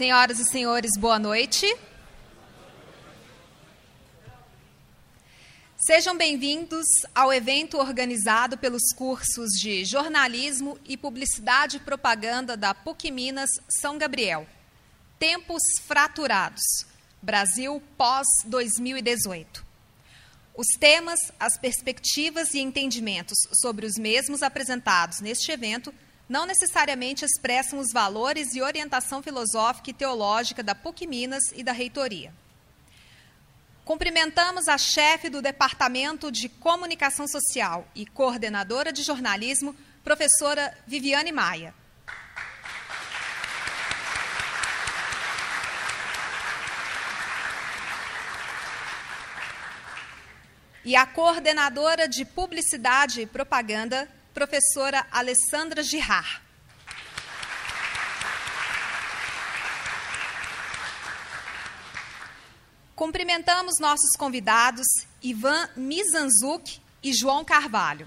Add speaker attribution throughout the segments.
Speaker 1: Senhoras e senhores, boa noite. Sejam bem-vindos ao evento organizado pelos cursos de Jornalismo e Publicidade e Propaganda da PUC Minas São Gabriel. Tempos Fraturados Brasil pós-2018. Os temas, as perspectivas e entendimentos sobre os mesmos apresentados neste evento não necessariamente expressam os valores e orientação filosófica e teológica da PUC Minas e da reitoria. Cumprimentamos a chefe do Departamento de Comunicação Social e coordenadora de jornalismo, professora Viviane Maia. E a coordenadora de Publicidade e Propaganda, professora Alessandra Girard. Cumprimentamos nossos convidados Ivan Mizanzuk e João Carvalho.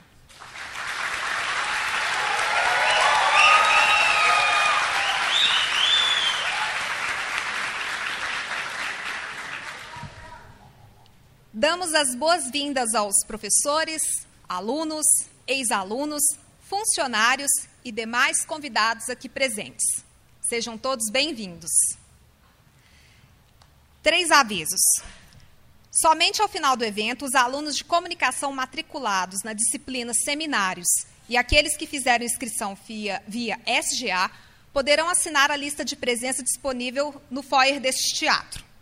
Speaker 1: Damos as boas-vindas aos professores, alunos, ex-alunos, funcionários e demais convidados aqui presentes. Sejam todos bem-vindos. Três avisos. Somente ao final do evento, os alunos de comunicação matriculados na disciplina Seminários e aqueles que fizeram inscrição via, via SGA poderão assinar a lista de presença disponível no foyer deste teatro.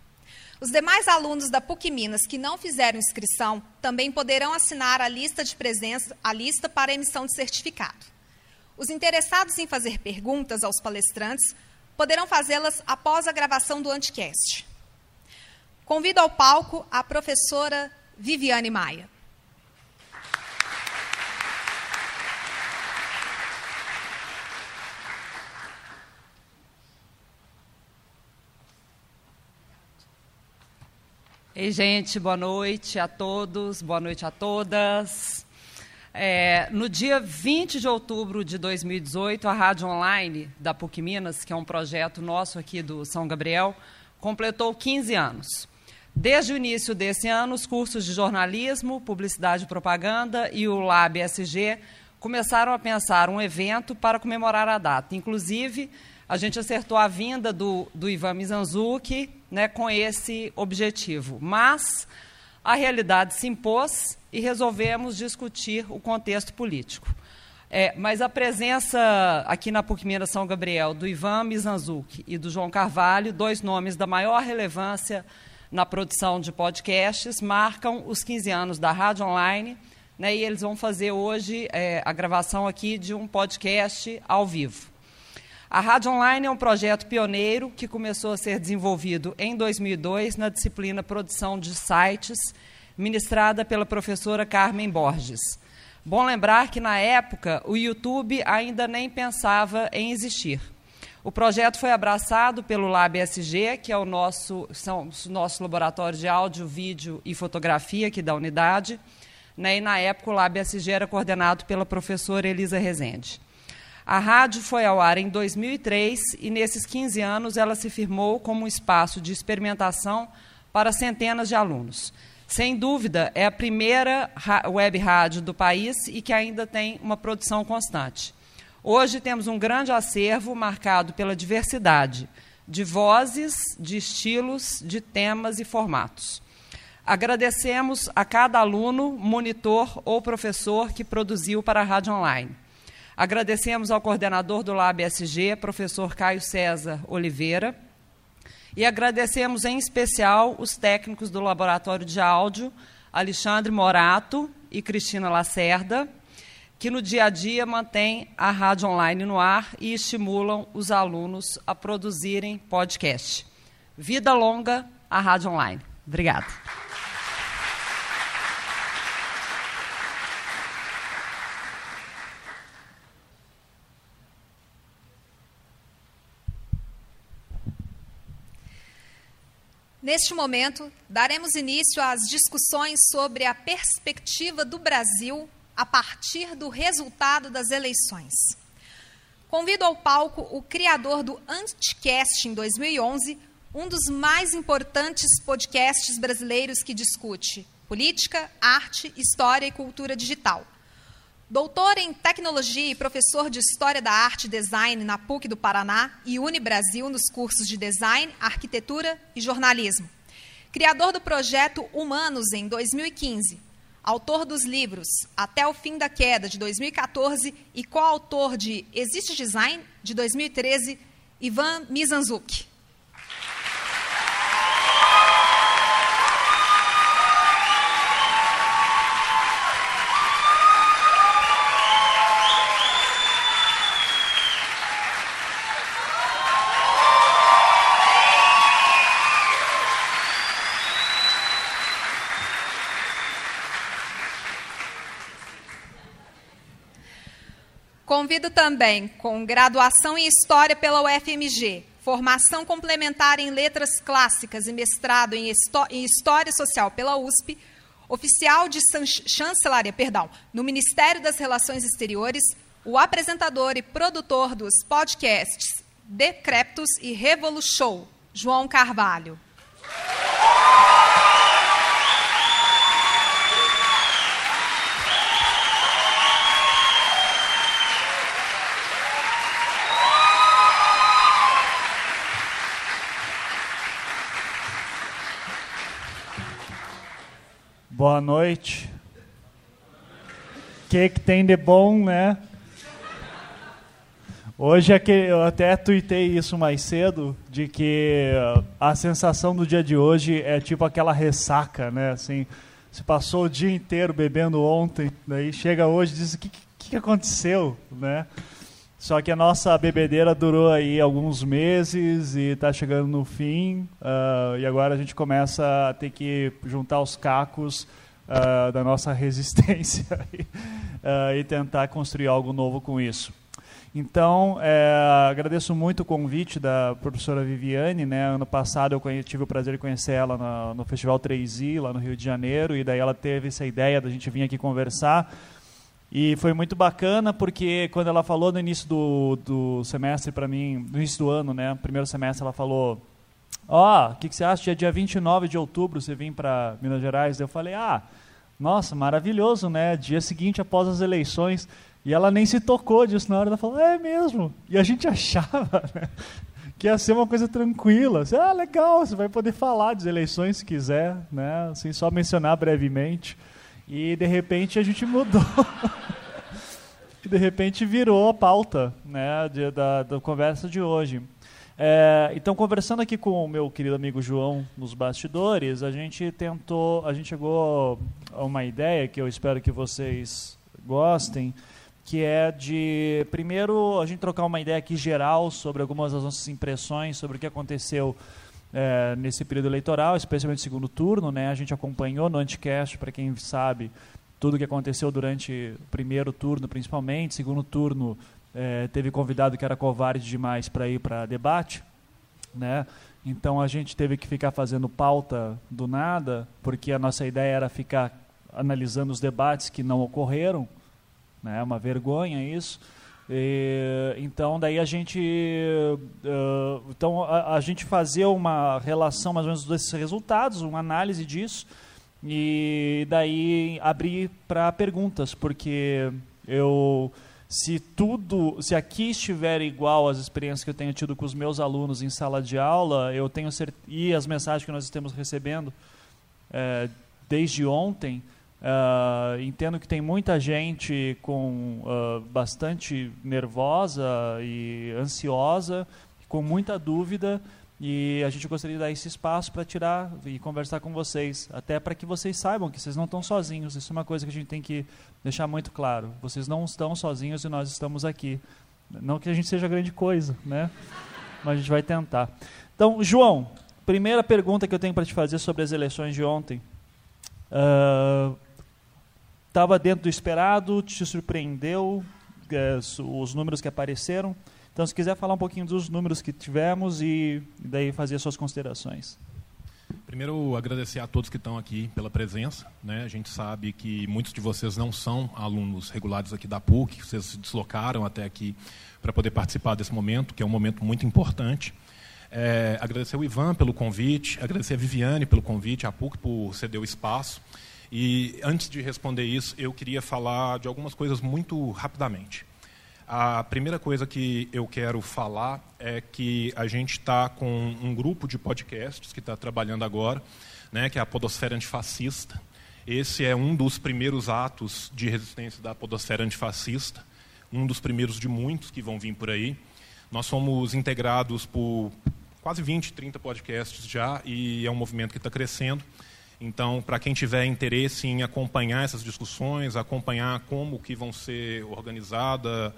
Speaker 1: Os demais alunos da PUC Minas que não fizeram inscrição também poderão assinar a lista de presença, a lista para emissão de certificado. Os interessados em fazer perguntas aos palestrantes poderão fazê-las após a gravação do Anticast. Convido ao palco a professora Viviane Maia.
Speaker 2: Ei, gente, boa noite a todos, boa noite a todas. É, no dia 20 de outubro de 2018, a Rádio Online da PUC Minas, que é um projeto nosso aqui do São Gabriel, completou 15 anos. Desde o início desse ano, os cursos de jornalismo, publicidade e propaganda e o Lab SG começaram a pensar um evento para comemorar a data. Inclusive, a gente acertou a vinda do, do Ivan Mizanzuki né, com esse objetivo. Mas a realidade se impôs e resolvemos discutir o contexto político. É, mas a presença aqui na PUC São Gabriel do Ivan Mizanzuki e do João Carvalho, dois nomes da maior relevância na produção de podcasts, marcam os 15 anos da Rádio Online, né, e eles vão fazer hoje é, a gravação aqui de um podcast ao vivo. A Rádio Online é um projeto pioneiro que começou a ser desenvolvido em 2002 na disciplina Produção de Sites, ministrada pela professora Carmen Borges. Bom lembrar que, na época, o YouTube ainda nem pensava em existir. O projeto foi abraçado pelo Lab SG, que é o nosso, são os nossos laboratórios de áudio, vídeo e fotografia aqui da unidade. Né, e, na época, o Lab SG era coordenado pela professora Elisa Rezende. A rádio foi ao ar em 2003 e, nesses 15 anos, ela se firmou como um espaço de experimentação para centenas de alunos. Sem dúvida, é a primeira web rádio do país e que ainda tem uma produção constante. Hoje temos um grande acervo marcado pela diversidade de vozes, de estilos, de temas e formatos. Agradecemos a cada aluno, monitor ou professor que produziu para a Rádio Online. Agradecemos ao coordenador do Lab SG, professor Caio César Oliveira, e agradecemos em especial os técnicos do Laboratório de Áudio, Alexandre Morato e Cristina Lacerda, que no dia a dia mantêm a rádio online no ar e estimulam os alunos a produzirem podcast. Vida longa à rádio online. Obrigada.
Speaker 1: Neste momento, daremos início às discussões sobre a perspectiva do Brasil a partir do resultado das eleições. convido ao palco o criador do Anticast em 2011, um dos mais importantes podcasts brasileiros que discute política, arte, história e cultura digital. Doutor em tecnologia e professor de História da Arte e Design na PUC do Paraná e Unibrasil nos cursos de Design, Arquitetura e Jornalismo. Criador do projeto Humanos em 2015. Autor dos livros Até o Fim da Queda, de 2014, e coautor de Existe Design, de 2013, Ivan Mizanzuki. Também, com graduação em História pela UFMG, formação complementar em Letras Clássicas e mestrado em, História Social pela USP, oficial de chancelaria, perdão, no Ministério das Relações Exteriores, o apresentador e produtor dos podcasts Decreptus e Revolution, João Carvalho.
Speaker 3: Boa noite. O que, que tem de bom, né? Hoje é que eu até tuitei isso mais cedo, de que a sensação do dia de hoje é tipo aquela ressaca, né? Assim, se passou o dia inteiro bebendo ontem, daí chega hoje e diz o que, que aconteceu, né? Só que a nossa bebedeira durou aí alguns meses e está chegando no fim. Uh, e agora a gente começa a ter que juntar os cacos uh, da nossa resistência e, uh, e, tentar construir algo novo com isso. Então, é, agradeço muito o convite da professora Viviane. Né? Ano passado eu conheci, tive o prazer de conhecer ela no, no Festival 3i, lá no Rio de Janeiro, e daí ela teve essa ideia da gente vir aqui conversar. E foi muito bacana porque quando ela falou no início do, do semestre para mim, no início do ano, né, primeiro semestre, ela falou: Ó, oh, o que, que, você acha? Dia, dia 29 de outubro você vem para Minas Gerais? Eu falei: Ah, nossa, maravilhoso, né? Dia seguinte após as eleições. E ela nem se tocou disso na hora. Ela falou: É mesmo. E a gente achava né, que ia ser uma coisa tranquila. Ah, legal, você vai poder falar das eleições se quiser, né? Assim, só mencionar brevemente. E de repente a gente mudou. de repente virou a pauta né, de, da, da conversa de hoje. É, então, conversando aqui com o meu querido amigo João nos bastidores, a gente tentou, a gente chegou a uma ideia que eu espero que vocês gostem, que é de, primeiro, a gente trocar uma ideia aqui geral sobre algumas das nossas impressões sobre o que aconteceu é, nesse período eleitoral, especialmente no segundo turno. Né? A gente acompanhou no Anticast, para quem sabe, tudo o que aconteceu durante o primeiro turno, principalmente. Segundo turno, é, teve convidado que era covarde demais para ir para debate. Né? Então a gente teve que ficar fazendo pauta do nada, porque a nossa ideia era ficar analisando os debates que não ocorreram. É né? uma vergonha isso. E, então daí a gente uh, então a, a, gente fazer uma relação mais ou menos desses resultados, uma análise disso e daí abrir para perguntas, porque eu se tudo, se aqui estiver igual às experiências que eu tenho tido com os meus alunos em sala de aula, eu tenho e as mensagens que nós estamos recebendo é, desde ontem, Uh, entendo que tem muita gente com uh, bastante nervosa e ansiosa, com muita dúvida, e a gente gostaria de dar esse espaço para tirar e conversar com vocês, até para que vocês saibam que vocês não estão sozinhos. Isso é uma coisa que a gente tem que deixar muito claro. Vocês não estão sozinhos e nós estamos aqui. Não que a gente seja grande coisa, né? Mas a gente vai tentar. Então, João, primeira pergunta que eu tenho para te fazer sobre as eleições de ontem. Uh, estava dentro do esperado, te surpreendeu é, os números que apareceram. Então, se quiser falar um pouquinho dos números que tivemos e daí fazer suas considerações.
Speaker 4: Primeiro, agradecer a todos que estão aqui pela presença. Né? A gente sabe que muitos de vocês não são alunos regulares aqui da PUC, vocês se deslocaram até aqui para poder participar desse momento, que é um momento muito importante. É, agradecer o Ivan pelo convite, agradecer a Viviane pelo convite, a PUC por ceder o espaço. E antes de responder isso, eu queria falar de algumas coisas muito rapidamente. A primeira coisa que eu quero falar é que a gente está com um grupo de podcasts que está trabalhando agora, né, que é a Podosfera Antifascista. Esse é um dos primeiros atos de resistência da Podosfera Antifascista, um dos primeiros de muitos que vão vir por aí. Nós somos integrados por quase 20, 30 podcasts já e é um movimento que está crescendo. Então, para quem tiver interesse em acompanhar essas discussões, acompanhar como que vão ser organizadas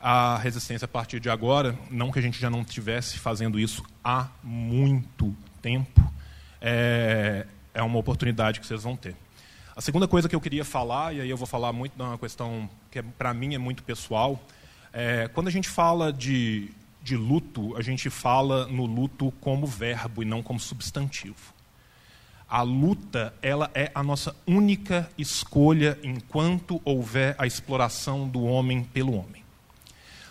Speaker 4: a resistência a partir de agora, não que a gente já não estivesse fazendo isso há muito tempo, é, é uma oportunidade que vocês vão ter. A segunda coisa que eu queria falar, e aí eu vou falar muito de uma questão que é, para mim é muito pessoal, é, quando a gente fala de, de luto, a gente fala no luto como verbo e não como substantivo. A luta, ela é a nossa única escolha enquanto houver a exploração do homem pelo homem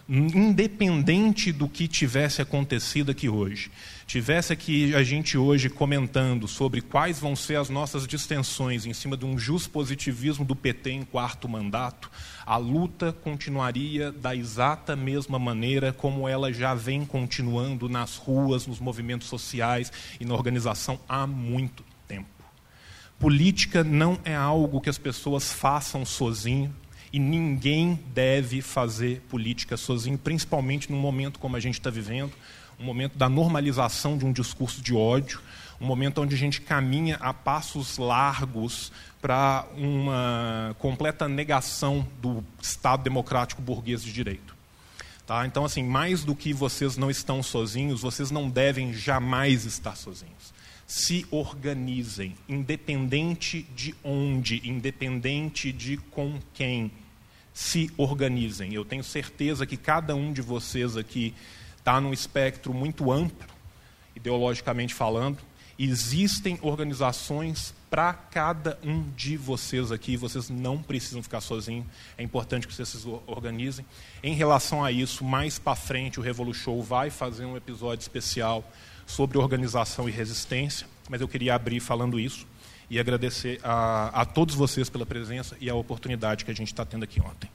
Speaker 4: independente do que tivesse acontecido aqui hoje, tivesse aqui a gente hoje comentando sobre quais vão ser as nossas distensões em cima de um positivismo do PT em quarto mandato, a luta continuaria da exata mesma maneira como ela já vem continuando nas ruas, nos movimentos sociais e na organização há muito. Política não é algo que as pessoas façam sozinho, e ninguém deve fazer política sozinho, principalmente num momento como a gente está vivendo, um momento da normalização de um discurso de ódio, um momento onde a gente caminha a passos largos para uma completa negação do Estado democrático burguês de direito. Tá? Então, assim, mais do que vocês não estão sozinhos, vocês não devem jamais estar sozinhos. Se organizem, independente de onde, independente de com quem se organizem. Eu tenho certeza que cada um de vocês aqui está num espectro muito amplo, ideologicamente falando. Existem organizações para cada um de vocês aqui, vocês não precisam ficar sozinhos, é importante que vocês se organizem. Em relação a isso, mais para frente o Revolu Show vai fazer um episódio especial sobre organização e resistência, mas eu queria abrir falando isso e agradecer a, a todos vocês pela presença e a oportunidade que a gente está tendo aqui ontem.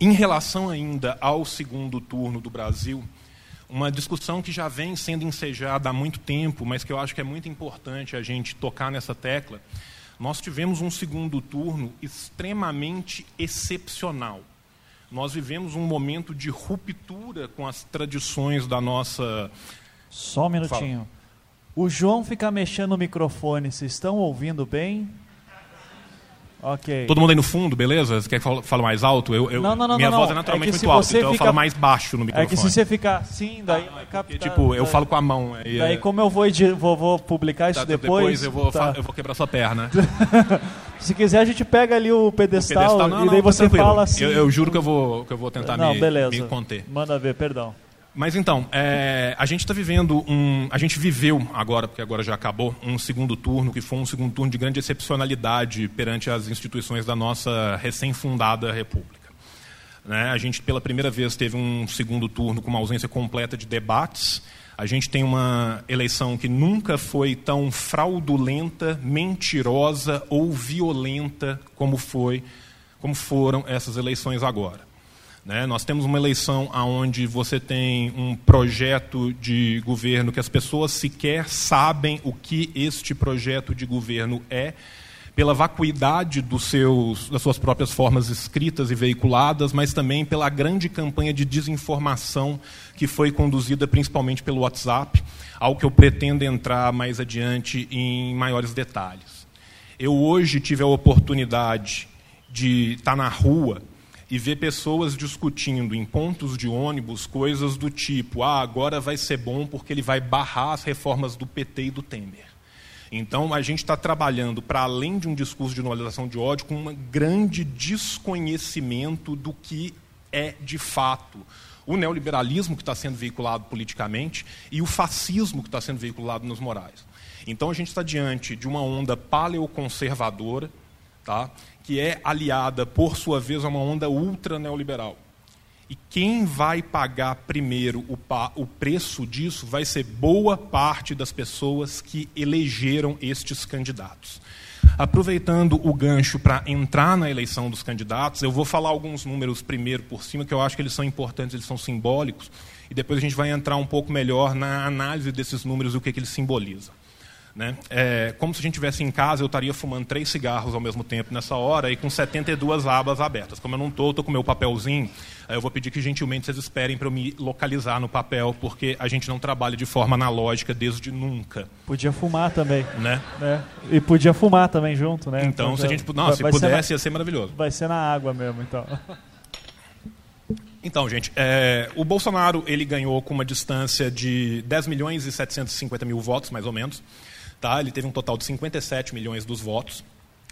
Speaker 4: Em relação ainda ao segundo turno do Brasil, uma discussão que já vem sendo ensejada há muito tempo, mas que eu acho que é muito importante a gente tocar nessa tecla. Nós tivemos um segundo turno extremamente excepcional. Nós vivemos um momento de ruptura com as tradições da nossa.
Speaker 3: Só um minutinho. Fala. O João fica mexendo no microfone. Vocês estão ouvindo bem? Ok.
Speaker 4: Todo mundo aí no fundo, beleza? Você quer que eu fale mais alto? Eu, eu,
Speaker 3: não, não, não.
Speaker 4: Minha
Speaker 3: não,
Speaker 4: voz
Speaker 3: é
Speaker 4: naturalmente é muito alta, então fica... eu falo mais baixo no microfone.
Speaker 3: É que se você ficar assim, daí vai captar.
Speaker 4: Porque, tipo, eu falo com a mão.
Speaker 3: Aí, daí, é... como eu vou, vou, vou publicar isso tá, depois.
Speaker 4: Depois eu vou, tá. eu vou quebrar sua perna.
Speaker 3: se quiser, a gente pega ali o pedestal, o pedestal não, e daí você fala assim.
Speaker 4: Eu, eu, juro que eu vou, que eu vou tentar não, me, beleza. me conter.
Speaker 3: Manda ver, perdão.
Speaker 4: Mas então, é, a gente está vivendo um. A gente viveu agora, porque agora já acabou, um segundo turno que foi um segundo turno de grande excepcionalidade perante as instituições da nossa recém-fundada República. Né? A gente, pela primeira vez, teve um segundo turno com uma ausência completa de debates. A gente tem uma eleição que nunca foi tão fraudulenta, mentirosa ou violenta como foi, como foram essas eleições agora. Né? Nós temos uma eleição onde você tem um projeto de governo que as pessoas sequer sabem o que este projeto de governo é, pela vacuidade dos seus, das suas próprias formas escritas e veiculadas, mas também pela grande campanha de desinformação que foi conduzida principalmente pelo WhatsApp, ao que eu pretendo entrar mais adiante em maiores detalhes. Eu hoje tive a oportunidade de estar na rua e ver pessoas discutindo em pontos de ônibus coisas do tipo: ah, agora vai ser bom porque ele vai barrar as reformas do PT e do Temer. Então, a gente está trabalhando, para além de um discurso de normalização de ódio, com um grande desconhecimento do que é, de fato, o neoliberalismo que está sendo veiculado politicamente e o fascismo que está sendo veiculado nos morais. Então a gente está diante de uma onda paleoconservadora, tá? Que é aliada, por sua vez, a uma onda ultra neoliberal. E quem vai pagar primeiro o, o, preço disso vai ser boa parte das pessoas que elegeram estes candidatos. Aproveitando o gancho para entrar na eleição dos candidatos, eu vou falar alguns números primeiro por cima, que eu acho que eles são importantes, eles são simbólicos, e depois a gente vai entrar um pouco melhor na análise desses números e o que, que eles simbolizam. Né? É, como se a gente estivesse em casa, eu estaria fumando três cigarros ao mesmo tempo nessa hora e com 72 abas abertas. Como eu não estou, estou com o meu papelzinho, eu vou pedir que gentilmente vocês esperem para eu me localizar no papel, porque a gente não trabalha de forma analógica desde nunca.
Speaker 3: Podia fumar também.
Speaker 4: Né?
Speaker 3: É. E podia fumar também junto, né?
Speaker 4: Então, se a gente não, se pudesse, ser na, ia ser maravilhoso.
Speaker 3: Vai ser na água mesmo, então.
Speaker 4: Então, gente, é, o Bolsonaro ele ganhou com uma distância de 10 milhões e 750 mil votos, mais ou menos. Tá? Ele teve um total de 57 milhões dos votos,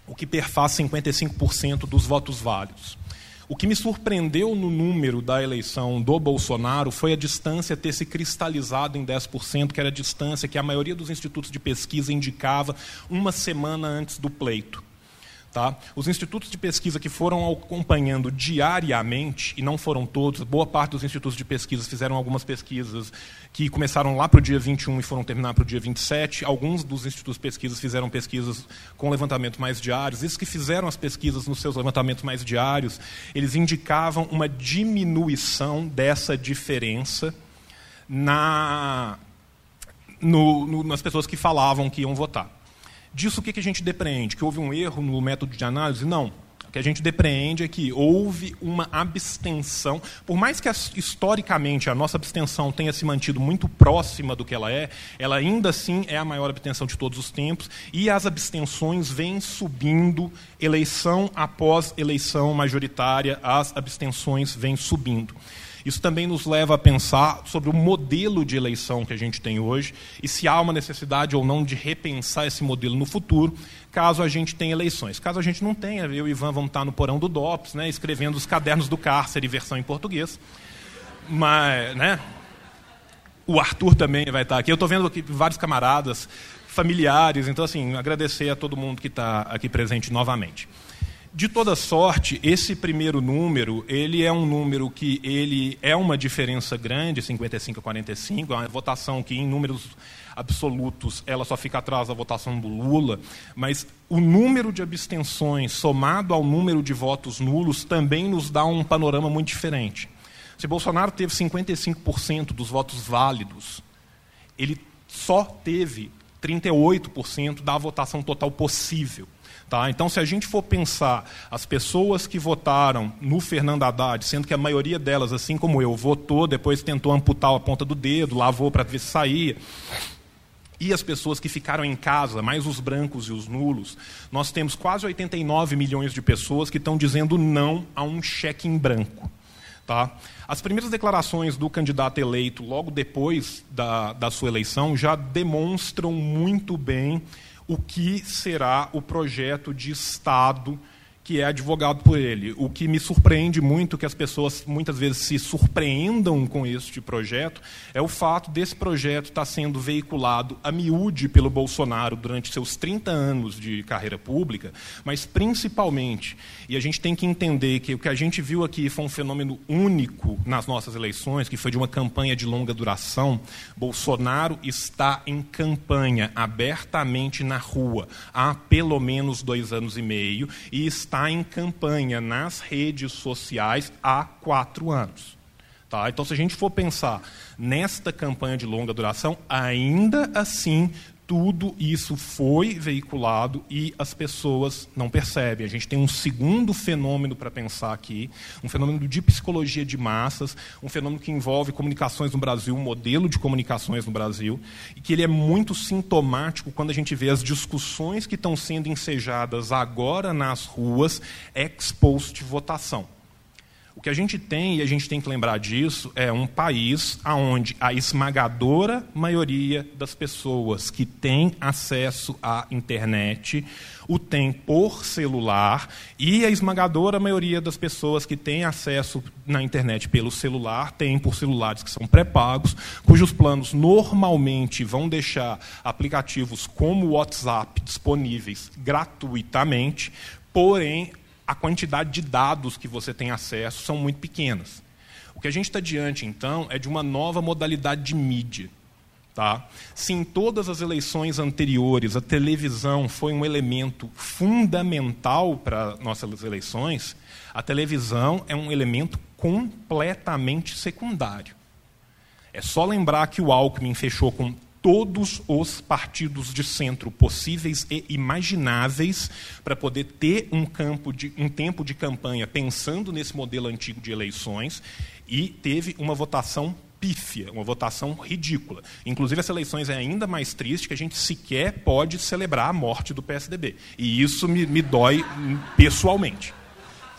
Speaker 4: o que perfaz 55% dos votos válidos. O que me surpreendeu no número da eleição do Bolsonaro foi a distância ter se cristalizado em 10%, que era a distância que a maioria dos institutos de pesquisa indicava uma semana antes do pleito. Tá? Os institutos de pesquisa que foram acompanhando diariamente, e não foram todos, boa parte dos institutos de pesquisa fizeram algumas pesquisas que começaram lá para o dia 21 e foram terminar para o dia 27. Alguns dos institutos de pesquisa fizeram pesquisas com levantamento mais diários. Esses que fizeram as pesquisas nos seus levantamentos mais diários, eles indicavam uma diminuição dessa diferença na, no, no, nas pessoas que falavam que iam votar. Disso o que a gente depreende? Que houve um erro no método de análise? Não. O que a gente depreende é que houve uma abstenção, por mais que historicamente a nossa abstenção tenha se mantido muito próxima do que ela é, ela ainda assim é a maior abstenção de todos os tempos, e as abstenções vêm subindo eleição após eleição majoritária, as abstenções vêm subindo. Isso também nos leva a pensar sobre o modelo de eleição que a gente tem hoje e se há uma necessidade ou não de repensar esse modelo no futuro, caso a gente tenha eleições. Caso a gente não tenha, eu e Ivan vamos estar no porão do DOPS, né, escrevendo os cadernos do cárcere, versão em português. Mas, né, o Arthur também vai estar aqui. Eu estou vendo aqui vários camaradas, familiares, então, assim, agradecer a todo mundo que está aqui presente novamente. De toda sorte, esse primeiro número, ele é um número que ele é uma diferença grande, 55 a 45, é uma votação que em números absolutos ela só fica atrás da votação do Lula, mas o número de abstenções somado ao número de votos nulos também nos dá um panorama muito diferente. Se Bolsonaro teve 55% dos votos válidos, ele só teve 38% da votação total possível. Tá? Então, se a gente for pensar as pessoas que votaram no Fernando Haddad, sendo que a maioria delas, assim como eu, votou, depois tentou amputar a ponta do dedo, lavou para ver se saía, e as pessoas que ficaram em casa, mais os brancos e os nulos, nós temos quase 89 milhões de pessoas que estão dizendo não a um cheque em branco. Tá? As primeiras declarações do candidato eleito, logo depois da, da sua eleição, já demonstram muito bem o que será o projeto de Estado que é advogado por ele. O que me surpreende muito, que as pessoas muitas vezes se surpreendam com este projeto, é o fato desse projeto estar sendo veiculado a miúde pelo Bolsonaro durante seus 30 anos de carreira pública, mas principalmente, e a gente tem que entender que o que a gente viu aqui foi um fenômeno único nas nossas eleições, que foi de uma campanha de longa duração. Bolsonaro está em campanha, abertamente na rua, há pelo menos dois anos e meio, e está em campanha nas redes sociais há quatro anos. Tá? Então, se a gente for pensar nesta campanha de longa duração, ainda assim tudo isso foi veiculado e as pessoas não percebem. A gente tem um segundo fenômeno para pensar aqui, um fenômeno de psicologia de massas, um fenômeno que envolve comunicações no Brasil, um modelo de comunicações no Brasil, e que ele é muito sintomático quando a gente vê as discussões que estão sendo ensejadas agora nas ruas ex post votação. O que a gente tem, e a gente tem que lembrar disso, é um país onde a esmagadora maioria das pessoas que têm acesso à internet o tem por celular e a esmagadora maioria das pessoas que têm acesso na internet pelo celular tem por celulares que são pré-pagos, cujos planos normalmente vão deixar aplicativos como o WhatsApp disponíveis gratuitamente, porém a quantidade de dados que você tem acesso são muito pequenas. O que a gente está diante, então, é de uma nova modalidade de mídia. Tá? Se em todas as eleições anteriores a televisão foi um elemento fundamental para nossas eleições, a televisão é um elemento completamente secundário. É só lembrar que o Alckmin fechou com todos os partidos de centro possíveis e imagináveis para poder ter um, campo de, um tempo de campanha pensando nesse modelo antigo de eleições e teve uma votação pífia, uma votação ridícula. Inclusive, as eleições é ainda mais triste que a gente sequer pode celebrar a morte do PSDB. E isso me, me dói pessoalmente.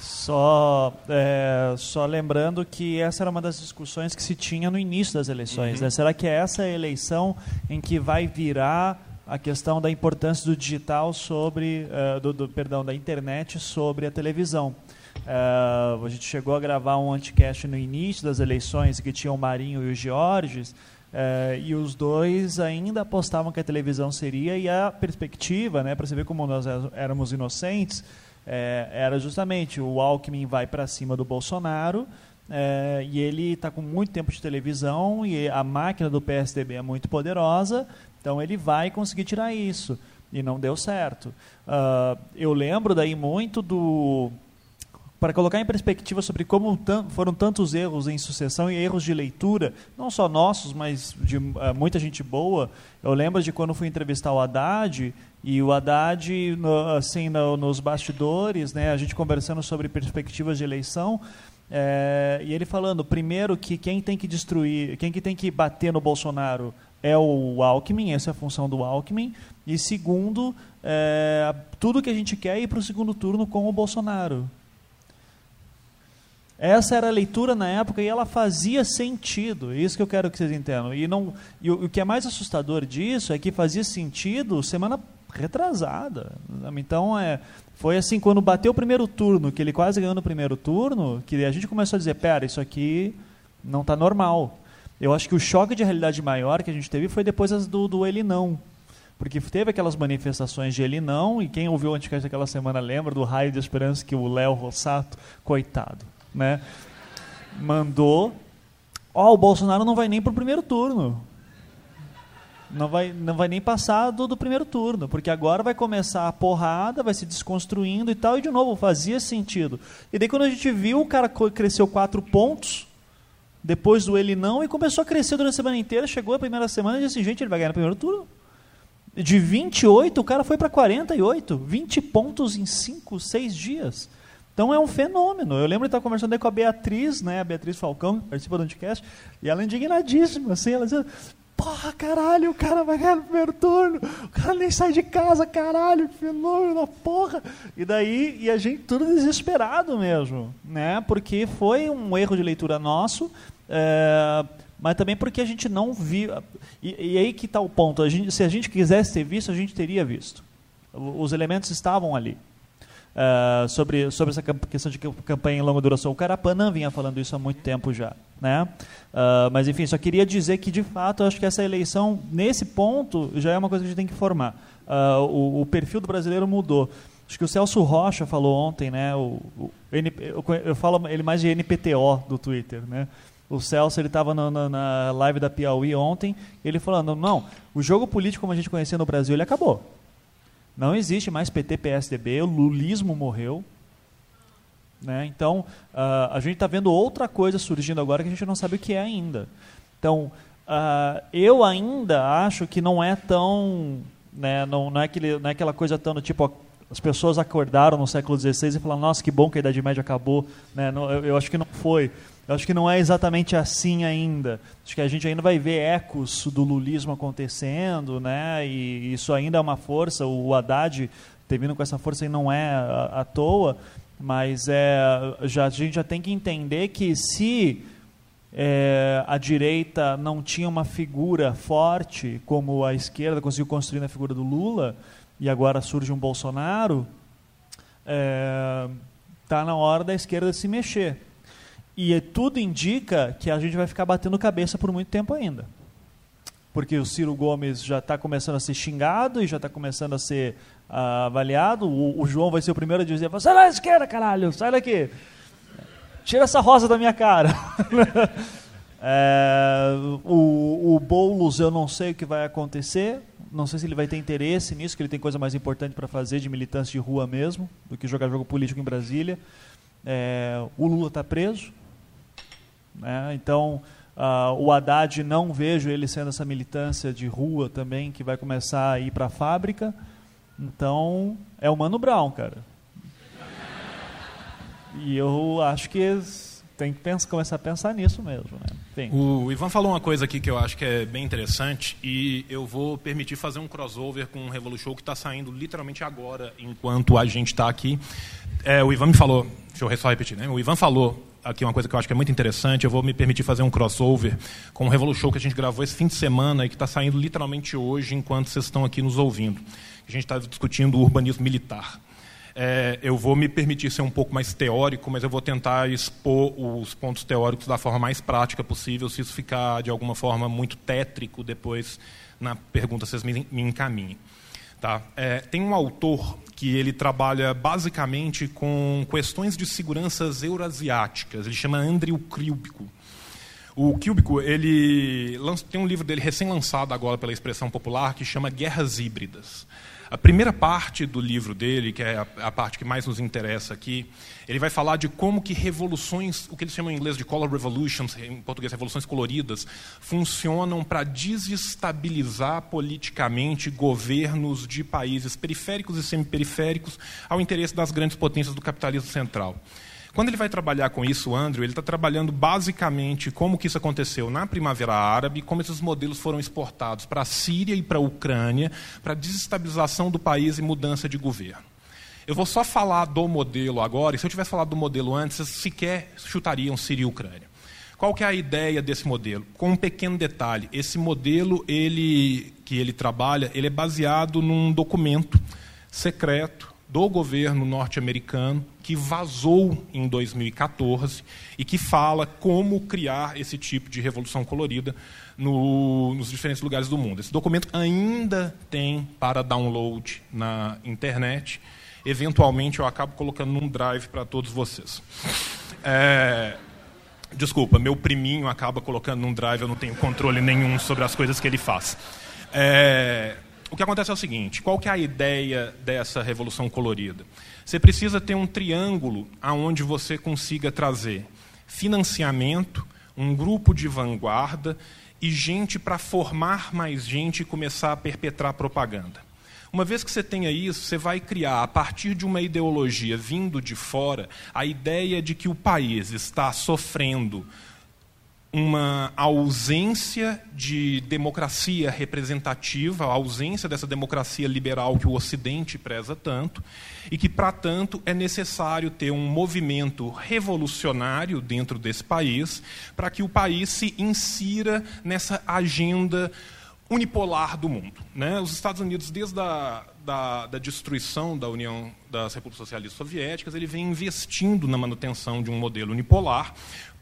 Speaker 3: Só, é, só lembrando que essa era uma das discussões que se tinha no início das eleições. Uhum. Né? Será que é essa eleição em que vai virar a questão da importância do digital sobre, uh, do, do, perdão, da internet sobre a televisão? Uh, a gente chegou a gravar um anticast no início das eleições que tinha o Marinho e o Georges, uh, e os dois ainda apostavam que a televisão seria, e a perspectiva, né, para você ver como nós éramos inocentes, é, era justamente o Alckmin vai para cima do Bolsonaro é, e ele está com muito tempo de televisão e a máquina do PSDB é muito poderosa, então ele vai conseguir tirar isso. E não deu certo. Uh, eu lembro daí muito do para colocar em perspectiva sobre como foram tantos erros em sucessão e erros de leitura, não só nossos, mas de uh, muita gente boa. Eu lembro de quando fui entrevistar o Haddad e o Haddad, no, assim, no, nos bastidores, né, a gente conversando sobre perspectivas de eleição, é, e ele falando, primeiro, que quem tem que destruir, quem que tem que bater no Bolsonaro é o Alckmin, essa é a função do Alckmin, e segundo, é, tudo que a gente quer é ir para o segundo turno com o Bolsonaro. Essa era a leitura na época e ela fazia sentido. É isso que eu quero que vocês entendam. E, não, e o, o que é mais assustador disso é que fazia sentido semana retrasada. Então, é, foi assim, quando bateu o primeiro turno, que ele quase ganhou no primeiro turno, que a gente começou a dizer, pera, isso aqui não está normal. Eu acho que o choque de realidade maior que a gente teve foi depois do, do Ele Não. Porque teve aquelas manifestações de Ele Não, e quem ouviu o Anticast daquela semana lembra do raio de esperança que o Léo Rossato, coitado, né? Mandou. Ó, oh, o Bolsonaro não vai nem para o primeiro turno. Não vai, não vai nem passar do, do primeiro turno, porque agora vai começar a porrada, vai se desconstruindo e tal, e de novo, fazia sentido. E daí quando a gente viu, o cara cresceu quatro pontos, depois do ele não, e começou a crescer durante a semana inteira, chegou a primeira semana e disse assim, gente, ele vai ganhar no primeiro turno. De 28, o cara foi para 48, 20 pontos em 5, 6 dias. Então é um fenômeno. Eu lembro de estar conversando aí com a Beatriz, né, a Beatriz Falcão, que participa do Anticast, e ela é indignadíssima, assim, ela dizendo, porra, caralho, o cara vai ganhar no primeiro turno, o cara nem sai de casa, caralho, que fenômeno, porra. E daí, e a gente tudo desesperado mesmo, né, porque foi um erro de leitura nosso, é, mas também porque a gente não viu, e, e aí que está o ponto, a gente, se a gente quisesse ter visto, a gente teria visto. Os elementos estavam ali. Uh, sobre, sobre essa questão de campanha em longa duração. O Carapanã vinha falando isso há muito tempo já. Né? Uh, mas, enfim, só queria dizer que, de fato, acho que essa eleição, nesse ponto, já é uma coisa que a gente tem que formar. Uh, o, o, perfil do brasileiro mudou. Acho que o Celso Rocha falou ontem, né? O, o eu, eu, falo ele mais de NPTO do Twitter, né? O Celso ele estava na, na live da Piauí ontem, ele falando, não, o jogo político como a gente conhecia no Brasil, ele acabou. Não existe mais PT, PSDB, o lulismo morreu. Né? Então, uh, a gente está vendo outra coisa surgindo agora que a gente não sabe o que é ainda. Então, uh, eu ainda acho que não é tão. Né, não, não, é aquele, não é aquela coisa tão do tipo. As pessoas acordaram no século XVI e falaram: nossa, que bom que a Idade Média acabou. Né? Não, eu, eu acho que não foi. Eu acho que não é exatamente assim ainda. Acho que a gente ainda vai ver ecos do lulismo acontecendo, né? E isso ainda é uma força. O Haddad ter vindo com essa força e não é à, toa. Mas é, já, a gente já tem que entender que se é, a direita não tinha uma figura forte como a esquerda conseguiu construir na figura do Lula, e agora surge um Bolsonaro, está é, na hora da esquerda se mexer. E tudo indica que a gente vai ficar batendo cabeça por muito tempo ainda. Porque o Ciro Gomes já está começando a ser xingado e já está começando a ser uh, avaliado. O, o, João vai ser o primeiro a dizer: sai da esquerda, caralho, sai daqui. Tira essa rosa da minha cara. é, o, o Boulos, eu não sei o que vai acontecer. Não sei se ele vai ter interesse nisso, que ele tem coisa mais importante para fazer de militância de rua mesmo, do que jogar jogo político em Brasília. É, o Lula está preso. Né? Então, uh, o Haddad não vejo ele sendo essa militância de rua também, que vai começar a ir para a fábrica. Então, é o Mano Brown, cara. E eu acho que tem que pensar, começar a pensar nisso mesmo. Né?
Speaker 4: O Ivan falou uma coisa aqui que eu acho que é bem interessante e eu vou permitir fazer um crossover com o Revolution que está saindo literalmente agora, enquanto a gente está aqui. É, o Ivan me falou, deixa eu só repetir, né? O Ivan falou aqui uma coisa que eu acho que é muito interessante. Eu vou me permitir fazer um crossover com o Revolution que a gente gravou esse fim de semana e que está saindo literalmente hoje, enquanto vocês estão aqui nos ouvindo. A gente está discutindo o urbanismo militar. É, eu vou me permitir ser um pouco mais teórico, mas eu vou tentar expor os pontos teóricos da forma mais prática possível. Se isso ficar de alguma forma muito tétrico, depois na pergunta vocês me, me encaminhem. Tá? É, tem um autor que ele trabalha basicamente com questões de seguranças eurasiáticas. Ele chama Andrew Kilbico. O Kilbico ele tem um livro dele recém-lançado agora pela expressão popular que chama Guerras Híbridas. A primeira parte do livro dele, que é a, parte que mais nos interessa aqui, ele vai falar de como que revoluções, o que eles chamam em inglês de color revolutions, em português revoluções coloridas, funcionam para desestabilizar politicamente governos de países periféricos e semiperiféricos ao interesse das grandes potências do capitalismo central. Quando ele vai trabalhar com isso, o Andrew, ele está trabalhando basicamente como que isso aconteceu na Primavera Árabe, como esses modelos foram exportados para a Síria e para a Ucrânia, para desestabilização do país e mudança de governo. Eu vou só falar do modelo agora, e se eu tivesse falado do modelo antes, vocês sequer chutariam Síria e Ucrânia. Qual que é a ideia desse modelo? Com um pequeno detalhe, esse modelo ele, que ele trabalha, ele é baseado num documento secreto do governo norte-americano que vazou em 2014 e que fala como criar esse tipo de revolução colorida no, nos diferentes lugares do mundo. Esse documento ainda tem para download na internet. Eventualmente eu acabo colocando num drive para todos vocês. É, desculpa, meu priminho acaba colocando num drive, eu não tenho controle nenhum sobre as coisas que ele faz. É, o que acontece é o seguinte: qual que é a ideia dessa revolução colorida? Você precisa ter um triângulo aonde você consiga trazer financiamento, um grupo de vanguarda e gente para formar mais gente e começar a perpetrar propaganda. Uma vez que você tenha isso, você vai criar, a partir de uma ideologia vindo de fora, a ideia de que o país está sofrendo uma ausência de democracia representativa, a ausência dessa democracia liberal que o Ocidente preza tanto, e que, para tanto, é necessário ter um movimento revolucionário dentro desse país, para que o país se insira nessa agenda unipolar do mundo. Né? Os Estados Unidos, desde a da, da, destruição da União das Repúblicas Socialistas Soviéticas, ele vem investindo na manutenção de um modelo unipolar,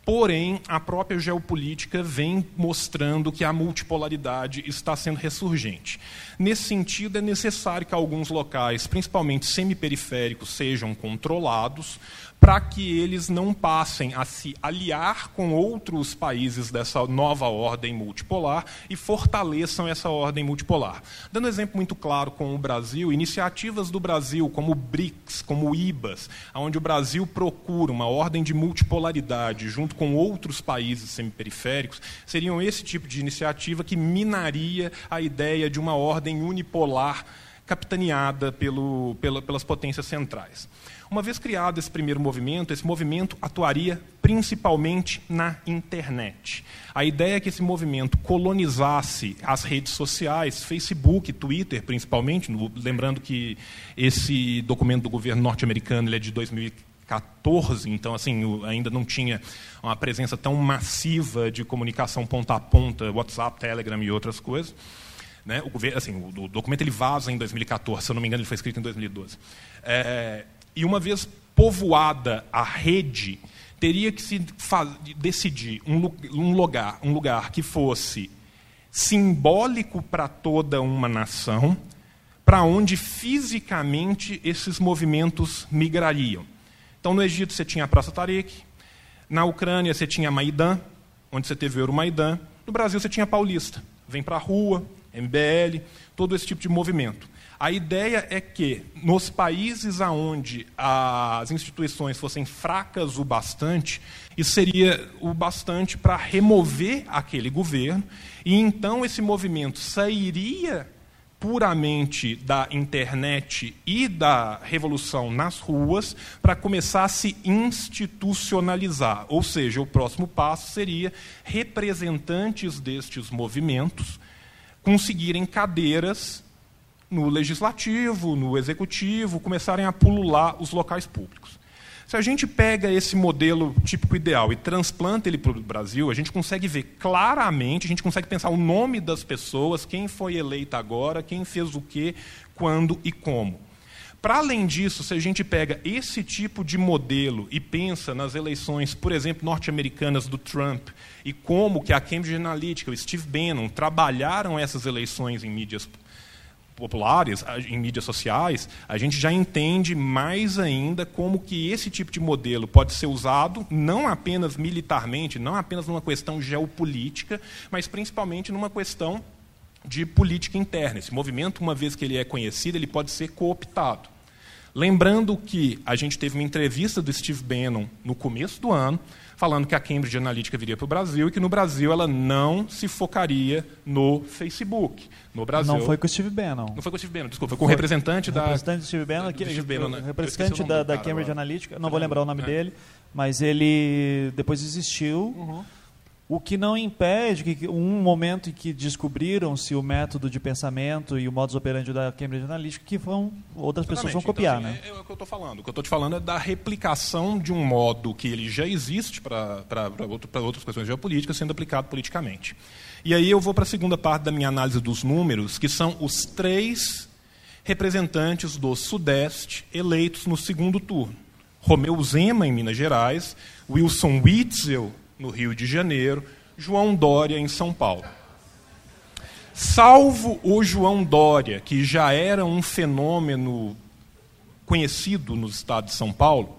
Speaker 4: Porém, a própria geopolítica vem mostrando que a multipolaridade está sendo ressurgente. Nesse sentido, é necessário que alguns locais, principalmente semiperiféricos, sejam controlados, para que eles não passem a se aliar com outros países dessa nova ordem multipolar e fortaleçam essa ordem multipolar. Dando um exemplo muito claro com o Brasil, iniciativas do Brasil, como o BRICS, como o IBAS, onde o Brasil procura uma ordem de multipolaridade junto com outros países semiperiféricos, seriam esse tipo de iniciativa que minaria a ideia de uma ordem unipolar capitaneada pelo, pela, pelas potências centrais. Uma vez criado esse primeiro movimento, esse movimento atuaria principalmente na internet. A ideia é que esse movimento colonizasse as redes sociais, Facebook, Twitter, principalmente, lembrando que esse documento do governo norte-americano é de 2014, 2014, então assim ainda não tinha uma presença tão massiva de comunicação ponta a ponta, WhatsApp, Telegram e outras coisas. Né? O, governo, assim, o, documento ele vaza em 2014, se eu não me engano, ele foi escrito em 2012. É, e uma vez povoada a rede, teria que se decidir um, um, lugar, um lugar que fosse simbólico para toda uma nação, para onde fisicamente esses movimentos migrariam. Então, no Egito você tinha a Praça Tariq, na Ucrânia você tinha Maidan, onde você teve o Euromaidan, no Brasil você tinha Paulista. Vem para a rua, MBL, todo esse tipo de movimento. A ideia é que, nos países onde as instituições fossem fracas o bastante, isso seria o bastante para remover aquele governo, e então esse movimento sairia puramente da internet e da revolução nas ruas para começar a se institucionalizar. Ou seja, o próximo passo seria representantes destes movimentos conseguirem cadeiras no legislativo, no executivo, começarem a pulular os locais públicos. Se a gente pega esse modelo típico ideal e transplanta ele para o Brasil, a gente consegue ver claramente, a gente consegue pensar o nome das pessoas, quem foi eleita agora, quem fez o quê, quando e como. Para além disso, se a gente pega esse tipo de modelo e pensa nas eleições, por exemplo, norte-americanas do Trump, e como que a Cambridge Analytica, o Steve Bannon, trabalharam essas eleições em mídias populares, em mídias sociais, a gente já entende mais ainda como que esse tipo de modelo pode ser usado não apenas militarmente, não apenas numa questão geopolítica, mas principalmente numa questão de política interna. Esse movimento, uma vez que ele é conhecido, ele pode ser cooptado. Lembrando que a gente teve uma entrevista do Steve Bannon no começo do ano, falando que a Cambridge Analytica viria para o Brasil e que no Brasil ela não se focaria no Facebook. No Brasil.
Speaker 3: Não foi com o Steve Bannon.
Speaker 4: Não foi com o Steve Bannon, desculpa, foi com o representante da.
Speaker 3: Representante do Steve Bannon, que, Steve Bannon né? representante da, da Cambridge Analytica, não vou lembrar o nome é. dele, mas ele depois desistiu. Uhum o que não impede que um momento em que descobriram-se o método de pensamento e o modus operandi da Cambridge Analytica, que vão outras Exatamente. pessoas vão copiar,
Speaker 4: então,
Speaker 3: assim,
Speaker 4: né? É, é, o que eu estou falando. O que eu estou te falando é da replicação de um modo que ele já existe para outro, outras questões geopolíticas sendo aplicado politicamente. E aí eu vou para a segunda parte da minha análise dos números, que são os três representantes do Sudeste eleitos no segundo turno. Romeu Zema, em Minas Gerais, Wilson Witzel, no Rio de Janeiro, João Dória, em São Paulo. Salvo o João Dória, que já era um fenômeno conhecido no estado de São Paulo,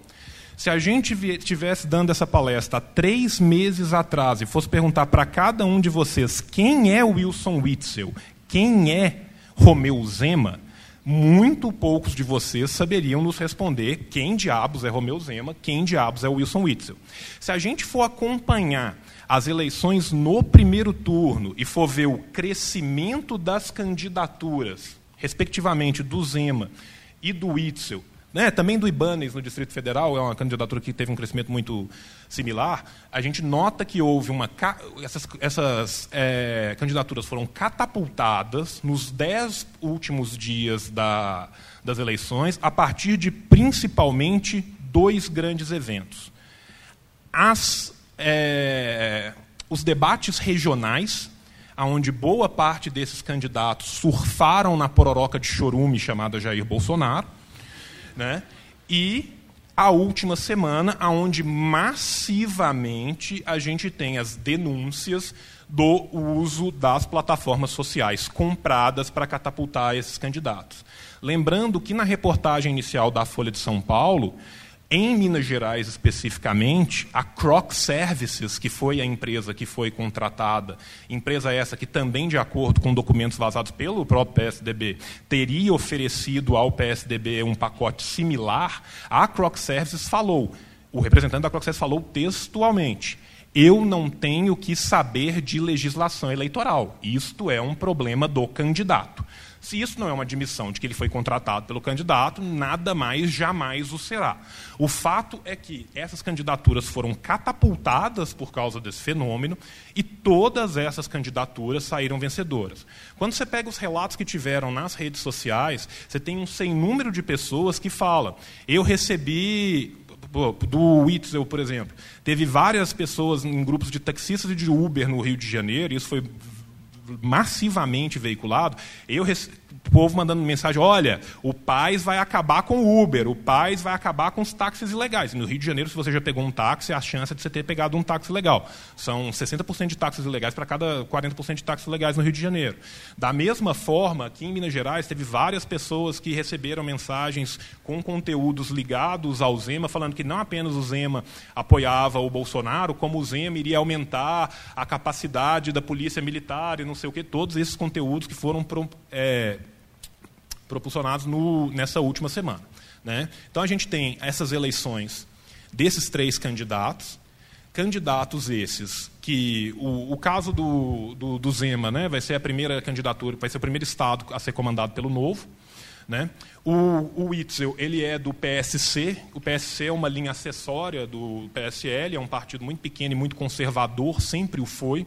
Speaker 4: se a gente estivesse dando essa palestra há três meses atrás e fosse perguntar para cada um de vocês quem é Wilson Witzel, quem é Romeu Zema, muito poucos de vocês saberiam nos responder quem diabos é Romeu Zema, quem diabos é Wilson Witzel. Se a gente for acompanhar as eleições no primeiro turno e for ver o crescimento das candidaturas, respectivamente do Zema e do Witzel, né, também do Ibanez no Distrito Federal, é uma candidatura que teve um crescimento muito similar, a gente nota que houve uma. Essas, essas é, candidaturas foram catapultadas nos dez últimos dias da, das eleições, a partir de principalmente dois grandes eventos. As, é, os debates regionais, onde boa parte desses candidatos surfaram na pororoca de chorume chamada Jair Bolsonaro né? E a última semana, onde massivamente a gente tem as denúncias do uso das plataformas sociais compradas para catapultar esses candidatos. Lembrando que na reportagem inicial da Folha de São Paulo, em Minas Gerais, especificamente, a Croc Services, que foi a empresa que foi contratada, empresa essa que também, de acordo com documentos vazados pelo próprio PSDB, teria oferecido ao PSDB um pacote similar, a Croc Services falou, o representante da Croc Services falou textualmente, eu não tenho que saber de legislação eleitoral. Isto é um problema do candidato. Se isso não é uma admissão de que ele foi contratado pelo candidato, nada mais jamais o será. O fato é que essas candidaturas foram catapultadas por causa desse fenômeno e todas essas candidaturas saíram vencedoras. Quando você pega os relatos que tiveram nas redes sociais, você tem um sem número de pessoas que falam: eu recebi do Witzel, por exemplo. Teve várias pessoas em grupos de taxistas e de Uber no Rio de Janeiro, isso foi massivamente veiculado. Eu o povo mandando mensagem: olha, o Paz vai acabar com o Uber, o Paz vai acabar com os táxis ilegais. no Rio de Janeiro, se você já pegou um táxi, a chance de você ter pegado um táxi legal. São 60% de táxis ilegais para cada 40% de táxis legais no Rio de Janeiro. Da mesma forma, aqui em Minas Gerais, teve várias pessoas que receberam mensagens com conteúdos ligados ao Zema, falando que não apenas o Zema apoiava o Bolsonaro, como o Zema iria aumentar a capacidade da polícia militar e não sei o que, todos esses conteúdos que foram é, propulsionados no, nessa última semana. Né? Então a gente tem essas eleições desses três candidatos, candidatos esses que o, o caso do, do, do, Zema né, vai ser a primeira candidatura, vai ser o primeiro estado a ser comandado pelo Novo. Né? O, o Witzel ele é do PSC, o PSC é uma linha acessória do PSL, é um partido muito pequeno e muito conservador, sempre o foi,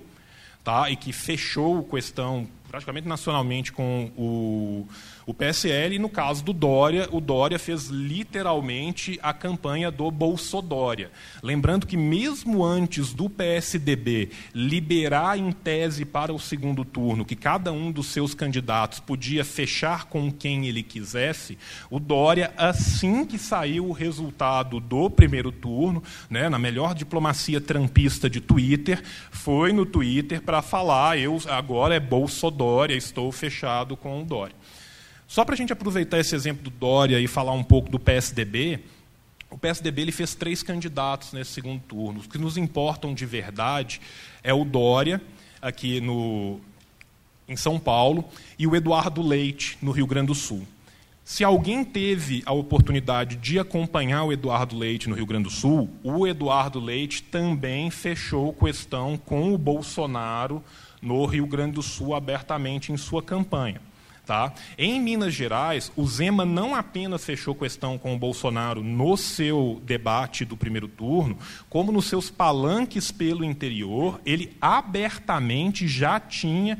Speaker 4: tá? e que fechou questão praticamente nacionalmente com o, o PSL, no caso do Dória, o Dória fez literalmente a campanha do Bolsodória. Lembrando que mesmo antes do PSDB liberar em tese para o segundo turno que cada um dos seus candidatos podia fechar com quem ele quisesse, o Dória, assim que saiu o resultado do primeiro turno, né, na melhor diplomacia trampista de Twitter, foi no Twitter para falar, eu agora é Bolsodória Dória, estou fechado com o Dória. Só para a gente aproveitar esse exemplo do Dória e falar um pouco do PSDB, o PSDB ele fez três candidatos nesse segundo turno. Os que nos importam de verdade é o Dória, aqui no, em São Paulo, e o Eduardo Leite, no Rio Grande do Sul. Se alguém teve a oportunidade de acompanhar o Eduardo Leite no Rio Grande do Sul, o Eduardo Leite também fechou questão com o Bolsonaro no Rio Grande do Sul abertamente em sua campanha. Tá? Em Minas Gerais, o Zema não apenas fechou questão com o Bolsonaro no seu debate do primeiro turno, como nos seus palanques pelo interior, ele abertamente já tinha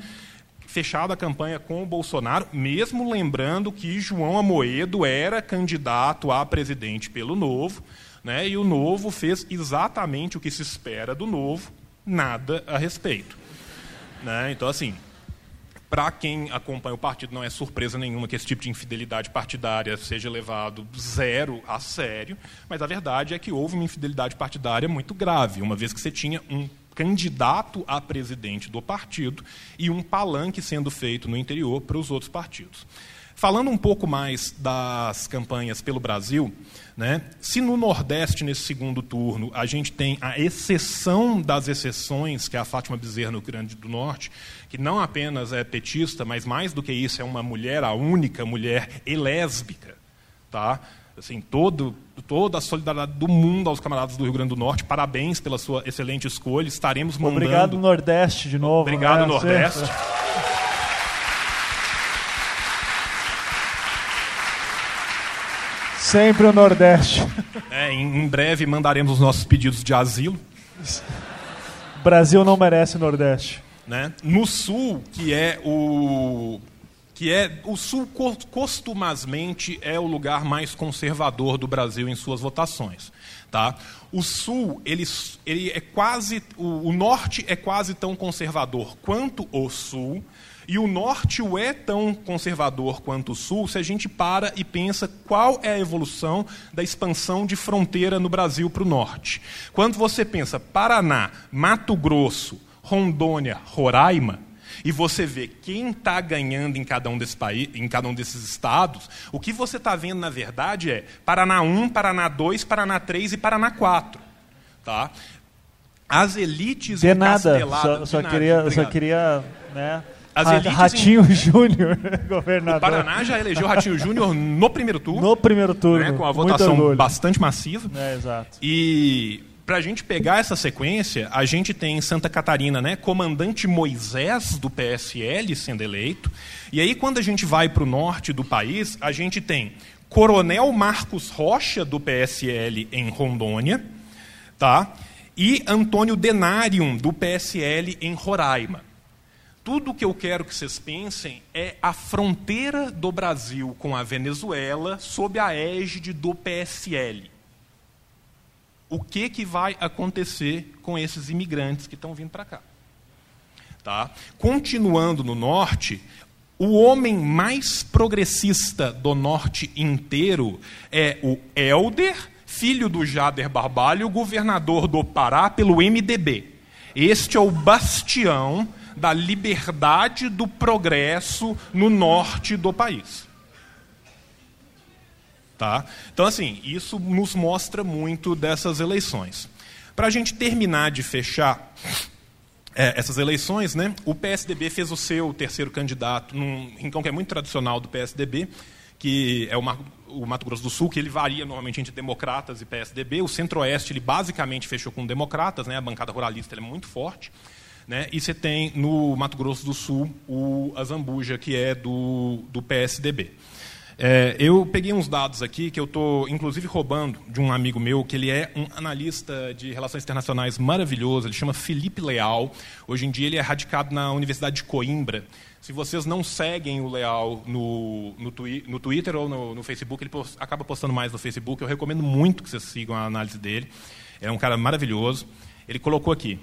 Speaker 4: fechado a campanha com o Bolsonaro, mesmo lembrando que João Amoedo era candidato a presidente pelo Novo, né, e o Novo fez exatamente o que se espera do Novo, nada a respeito. Né? Então, assim, para quem acompanha o partido, não é surpresa nenhuma que esse tipo de infidelidade partidária seja levado zero a sério, mas a verdade é que houve uma infidelidade partidária muito grave, uma vez que você tinha um candidato a presidente do partido e um palanque sendo feito no interior para os outros partidos. Falando um pouco mais das campanhas pelo Brasil, né, se no Nordeste, nesse segundo turno, a gente tem a exceção das exceções, que é a Fátima Bezerra no Rio Grande do Norte, que não apenas é petista, mas mais do que isso, é uma mulher, a única mulher lésbica. Tá? Assim, todo, toda a solidariedade do mundo aos camaradas do Rio Grande do Norte. Parabéns pela sua excelente escolha. Estaremos mandando...
Speaker 3: Obrigado, Nordeste, de novo.
Speaker 4: Obrigado, né? Nordeste.
Speaker 3: Sempre o Nordeste.
Speaker 4: É, em, breve mandaremos os nossos pedidos de asilo.
Speaker 3: Brasil não merece Nordeste.
Speaker 4: Né? No Sul, que é o que é o Sul costumazmente é o lugar mais conservador do Brasil em suas votações, tá? O Sul ele, ele é quase o, o Norte é quase tão conservador quanto o Sul e o norte o é tão conservador quanto o sul se a gente para e pensa qual é a evolução da expansão de fronteira no Brasil para o norte. Quando você pensa Paraná, Mato Grosso, Rondônia, Roraima, e você vê quem está ganhando em cada, um desse país, em cada um desses estados, o que você está vendo, na verdade, é Paraná 1, Paraná 2, Paraná 3 e Paraná 4. Tá? As elites
Speaker 3: de nada, só, só nada, queria, só queria né,
Speaker 4: as elites
Speaker 3: Ratinho em... Júnior, governador.
Speaker 4: O Paraná já elegeu Ratinho Júnior no primeiro turno.
Speaker 3: No primeiro turno. Né,
Speaker 4: com a votação bastante massiva.
Speaker 3: É, exato.
Speaker 4: E para a gente pegar essa sequência, a gente tem em Santa Catarina, né, comandante Moisés do PSL sendo eleito. E aí, quando a gente vai para o norte do país, a gente tem Coronel Marcos Rocha do PSL em Rondônia, tá? E Antônio Denarium do PSL em Roraima. Tudo o que eu quero que vocês pensem é a fronteira do Brasil com a Venezuela sob a égide do PSL. o que, que vai acontecer com esses imigrantes que estão vindo para cá. Tá? Continuando no norte, o homem mais progressista do norte inteiro é o Helder, filho do Jader Barbalho, governador do Pará pelo MDB. Este é o bastião da liberdade do progresso no norte do país. Tá? Então, assim, isso nos mostra muito dessas eleições. Para a gente terminar de fechar é, essas eleições, né, o PSDB fez o seu terceiro candidato num rincão que é muito tradicional do PSDB, que é o, o Mato Grosso do Sul, que ele varia normalmente entre democratas e PSDB. O Centro-Oeste ele basicamente fechou com democratas, né, a bancada ruralista é muito forte. Né, e você tem no Mato Grosso do Sul o Azambuja, que é do, do PSDB. É, eu peguei uns dados aqui que eu estou, inclusive, roubando de um amigo meu, que ele é um analista de relações internacionais maravilhoso, ele chama Felipe Leal. Hoje em dia ele é radicado na Universidade de Coimbra. Se vocês não seguem o Leal no, no, twi no Twitter ou no, no Facebook, ele post, acaba postando mais no Facebook. Eu recomendo muito que vocês sigam a análise dele. É um cara maravilhoso. Ele colocou aqui: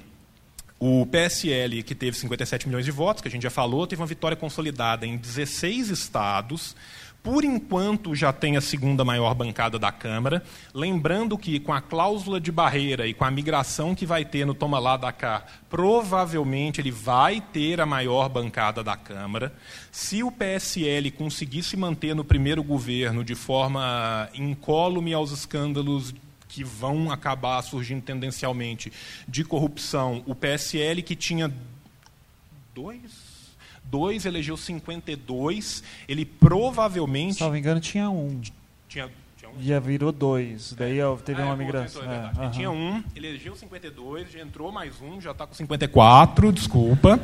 Speaker 4: o PSL, que teve 57 milhões de votos, que a gente já falou, teve uma vitória consolidada em 16 estados por enquanto já tem a segunda maior bancada da Câmara. Lembrando que, com a cláusula de barreira e com a migração que vai ter no Toma Lá da Cá, provavelmente ele vai ter a maior bancada da Câmara. Se o PSL conseguir se manter no primeiro governo de forma incólume aos escândalos que vão acabar surgindo tendencialmente de corrupção, o PSL que tinha dois 2 elegeu 52, ele provavelmente.
Speaker 3: Se não me engano, tinha um.
Speaker 4: Tinha, tinha um.
Speaker 3: Já virou dois, daí teve
Speaker 4: ah,
Speaker 3: uma
Speaker 4: é,
Speaker 3: migração.
Speaker 4: É,
Speaker 3: é,
Speaker 4: ele tinha um, ele elegeu 52, já entrou mais um, já está com 54, desculpa.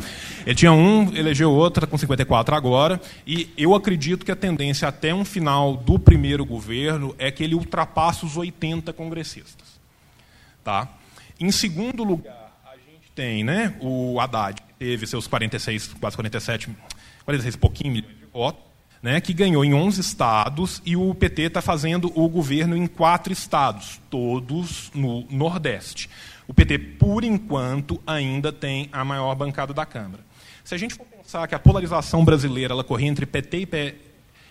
Speaker 4: Ele tinha um, elegeu outro, está com 54 agora. E eu acredito que a tendência até um final do primeiro governo é que ele ultrapasse os 80 congressistas. Tá? Em segundo lugar, a gente tem né, o Haddad teve seus 46, quase 47, 46 e pouquinho milhões de votos, né, que ganhou em 11 estados, e o PT está fazendo o governo em quatro estados, todos no Nordeste. O PT, por enquanto, ainda tem a maior bancada da Câmara. Se a gente for pensar que a polarização brasileira ela corria entre PT e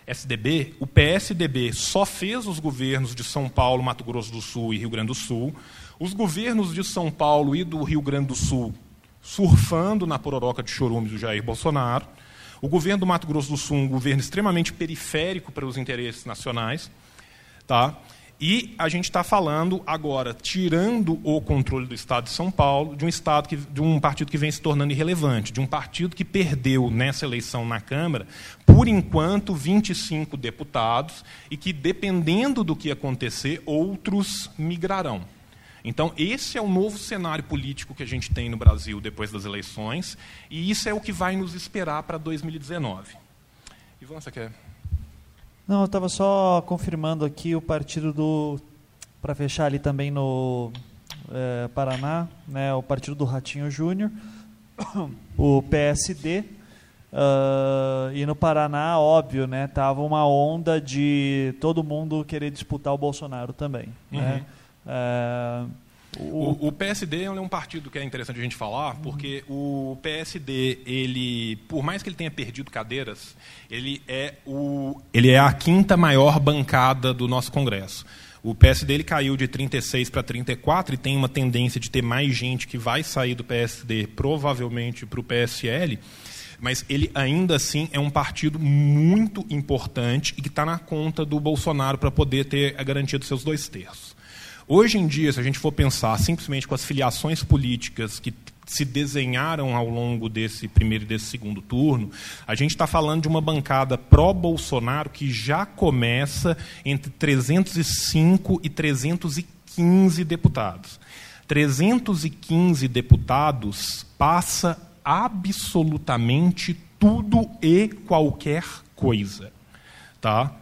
Speaker 4: PSDB, o PSDB só fez os governos de São Paulo, Mato Grosso do Sul e Rio Grande do Sul. Os governos de São Paulo e do Rio Grande do Sul surfando na pororoca de chorumes do Jair Bolsonaro. O governo do Mato Grosso do Sul, um governo extremamente periférico para os interesses nacionais. Tá? E a gente está falando agora, tirando o controle do Estado de São Paulo, de um estado que, de um partido que vem se tornando irrelevante, de um partido que perdeu nessa eleição na Câmara, por enquanto, 25 deputados, e que, dependendo do que acontecer, outros migrarão. Então, esse é o novo cenário político que a gente tem no Brasil depois das eleições, e isso é o que vai nos esperar para 2019. Ivan, você quer?
Speaker 3: Não, eu estava só confirmando aqui o partido do. Para fechar ali também no é, Paraná, né, o partido do Ratinho Júnior, o PSD. Uh, e no Paraná, óbvio, né, tava uma onda de todo mundo querer disputar o Bolsonaro também. Né? Uhum. Né?
Speaker 4: É, o, o, PSD é um partido que é interessante a gente falar, porque o PSD, ele, por mais que ele tenha perdido cadeiras, ele é, o, ele é a quinta maior bancada do nosso Congresso. O PSD ele caiu de 36 para 34 e tem uma tendência de ter mais gente que vai sair do PSD, provavelmente para o PSL, mas ele ainda assim é um partido muito importante e que está na conta do Bolsonaro para poder ter a garantia dos seus dois terços. Hoje em dia, se a gente for pensar simplesmente com as filiações políticas que se desenharam ao longo desse primeiro e desse segundo turno, a gente está falando de uma bancada pró-Bolsonaro que já começa entre 305 e 315 deputados. 315 deputados passa absolutamente tudo e qualquer coisa. Tá?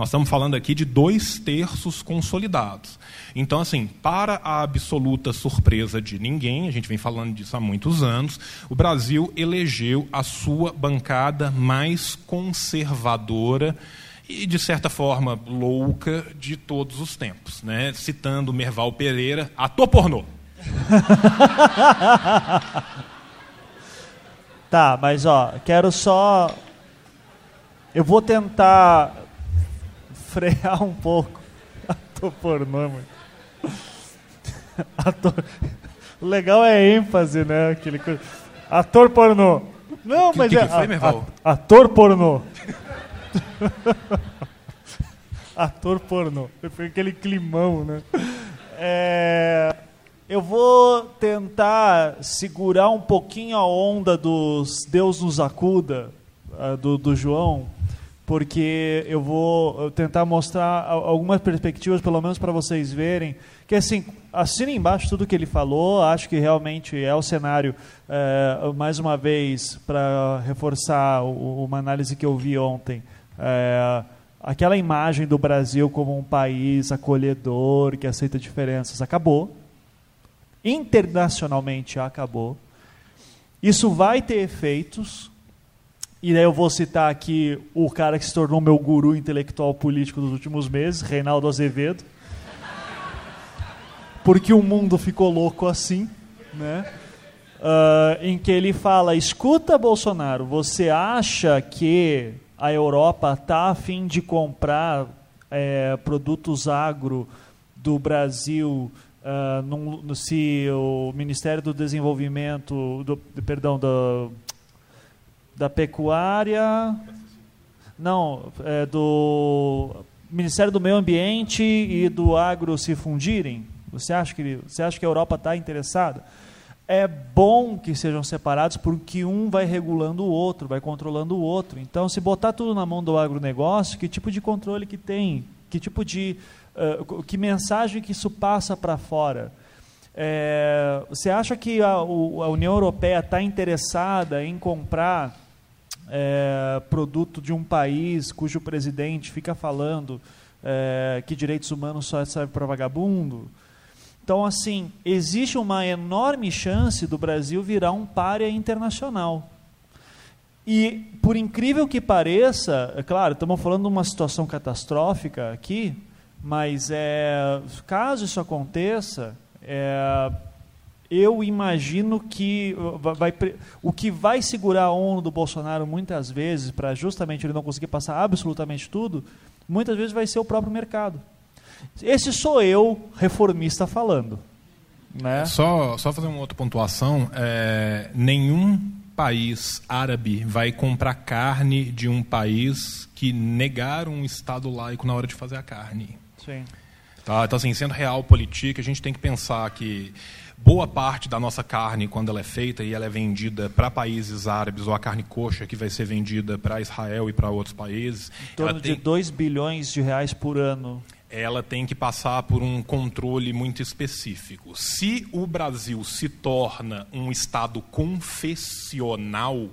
Speaker 4: Nós estamos falando aqui de dois terços consolidados. Então, assim, para a absoluta surpresa de ninguém, a gente vem falando disso há muitos anos, o Brasil elegeu a sua bancada mais conservadora e, de certa forma, louca de todos os tempos. Né? Citando Merval Pereira, ator pornô.
Speaker 3: tá, mas ó, quero só. Eu vou tentar frear um pouco. Ator pornô, mano. Ator... O legal é a ênfase, né? Aquele... Ator pornô. Não, mas
Speaker 4: que,
Speaker 3: é.
Speaker 4: Que foi, Merval?
Speaker 3: ator pornô. Ator pornô. Foi aquele climão, né? É, eu vou tentar segurar um pouquinho a onda dos Deus nos acuda, uh, do, do João, porque eu vou tentar mostrar algumas perspectivas, pelo menos para vocês verem, que assim, assina embaixo tudo que ele falou, acho que realmente é o cenário, é, mais uma vez, para reforçar o, uma análise que eu vi ontem, é, aquela imagem do Brasil como um país acolhedor, que aceita diferenças, acabou. Internacionalmente acabou. Isso vai ter efeitos, e daí eu vou citar aqui o cara que se tornou meu guru intelectual político dos últimos meses, Reinaldo Azevedo. Porque o mundo ficou louco assim, né? Uh, em que ele fala: escuta, Bolsonaro, você acha que a Europa está a fim de comprar é, produtos agro do Brasil uh, num, se o Ministério do Desenvolvimento, do, perdão, do, da Pecuária, não, é, do Ministério do Meio Ambiente e do Agro se fundirem? Você acha que, você acha que a Europa está interessada? é bom que sejam separados porque um vai regulando o outro, vai controlando o outro. Então, se botar tudo na mão do agronegócio, que tipo de controle que tem? Que tipo de uh, que mensagem que isso passa para fora? É, você acha que a, a União Europeia está interessada em comprar é, produto de um país cujo presidente fica falando é, que direitos humanos só servem para vagabundo? Então, assim, existe uma enorme chance do Brasil virar um párea internacional. E, por incrível que pareça, é claro, estamos falando de uma situação catastrófica aqui, mas é, caso isso aconteça, é, eu imagino que vai, o que vai segurar a ONU do Bolsonaro muitas vezes, para justamente ele não conseguir passar absolutamente tudo, muitas vezes vai ser o próprio mercado. Esse sou eu, reformista, falando. Né?
Speaker 4: Só, só fazer uma outra pontuação: é, nenhum país árabe vai comprar carne de um país que negar um Estado laico na hora de fazer a carne.
Speaker 3: Sim.
Speaker 4: Tá? Então, assim, sendo real política, a gente tem que pensar que boa parte da nossa carne, quando ela é feita e ela é vendida para países árabes, ou a carne coxa que vai ser vendida para Israel e para outros países.
Speaker 3: Em torno de 2 bilhões de reais por ano
Speaker 4: ela tem que passar por um controle muito específico. Se o Brasil se torna um Estado confessional,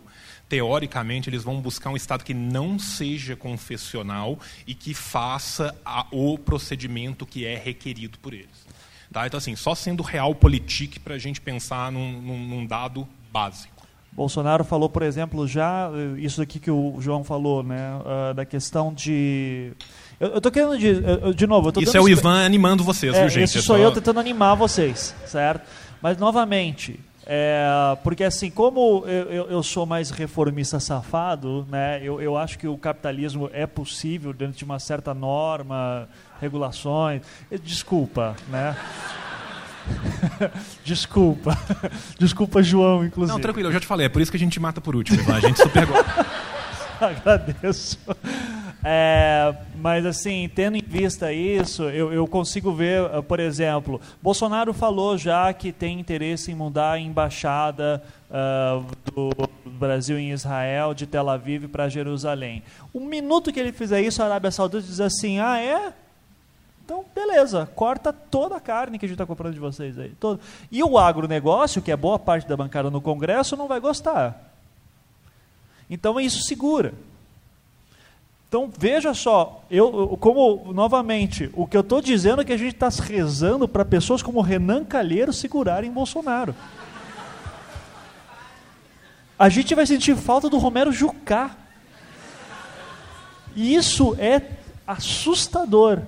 Speaker 4: teoricamente eles vão buscar um Estado que não seja confessional e que faça a, o procedimento que é requerido por eles. Tá? Então, assim, só sendo realpolitik para a gente pensar num, num, num dado básico.
Speaker 3: Bolsonaro falou, por exemplo, já eh, isso aqui que o João falou, né, uh, da questão de eu, estou querendo de, eu, de novo.
Speaker 4: Isso é o Ivan animando vocês,
Speaker 3: é,
Speaker 4: viu, gente?
Speaker 3: Isso sou eu tentando animar vocês, certo? Mas novamente, é, porque assim, como eu, eu, eu, sou mais reformista safado, né, eu, eu acho que o capitalismo é possível dentro de uma certa norma, regulações. Desculpa, né? Desculpa. Desculpa, João, inclusive.
Speaker 4: Não, tranquilo, eu já te falei, é por isso que a gente mata por último, Ivan. A gente super gosta.
Speaker 3: Agradeço. É, mas assim, tendo em vista isso, eu, eu, consigo ver, ah, por exemplo, Bolsonaro falou já que tem interesse em mudar a embaixada uh, do Brasil em Israel, de Tel Aviv para Jerusalém. O minuto que ele fizer isso, a Arábia Saudita diz assim: ah, é? Então, beleza, corta toda a carne que a gente está comprando de vocês aí. Todo. E o agronegócio, que é boa parte da bancada no Congresso, não vai gostar. Então, isso segura. Então veja só, eu, como novamente, o que eu estou dizendo é que a gente está rezando para pessoas como Renan Calheiro segurarem Bolsonaro. A gente vai sentir falta do Romero Jucá. E isso é assustador.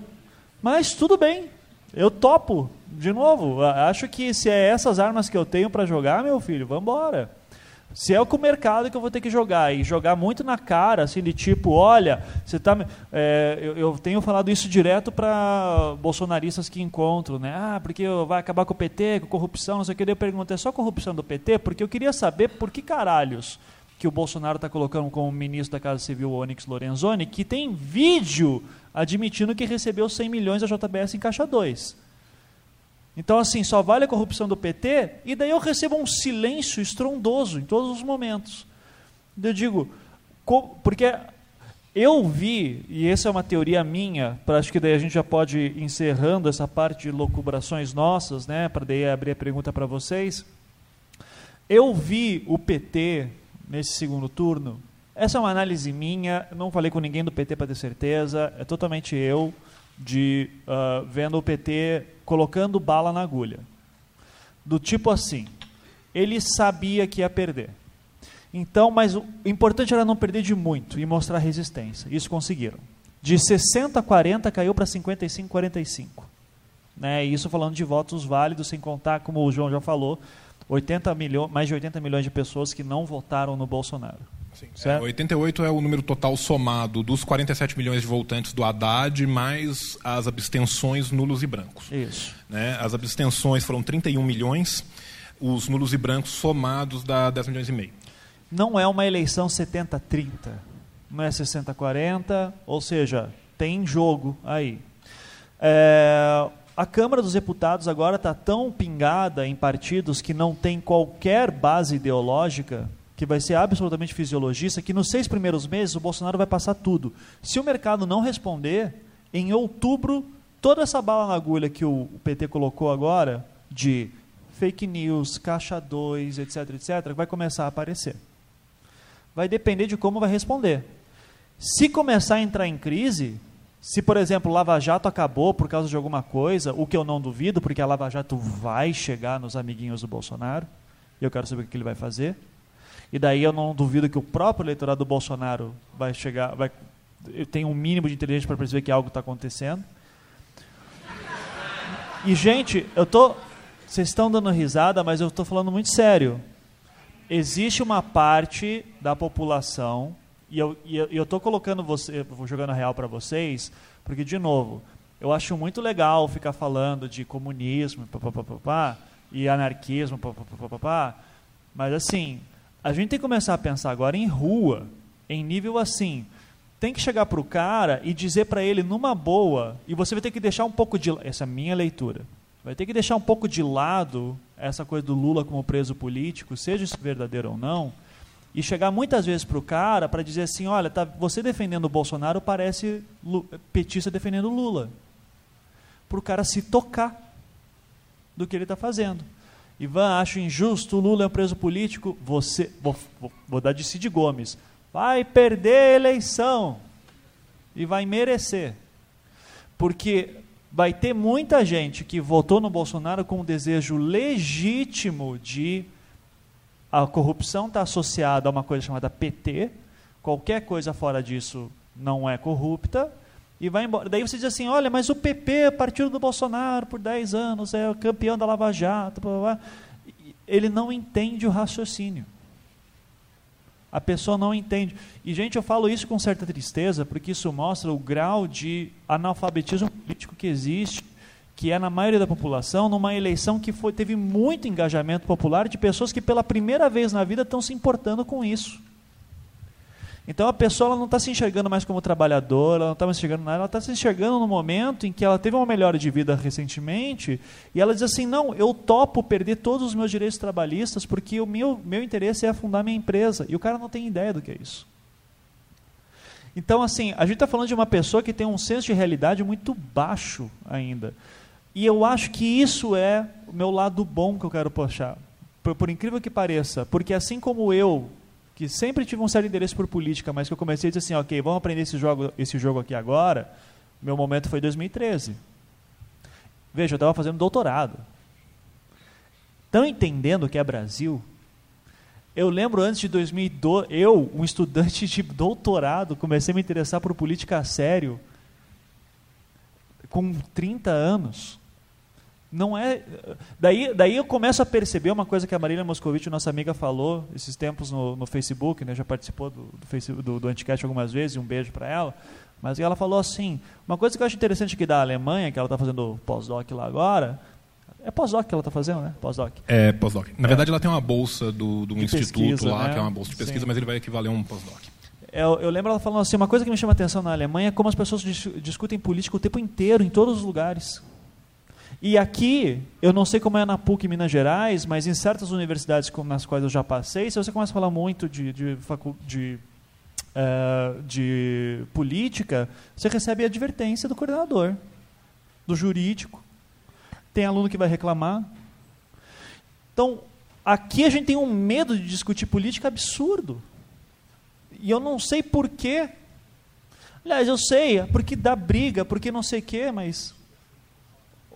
Speaker 3: Mas tudo bem, eu topo. De novo, acho que se é essas armas que eu tenho para jogar, meu filho, vamos embora. Se é o mercado que eu vou ter que jogar e jogar muito na cara, assim, de tipo, olha, você tá. É, eu, eu, tenho falado isso direto para bolsonaristas que encontro, né? Ah, porque vai acabar com o PT, com corrupção, não sei o que. Eu perguntei, é só corrupção do PT? Porque eu queria saber por que caralhos que o Bolsonaro está colocando como ministro da Casa Civil, Onyx Lorenzoni, que tem vídeo admitindo que recebeu 100 milhões da JBS em Caixa 2. Então, assim, só vale a corrupção do PT, e daí eu recebo um silêncio estrondoso em todos os momentos. Eu digo, porque eu vi, e essa é uma teoria minha, para acho que daí a gente já pode ir encerrando essa parte de locubrações nossas, né, para daí abrir a pergunta para vocês. Eu vi o PT nesse segundo turno. Essa é uma análise minha, não falei com ninguém do PT para ter certeza, é totalmente eu de uh, vendo o PT colocando bala na agulha. Do tipo assim, ele sabia que ia perder. Então, mas o importante era não perder de muito e mostrar resistência. Isso conseguiram. De 60 a 40 caiu para 55 a 45. Né? Isso falando de votos válidos, sem contar, como o João já falou, 80 milhões, mais de 80 milhões de pessoas que não votaram no Bolsonaro.
Speaker 4: É, 88 é o número total somado dos 47 milhões de votantes do Haddad, mais as abstenções nulos e brancos.
Speaker 3: Isso.
Speaker 4: Né? As abstenções foram 31 milhões, os nulos e brancos somados dá 10 milhões e meio.
Speaker 3: Não é uma eleição 70-30, não é 60-40, ou seja, tem jogo aí. É, a Câmara dos Deputados agora está tão pingada em partidos que não tem qualquer base ideológica que vai ser absolutamente fisiologista, que nos seis primeiros meses o Bolsonaro vai passar tudo. Se o mercado não responder, em outubro, toda essa bala na agulha que o PT colocou agora, de fake news, caixa 2, etc, etc, vai começar a aparecer. Vai depender de como vai responder. Se começar a entrar em crise, se, por exemplo, Lava Jato acabou por causa de alguma coisa, o que eu não duvido, porque a Lava Jato vai chegar nos amiguinhos do Bolsonaro, e eu quero saber o que ele vai fazer. E daí eu não duvido que o próprio eleitorado do Bolsonaro vai chegar, vai tem um mínimo de inteligência para perceber que algo está acontecendo. E gente, eu tô, vocês estão dando risada, mas eu estou falando muito sério. Existe uma parte da população e eu e eu estou colocando você, vou jogando real para vocês, porque de novo, eu acho muito legal ficar falando de comunismo, pá, e anarquismo, pá, mas assim, a gente tem que começar a pensar agora em rua, em nível assim. Tem que chegar para o cara e dizer para ele numa boa, e você vai ter que deixar um pouco de. Essa é a minha leitura. Vai ter que deixar um pouco de lado essa coisa do Lula como preso político, seja isso verdadeiro ou não, e chegar muitas vezes para o cara para dizer assim: olha, tá, você defendendo o Bolsonaro parece petista defendendo o Lula. Para o cara se tocar do que ele está fazendo. Ivan, acho injusto, o Lula é um preso político. Você, vou, vou, vou dar de Cid Gomes, vai perder a eleição e vai merecer. Porque vai ter muita gente que votou no Bolsonaro com um desejo legítimo de a corrupção está associada a uma coisa chamada PT, qualquer coisa fora disso não é corrupta, e vai embora. Daí você diz assim: olha, mas o PP, partido do Bolsonaro, por 10 anos, é o campeão da Lava Jato. Blá, blá. Ele não entende o raciocínio. A pessoa não entende. E, gente, eu falo isso com certa tristeza, porque isso mostra o grau de analfabetismo político que existe, que é na maioria da população, numa eleição que foi, teve muito engajamento popular de pessoas que, pela primeira vez na vida, estão se importando com isso. Então a pessoa não está se enxergando mais como trabalhadora, não está mais enxergando nada, ela está se enxergando no momento em que ela teve uma melhora de vida recentemente e ela diz assim: não, eu topo perder todos os meus direitos trabalhistas porque o meu, meu interesse é afundar minha empresa. E o cara não tem ideia do que é isso. Então, assim, a gente está falando de uma pessoa que tem um senso de realidade muito baixo ainda. E eu acho que isso é o meu lado bom que eu quero puxar. Por, por incrível que pareça, porque assim como eu que sempre tive um certo interesse por política, mas que eu comecei a dizer assim, ok, vamos aprender esse jogo, esse jogo aqui agora, meu momento foi 2013. Veja, eu estava fazendo doutorado. Estão entendendo o que é Brasil? Eu lembro antes de 2012, eu, um estudante de doutorado, comecei a me interessar por política a sério com 30 anos. Não é. Daí, daí eu começo a perceber uma coisa que a Marília Moscovitch, nossa amiga, falou esses tempos no, no Facebook, né, já participou do, do, Facebook, do, do Anticast algumas vezes, um beijo para ela. Mas ela falou assim: uma coisa que eu acho interessante aqui da Alemanha, que ela está fazendo pós-doc lá agora, é pós-doc que ela está fazendo, né? Pós-doc.
Speaker 4: É pós-doc. Na é. verdade, ela tem uma bolsa do, do instituto
Speaker 3: pesquisa,
Speaker 4: lá,
Speaker 3: né?
Speaker 4: que é uma bolsa de pesquisa,
Speaker 3: Sim.
Speaker 4: mas ele vai equivaler a um pós-doc.
Speaker 3: Eu, eu, lembro ela falando assim, uma coisa que me chama a atenção na Alemanha é como as pessoas dis discutem política o tempo inteiro, em todos os lugares. E aqui, eu não sei como é na PUC em Minas Gerais, mas em certas universidades nas quais eu já passei, se você começa a falar muito de, de, de, uh, de política, você recebe a advertência do coordenador, do jurídico. Tem aluno que vai reclamar. Então, aqui a gente tem um medo de discutir política absurdo. E eu não sei porquê. Aliás, eu sei, porque dá briga, porque não sei o quê, mas.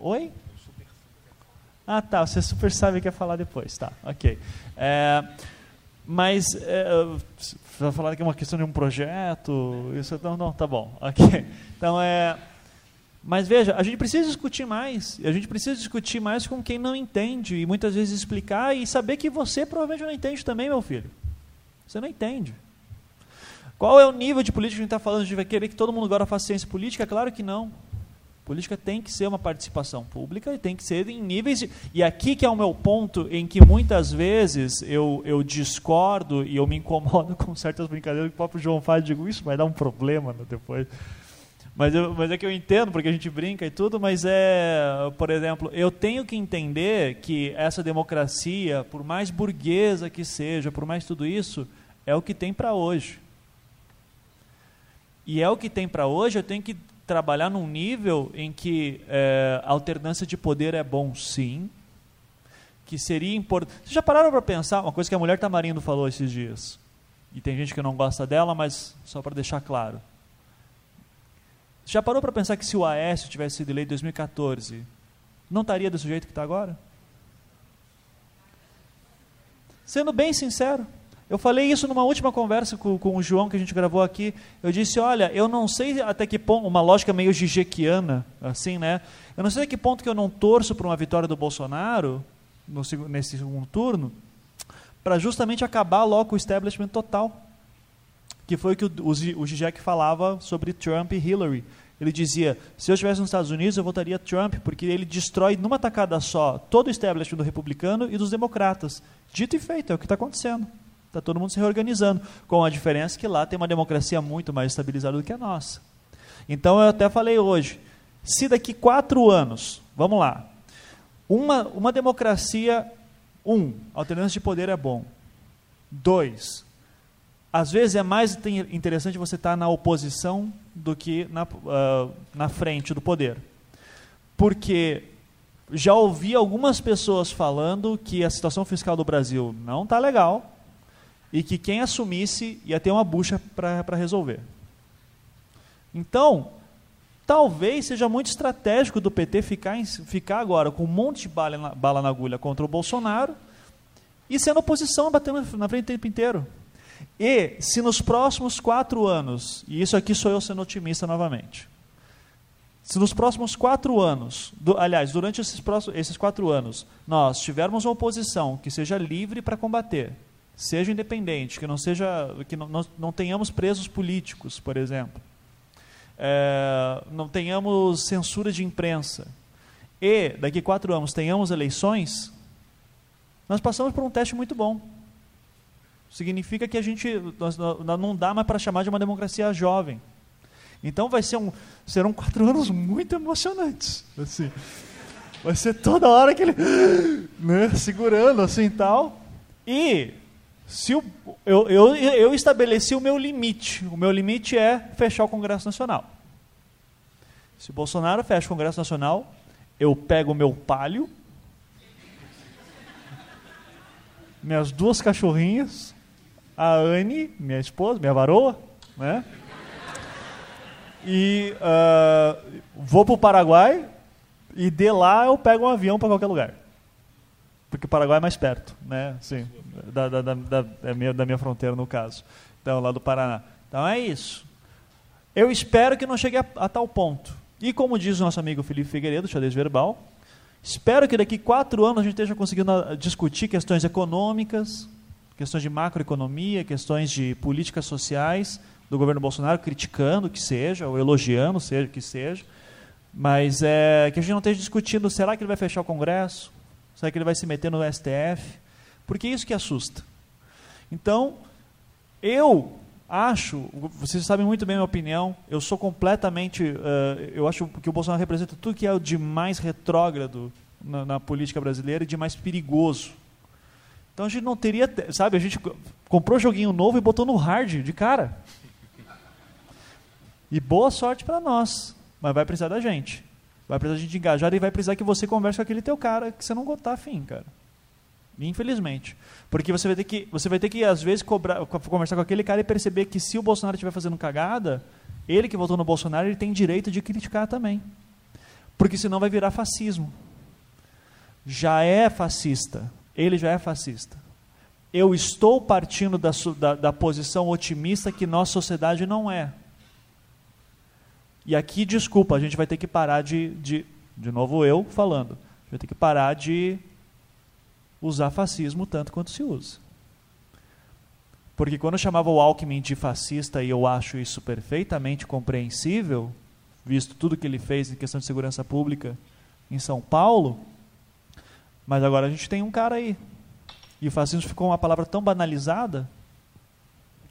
Speaker 3: Oi? Ah, tá, você super sabe que quer falar depois, tá, ok. É, mas, é, você falar que é uma questão de um projeto, isso, não, não, tá bom, ok. Então, é, mas veja, a gente precisa discutir mais, a gente precisa discutir mais com quem não entende, e muitas vezes explicar e saber que você provavelmente não entende também, meu filho. Você não entende. Qual é o nível de política que a gente está falando? A gente vai querer que todo mundo agora faça ciência política? Claro que não. Política tem que ser uma participação pública e tem que ser em níveis. De... E aqui que é o meu ponto em que muitas vezes eu, eu discordo e eu me incomodo com certas brincadeiras que o próprio João faz digo, isso vai dar um problema né, depois. Mas, eu, mas é que eu entendo, porque a gente brinca e tudo, mas é, por exemplo, eu tenho que entender que essa democracia, por mais burguesa que seja, por mais tudo isso, é o que tem para hoje. E é o que tem para hoje, eu tenho que trabalhar num nível em que é, a alternância de poder é bom, sim. Que seria importante. Vocês já pararam para pensar? Uma coisa que a mulher Tamarindo falou esses dias. E tem gente que não gosta dela, mas só para deixar claro. Já parou para pensar que se o Aécio tivesse sido eleito em 2014, não estaria desse jeito que está agora? Sendo bem sincero, eu falei isso numa última conversa com, com, o João que a gente gravou aqui. Eu disse, olha, eu não sei até que ponto, uma lógica meio gigequiana, assim, né? Eu não sei até que ponto que eu não torço para uma vitória do Bolsonaro no, nesse segundo turno, para justamente acabar logo o establishment total. Que foi o que o, o, falava sobre Trump e Hillary. Ele dizia: se eu estivesse nos Estados Unidos, eu votaria Trump, porque ele destrói numa tacada só todo o establishment do republicano e dos democratas. Dito e feito, é o que está acontecendo. Está todo mundo se reorganizando, com a diferença que lá tem uma democracia muito mais estabilizada do que a nossa. Então eu até falei hoje: se daqui quatro anos, vamos lá, uma, uma democracia, um, alternância de poder é bom. Dois, às vezes é mais interessante você estar na oposição do que na, uh, na frente do poder. Porque já ouvi algumas pessoas falando que a situação fiscal do Brasil não está legal e que quem assumisse ia ter uma bucha para resolver. Então, talvez seja muito estratégico do PT ficar, em, ficar agora com um monte de bala na, bala na agulha contra o Bolsonaro e sendo oposição batendo na frente o tempo inteiro. E se nos próximos quatro anos, e isso aqui sou eu sendo otimista novamente, se nos próximos quatro anos, do, aliás, durante esses, próximos, esses quatro anos, nós tivermos uma oposição que seja livre para combater, seja independente, que não seja, que não, não, não tenhamos presos políticos, por exemplo, é, não tenhamos censura de imprensa, e daqui a quatro anos tenhamos eleições, nós passamos por um teste muito bom. Significa que a gente nós, não dá mais para chamar de uma democracia jovem. Então vai ser um, serão quatro anos muito emocionantes. Assim. Vai ser toda hora aquele né, segurando assim tal. E se o, eu, eu, eu estabeleci o meu limite. O meu limite é fechar o Congresso Nacional. Se o Bolsonaro fecha o Congresso Nacional, eu pego o meu palio, minhas duas cachorrinhas, a Anne, minha esposa, minha varoa, né? E uh, vou para o Paraguai e de lá eu pego um avião para qualquer lugar. Porque o Paraguai é mais perto, né? Sim, da, da, da, da, da, minha, da minha fronteira, no caso. Então, lá do Paraná. Então, é isso. Eu espero que não chegue a, a tal ponto. E como diz o nosso amigo Felipe Figueiredo, xadrez verbal, espero que daqui quatro anos a gente esteja conseguindo ah, discutir questões econômicas, questões de macroeconomia, questões de políticas sociais do governo Bolsonaro, criticando que seja, ou elogiando seja que seja, mas é, que a gente não esteja discutindo, será que ele vai fechar o Congresso? Será que ele vai se meter no STF? Porque é isso que assusta. Então, eu acho, vocês sabem muito bem a minha opinião, eu sou completamente, uh, eu acho que o Bolsonaro representa tudo que é o de mais retrógrado na, na, política brasileira e de mais perigoso. Então a gente não teria, sabe, a gente comprou joguinho novo e botou no hard de cara. E boa sorte para nós, mas vai precisar da gente. Vai precisar de gente engajada e vai precisar que você converse com aquele teu cara que você não está afim, cara. Infelizmente. Porque você vai ter que, você vai ter que às vezes, cobrar, conversar com aquele cara e perceber que se o Bolsonaro estiver fazendo cagada, ele que votou no Bolsonaro, ele tem direito de criticar também. Porque senão vai virar fascismo. Já é fascista. Ele já é fascista. Eu estou partindo da, da, da posição otimista que nossa sociedade não é. E aqui, desculpa, a gente vai ter que parar de, de, de novo eu falando, vai ter que parar de usar fascismo tanto quanto se usa. Porque quando eu chamava o Alckmin de fascista, e eu acho isso perfeitamente compreensível, visto tudo que ele fez em questão de segurança pública em São Paulo, mas agora a gente tem um cara aí. E o fascismo ficou uma palavra tão banalizada.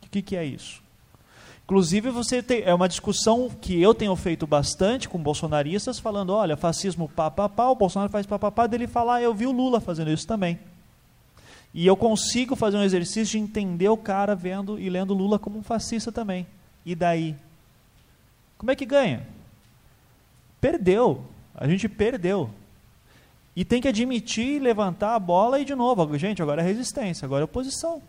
Speaker 3: O que, que é isso? Inclusive, você tem, é uma discussão que eu tenho feito bastante com bolsonaristas, falando: olha, fascismo pá, pá, pá, o Bolsonaro faz pá, pá, pá, dele falar: eu vi o Lula fazendo isso também. E eu consigo fazer um exercício de entender o cara vendo e lendo Lula como um fascista também. E daí? Como é que ganha? Perdeu. A gente perdeu. E tem que admitir, levantar a bola e de novo, gente, agora é resistência, agora é oposição.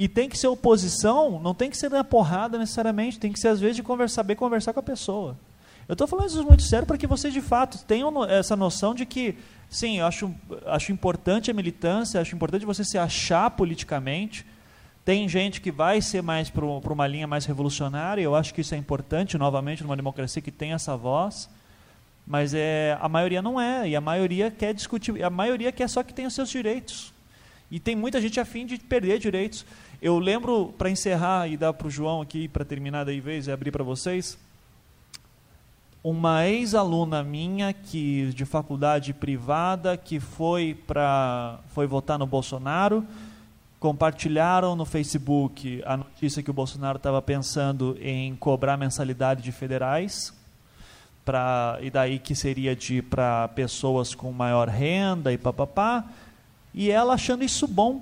Speaker 3: E tem que ser oposição, não tem que ser na porrada necessariamente, tem que ser às vezes de conversar, saber conversar com a pessoa. Eu estou falando isso muito sério para que vocês de fato tenham essa noção de que, sim, eu acho, acho importante a militância, acho importante você se achar politicamente. Tem gente que vai ser mais para uma linha mais revolucionária, eu acho que isso é importante, novamente, numa democracia que tem essa voz. Mas é, a maioria não é, e a maioria quer discutir, a maioria quer só que tenha os seus direitos. E tem muita gente afim de perder direitos. Eu lembro, para encerrar e dar para o João aqui, para terminar daí vez e abrir para vocês, uma ex-aluna minha que de faculdade privada que foi para foi votar no Bolsonaro, compartilharam no Facebook a notícia que o Bolsonaro estava pensando em cobrar mensalidade de federais para e daí que seria de para pessoas com maior renda e papapá, e ela achando isso bom,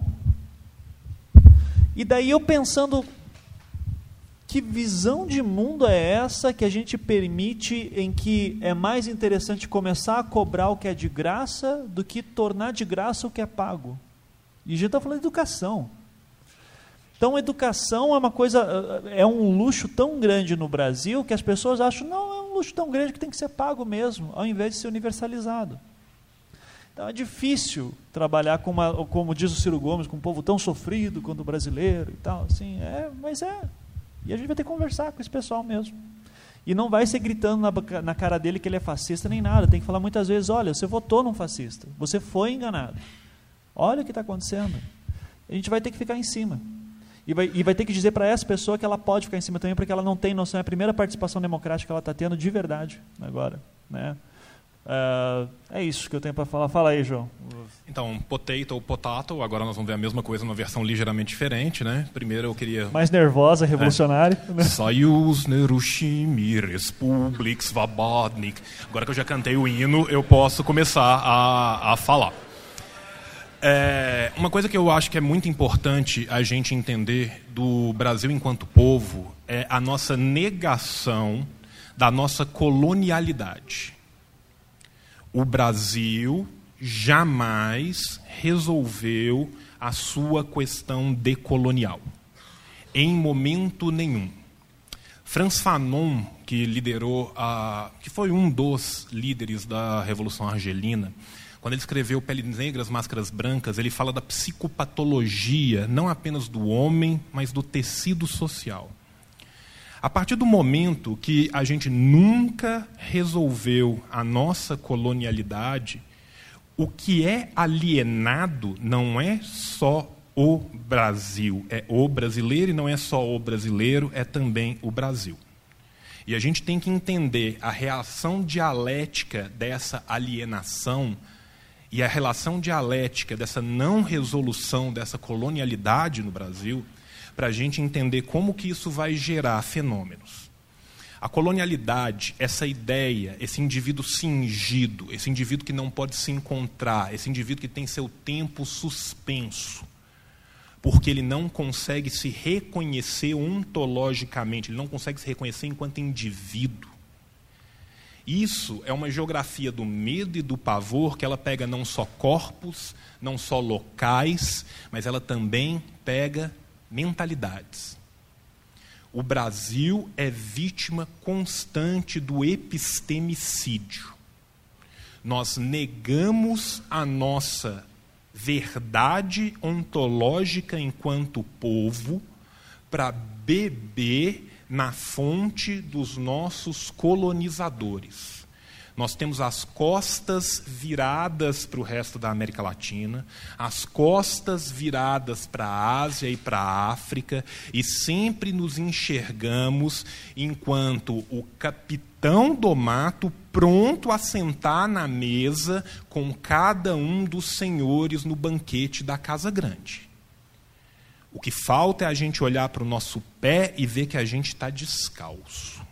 Speaker 3: e daí eu pensando, que visão de mundo é essa que a gente permite em que é mais interessante começar a cobrar o que é de graça do que tornar de graça o que é pago? E a gente está falando de educação. Então, educação é uma coisa, é um luxo tão grande no Brasil que as pessoas acham, não, é um luxo tão grande que tem que ser pago mesmo, ao invés de ser universalizado. Então é difícil trabalhar com uma, como diz o Ciro Gomes, com um povo tão sofrido quanto o brasileiro e tal, assim, é, mas é. E a gente vai ter que conversar com esse pessoal mesmo. E não vai ser gritando na, na cara dele que ele é fascista nem nada. Tem que falar muitas vezes: olha, você votou num fascista, você foi enganado. Olha o que está acontecendo. A gente vai ter que ficar em cima. E vai, e vai ter que dizer para essa pessoa que ela pode ficar em cima também, porque ela não tem noção. É a primeira participação democrática que ela está tendo de verdade agora. Né? Uh, é isso que eu tenho para falar. Fala aí, João.
Speaker 4: Então, potato ou potato, agora nós vamos ver a mesma coisa numa versão ligeiramente diferente, né? Primeiro eu queria...
Speaker 3: Mais nervosa, revolucionária.
Speaker 4: É. Né? Soyuz Nerushimi Republik Svobodnik. Agora que eu já cantei o hino, eu posso começar a, a falar. É, uma coisa que eu acho que é muito importante a gente entender do Brasil enquanto povo é a nossa negação da nossa colonialidade o Brasil jamais resolveu a sua questão decolonial, em momento nenhum. Franz Fanon, que liderou a, que foi um dos líderes da Revolução Argelina, Quando ele escreveu Peles Negras, Máscaras Brancas, ele fala da psicopatologia, não apenas do homem, mas do tecido social. A partir do momento que a gente nunca resolveu a nossa colonialidade, o que é alienado não é só o Brasil, é o brasileiro e não é só o brasileiro, é também o Brasil. E a gente tem que entender a reação dialética dessa alienação e a relação dialética dessa não resolução dessa colonialidade no Brasil para a gente entender como que isso vai gerar fenômenos. A colonialidade, essa ideia, esse indivíduo cingido, esse indivíduo que não pode se encontrar, esse indivíduo que tem seu tempo suspenso, porque ele não consegue se reconhecer ontologicamente, ele não consegue se reconhecer enquanto indivíduo. Isso é uma geografia do medo e do pavor que ela pega não só corpos, não só locais, mas ela também pega mentalidades. O Brasil é vítima constante do epistemicídio. Nós negamos a nossa verdade ontológica enquanto povo para beber na fonte dos nossos colonizadores. Nós temos as costas viradas para o resto da América Latina, as costas viradas para a Ásia e para a África, e sempre nos enxergamos enquanto o capitão do mato pronto a sentar na mesa com cada um dos senhores no banquete da Casa Grande. O que falta é a gente olhar para o nosso pé e ver que a gente está descalço.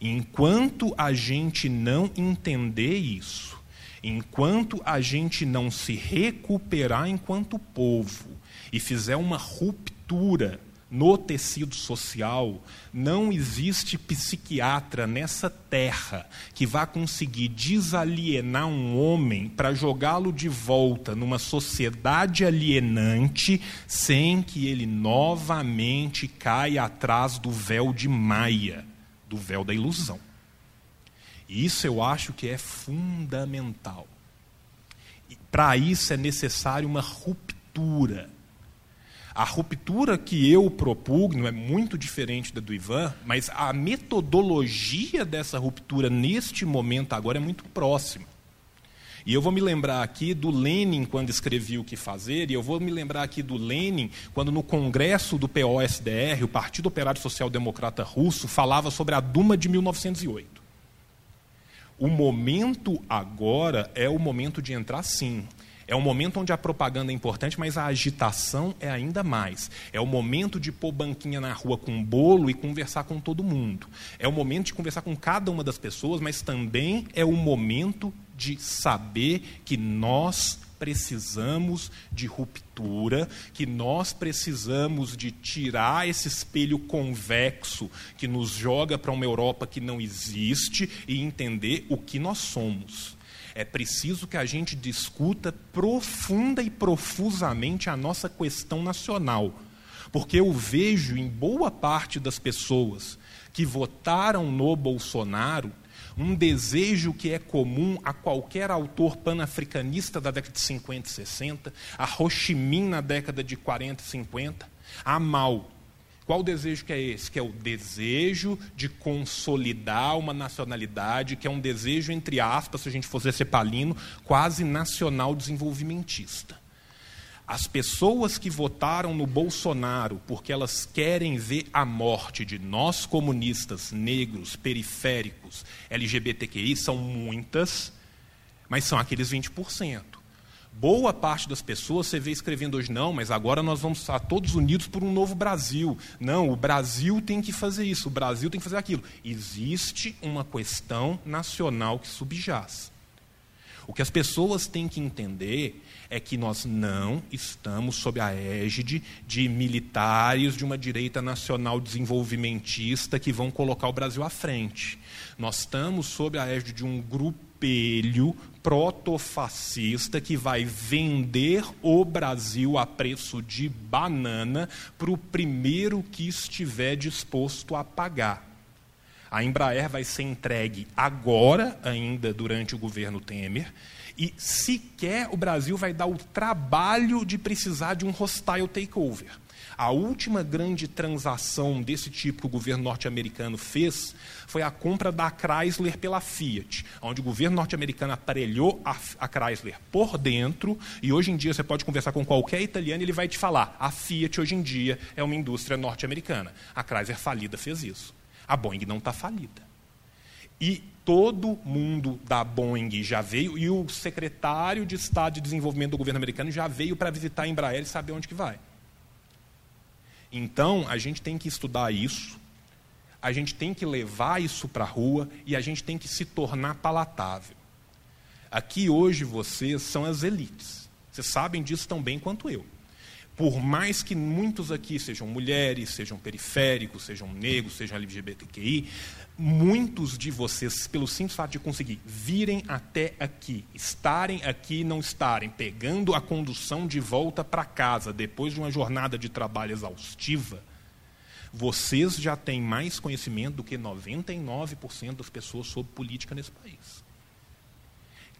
Speaker 4: Enquanto a gente não entender isso, enquanto a gente não se recuperar enquanto povo e fizer uma ruptura no tecido social, não existe psiquiatra nessa terra que vá conseguir desalienar um homem para jogá-lo de volta numa sociedade alienante sem que ele novamente caia atrás do véu de Maia do véu da ilusão. E isso eu acho que é fundamental. Para isso é necessário uma ruptura. A ruptura que eu propugno é muito diferente da do Ivan, mas a metodologia dessa ruptura neste momento agora é muito próxima. E eu vou me lembrar aqui do Lenin quando escrevi o que fazer, e eu vou me lembrar aqui do Lenin quando no congresso do POSDR, o Partido Operário Social Democrata Russo, falava sobre a Duma de 1908. O momento agora é o momento de entrar sim. É um momento onde a propaganda é importante, mas a agitação é ainda mais. É o momento de pôr banquinha na rua com bolo e conversar com todo mundo. É o momento de conversar com cada uma das pessoas, mas também é o momento de saber que nós precisamos de ruptura, que nós precisamos de tirar esse espelho convexo que nos joga para uma Europa que não existe e entender o que nós somos. É preciso que a gente discuta profunda e profusamente a nossa questão nacional, porque eu vejo em boa parte das pessoas que votaram no Bolsonaro um desejo que é comum a qualquer autor panafricanista da década de 50 e 60, a Ho Chi Minh na década de 40 e 50, a Mao. Qual desejo que é esse? Que é o desejo de consolidar uma nacionalidade, que é um desejo, entre aspas, se a gente fosse ser palino, quase nacional desenvolvimentista. As pessoas que votaram no Bolsonaro porque elas querem ver a morte de nós comunistas, negros, periféricos, LGBTQI, são muitas, mas são aqueles 20%. Boa parte das pessoas você vê escrevendo hoje, não, mas agora nós vamos estar todos unidos por um novo Brasil. Não, o Brasil tem que fazer isso, o Brasil tem que fazer aquilo. Existe uma questão nacional que subjaz. O que as pessoas têm que entender é que nós não estamos sob a égide de militares de uma direita nacional desenvolvimentista que vão colocar o Brasil à frente. Nós estamos sob a égide de um grupelho protofascista que vai vender o Brasil a preço de banana para o primeiro que estiver disposto a pagar. A Embraer vai ser entregue agora, ainda durante o governo Temer, e sequer o Brasil vai dar o trabalho de precisar de um hostile takeover. A última grande transação desse tipo que o governo norte-americano fez foi a compra da Chrysler pela Fiat, onde o governo norte-americano aparelhou a, a, Chrysler por dentro, e hoje em dia você pode conversar com qualquer italiano e ele vai te falar: a Fiat hoje em dia é uma indústria norte-americana. A Chrysler falida fez isso. A Boeing não está falida. E todo mundo da Boeing já veio, e o secretário de Estado de Desenvolvimento do governo americano já veio para visitar a Embraer e saber onde que vai. Então, a gente tem que estudar isso, a gente tem que levar isso para a rua e a gente tem que se tornar palatável. Aqui hoje vocês são as elites. Vocês sabem disso tão bem quanto eu. Por mais que muitos aqui sejam mulheres, sejam periféricos, sejam negros, sejam LGBTQI, muitos de vocês, pelo simples fato de conseguir virem até aqui, estarem aqui não estarem, pegando a condução de volta para casa depois de uma jornada de trabalho exaustiva, vocês já têm mais conhecimento do que 99% das pessoas sobre política nesse país.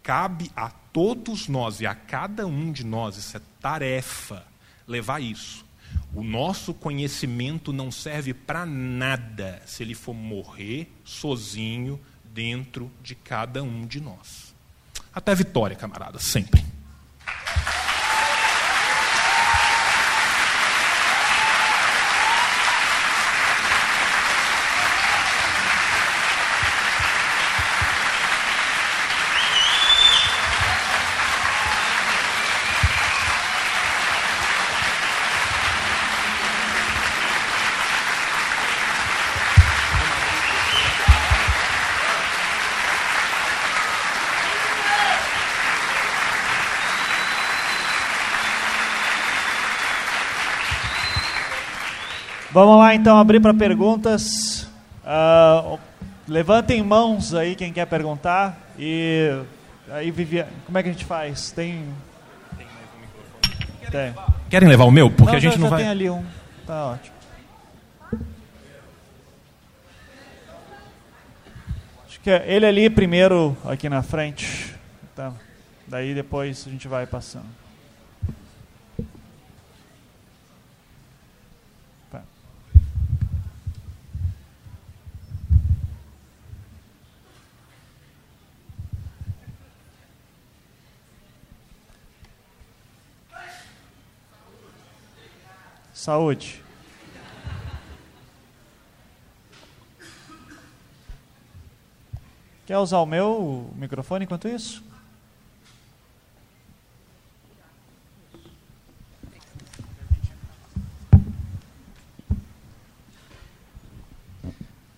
Speaker 4: Cabe a todos nós e a cada um de nós essa tarefa levar isso o nosso conhecimento não serve para nada se ele for morrer sozinho dentro de cada um de nós. Até vitória, camarada, sempre.
Speaker 3: Vamos lá então abrir para perguntas. Uh, levantem mãos aí quem quer perguntar e aí Viviane, como é que a gente faz? Tem
Speaker 4: tem. Querem levar o meu? Porque
Speaker 3: não,
Speaker 4: a gente
Speaker 3: já,
Speaker 4: não
Speaker 3: já
Speaker 4: vai.
Speaker 3: Tem ali um. Tá ótimo. Acho que é ele ali primeiro aqui na frente. Tá. Daí depois a gente vai passando. Saúde. Quer usar o meu microfone enquanto isso?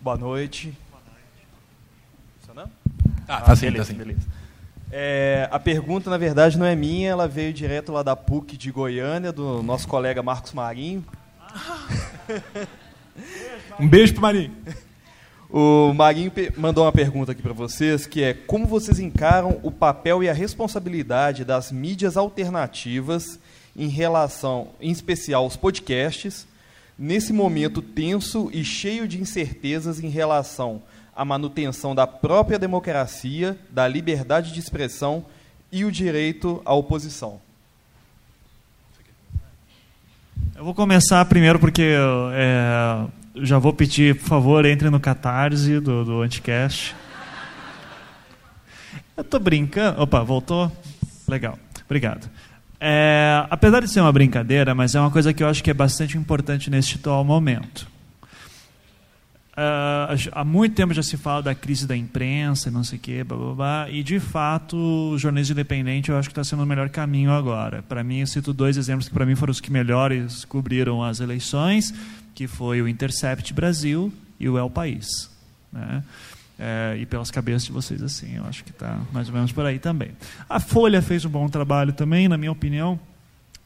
Speaker 5: Boa noite. Funcionando?
Speaker 4: Ah, tá sim,
Speaker 5: beleza,
Speaker 4: tá sim.
Speaker 5: beleza. É, a pergunta, na verdade, não é minha, ela veio direto lá da PUC de Goiânia, do nosso colega Marcos Marinho.
Speaker 4: Um beijo pro Marinho.
Speaker 5: O Marinho mandou uma pergunta aqui para vocês, que é como vocês encaram o papel e a responsabilidade das mídias alternativas em relação, em especial, aos podcasts, nesse momento tenso e cheio de incertezas em relação a manutenção da própria democracia, da liberdade de expressão e o direito à oposição.
Speaker 3: Eu vou começar primeiro porque é, já vou pedir, por favor, entre no Catarse do, do Anticast. Eu estou brincando. Opa, voltou? Legal, obrigado. É, apesar de ser uma brincadeira, mas é uma coisa que eu acho que é bastante importante neste atual momento. Uh, há muito tempo já se fala da crise da imprensa e não sei o quê, blá, blá, blá, e de fato o jornalismo independente eu acho que está sendo o melhor caminho agora. Para mim, eu cito dois exemplos que para mim foram os que melhores cobriram as eleições, que foi o Intercept Brasil e o El País. Né? É, e pelas cabeças de vocês assim, eu acho que está mais ou menos por aí também. A Folha fez um bom trabalho também, na minha opinião.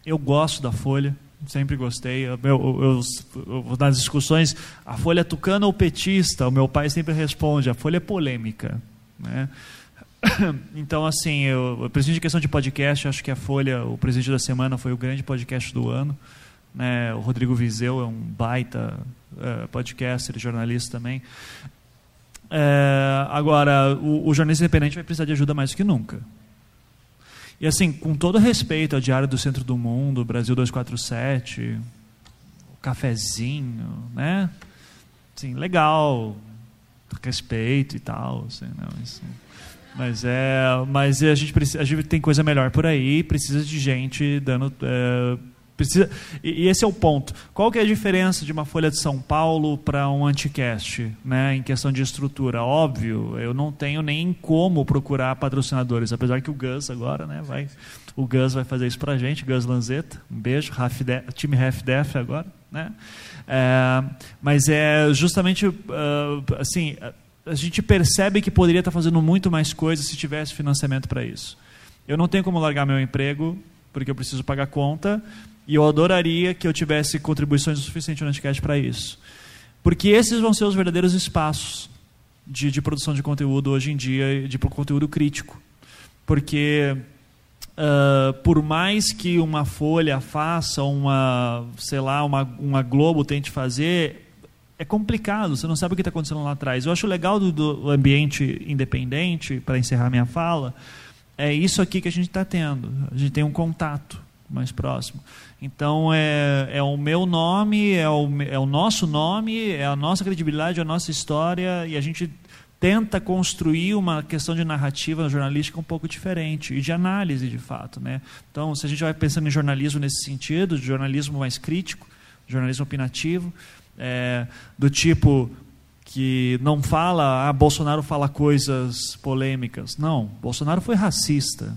Speaker 3: Eu gosto da Folha, sempre gostei. Eu, eu, eu, nas discussões, a folha tucana ou petista? O meu pai sempre responde, a folha é polêmica. Né? Então, assim, eu, eu preciso de questão de podcast, acho que a Folha, o presidente da semana, foi o grande podcast do ano. Né? O Rodrigo Vizeu é um baita uh, podcaster, jornalista também. É, agora, o, o jornalista independente vai precisar de ajuda mais do que nunca. E assim, com todo respeito ao Diário do Centro do Mundo, Brasil 247, o cafezinho, né? Sim, legal, respeito e tal, assim, não, isso, mas é, mas a gente precisa, a gente tem coisa melhor por aí, precisa de gente dando é, precisa e, esse é o ponto. Qual que é a diferença de uma Folha de São Paulo para um anticast, né, em questão de estrutura? Óbvio, eu não tenho nem como procurar patrocinadores, apesar que o Gus agora, né, vai o Gus vai fazer isso para a gente, Gus Lanzetta, um beijo, time Half Def agora, né? É, mas é justamente uh, assim a gente percebe que poderia estar fazendo muito mais coisas se tivesse financiamento para isso. Eu não tenho como largar meu emprego, porque eu preciso pagar conta, e eu adoraria que eu tivesse contribuições o suficiente no Anticast para isso. Porque esses vão ser os verdadeiros espaços de, de produção de conteúdo hoje em dia, de conteúdo crítico. Porque Uh, por mais que uma Folha faça, uma, sei lá, uma, uma Globo tente fazer, é complicado, você não sabe o que está acontecendo lá atrás. Eu acho legal do, do ambiente independente, para encerrar minha fala, é isso aqui que a gente está tendo. A gente tem um contato mais próximo. Então, é, é o meu nome, é o, é o nosso nome, é a nossa credibilidade, é a nossa história, e a gente tenta construir uma questão de narrativa jornalística um pouco diferente e de análise, de fato. Né? Então, se a gente vai pensando em jornalismo nesse sentido, de jornalismo mais crítico, jornalismo opinativo, é, do tipo que não fala, ah, Bolsonaro fala coisas polêmicas. Não, Bolsonaro foi racista.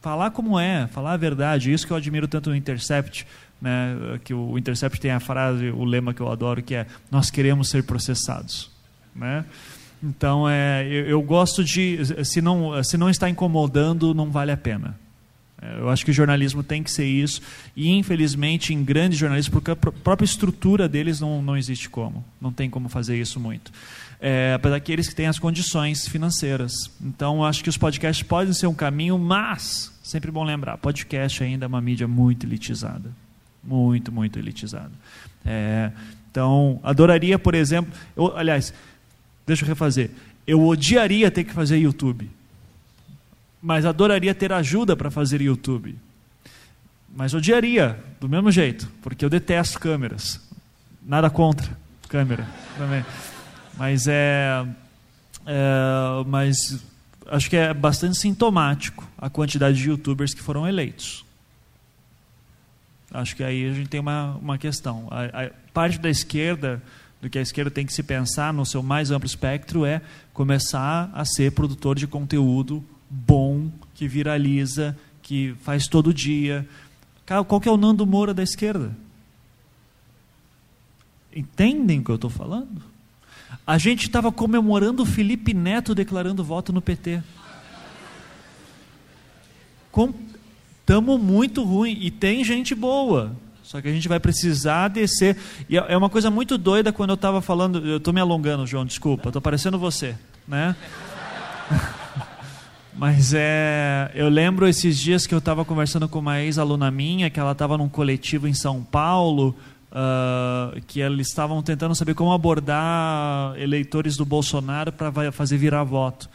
Speaker 3: Falar como é, falar a verdade, isso que eu admiro tanto no Intercept, né, que o Intercept tem a frase, o lema que eu adoro, que é nós queremos ser processados. Né? Então, é, eu, eu gosto de, se não, se não está incomodando, não vale a pena. É, eu acho que o jornalismo tem que ser isso. E, infelizmente, em grandes jornalistas, porque a própria estrutura deles não, não existe como. Não tem como fazer isso muito. É, apesar que eles que têm as condições financeiras. Então, acho que os podcasts podem ser um caminho, mas, sempre bom lembrar, podcast ainda é uma mídia muito elitizada. Muito, muito elitizada. É, então, adoraria, por exemplo... Eu, aliás, deixa eu refazer. Eu odiaria ter que fazer YouTube mas adoraria ter ajuda para fazer YouTube. Mas odiaria, do mesmo jeito, porque eu detesto câmeras. Nada contra câmera também. Mas é, é, mas acho que é bastante sintomático a quantidade de youtubers que foram eleitos. Acho que aí a gente tem uma, uma questão. A, a parte da esquerda, do que a esquerda tem que se pensar no seu mais amplo espectro, é começar a ser produtor de conteúdo bom, que viraliza, que faz todo dia. Qual que é o Nando Moura da esquerda? Entendem o que eu estou falando? A gente estava comemorando o Felipe Neto declarando voto no PT. Estamos muito ruim. E tem gente boa. Só que a gente vai precisar descer. E é, é uma coisa muito doida quando eu estava falando. Eu estou me alongando, João, desculpa. Estou parecendo você. Né? Mas é, eu lembro esses dias que eu estava conversando com uma ex-aluna minha, que ela estava num coletivo em São Paulo, uh, que eles estavam tentando saber como abordar eleitores do Bolsonaro para fazer virar voto.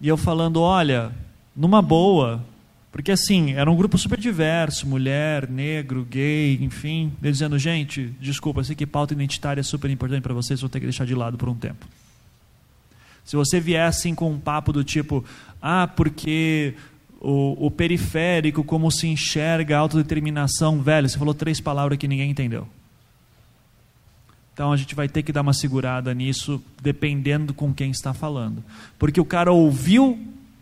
Speaker 3: E eu falando, olha, numa boa, porque assim, era um grupo super diverso, mulher, negro, gay, enfim, dizendo, gente, desculpa, sei que pauta identitária é super importante para vocês, vou ter que deixar de lado por um tempo. Se você vier assim com um papo do tipo, ah, porque o, o periférico, como se enxerga a autodeterminação, velho, você falou três palavras que ninguém entendeu. Então a gente vai ter que dar uma segurada nisso, dependendo com quem está falando. Porque o cara ouviu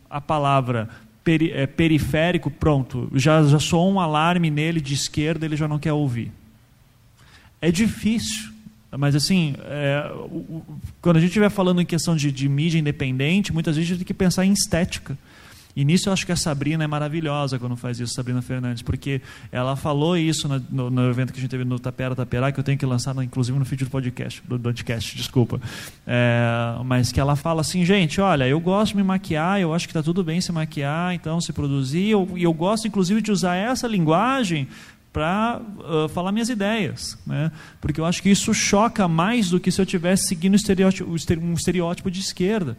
Speaker 3: a palavra peri, é, periférico, pronto, já, já soou um alarme nele de esquerda, ele já não quer ouvir. É difícil. Mas, assim, é, o, quando a gente estiver falando em questão de, de, mídia independente, muitas vezes a gente tem que pensar em estética. E nisso eu acho que a Sabrina é maravilhosa quando faz isso, Sabrina Fernandes, porque ela falou isso no, no, no evento que a gente teve no Tapera Taperá, que eu tenho que lançar, inclusive, no feed do podcast, do, podcast, desculpa. É, mas que ela fala assim, gente, olha, eu gosto de me maquiar, eu acho que está tudo bem se maquiar, então se produzir, e eu, eu gosto, inclusive, de usar essa linguagem
Speaker 6: para uh, falar minhas ideias, né? porque eu acho que isso choca mais do que se eu estivesse seguindo um estereótipo de esquerda.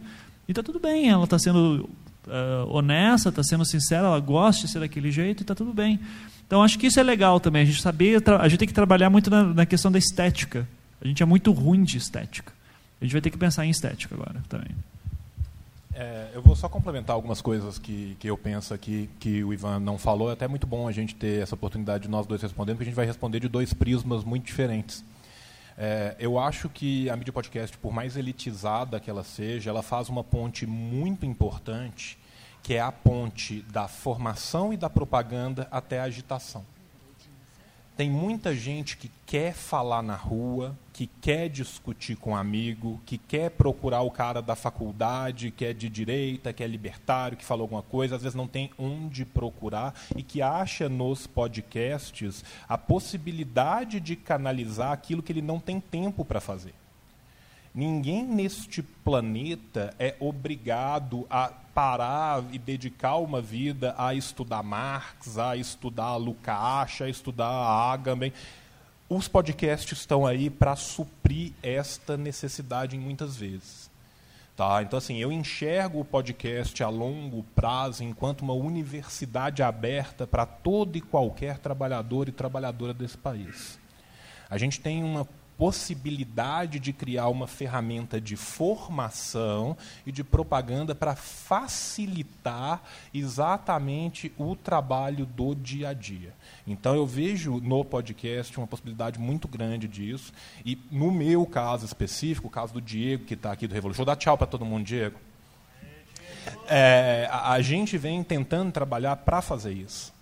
Speaker 6: E está tudo bem, ela está sendo uh, honesta, está sendo sincera, ela gosta de ser daquele jeito e está tudo bem. Então acho que isso é legal também, a gente saber, a gente tem que trabalhar muito na, na questão da estética. A gente é muito ruim de estética. A gente vai ter que pensar em estética agora também.
Speaker 4: É, eu vou só complementar algumas coisas que, que eu penso aqui que o Ivan não falou. É até muito bom a gente ter essa oportunidade de nós dois respondendo, porque a gente vai responder de dois prismas muito diferentes. É, eu acho que a mídia podcast, por mais elitizada que ela seja, ela faz uma ponte muito importante, que é a ponte da formação e da propaganda até a agitação. Tem muita gente que quer falar na rua, que quer discutir com um amigo, que quer procurar o cara da faculdade, que é de direita, que é libertário, que falou alguma coisa, às vezes não tem onde procurar e que acha nos podcasts a possibilidade de canalizar aquilo que ele não tem tempo para fazer. Ninguém neste planeta é obrigado a parar e dedicar uma vida a estudar Marx, a estudar Lukács, a estudar Agamben. Os podcasts estão aí para suprir esta necessidade muitas vezes. Tá? Então, assim, eu enxergo o podcast a longo prazo enquanto uma universidade aberta para todo e qualquer trabalhador e trabalhadora desse país. A gente tem uma possibilidade de criar uma ferramenta de formação e de propaganda para facilitar exatamente o trabalho do dia a dia. Então eu vejo no podcast uma possibilidade muito grande disso. E no meu caso específico, o caso do Diego, que está aqui do Revolution, vou dar tchau para todo mundo, Diego. É, a, a gente vem tentando trabalhar para fazer isso.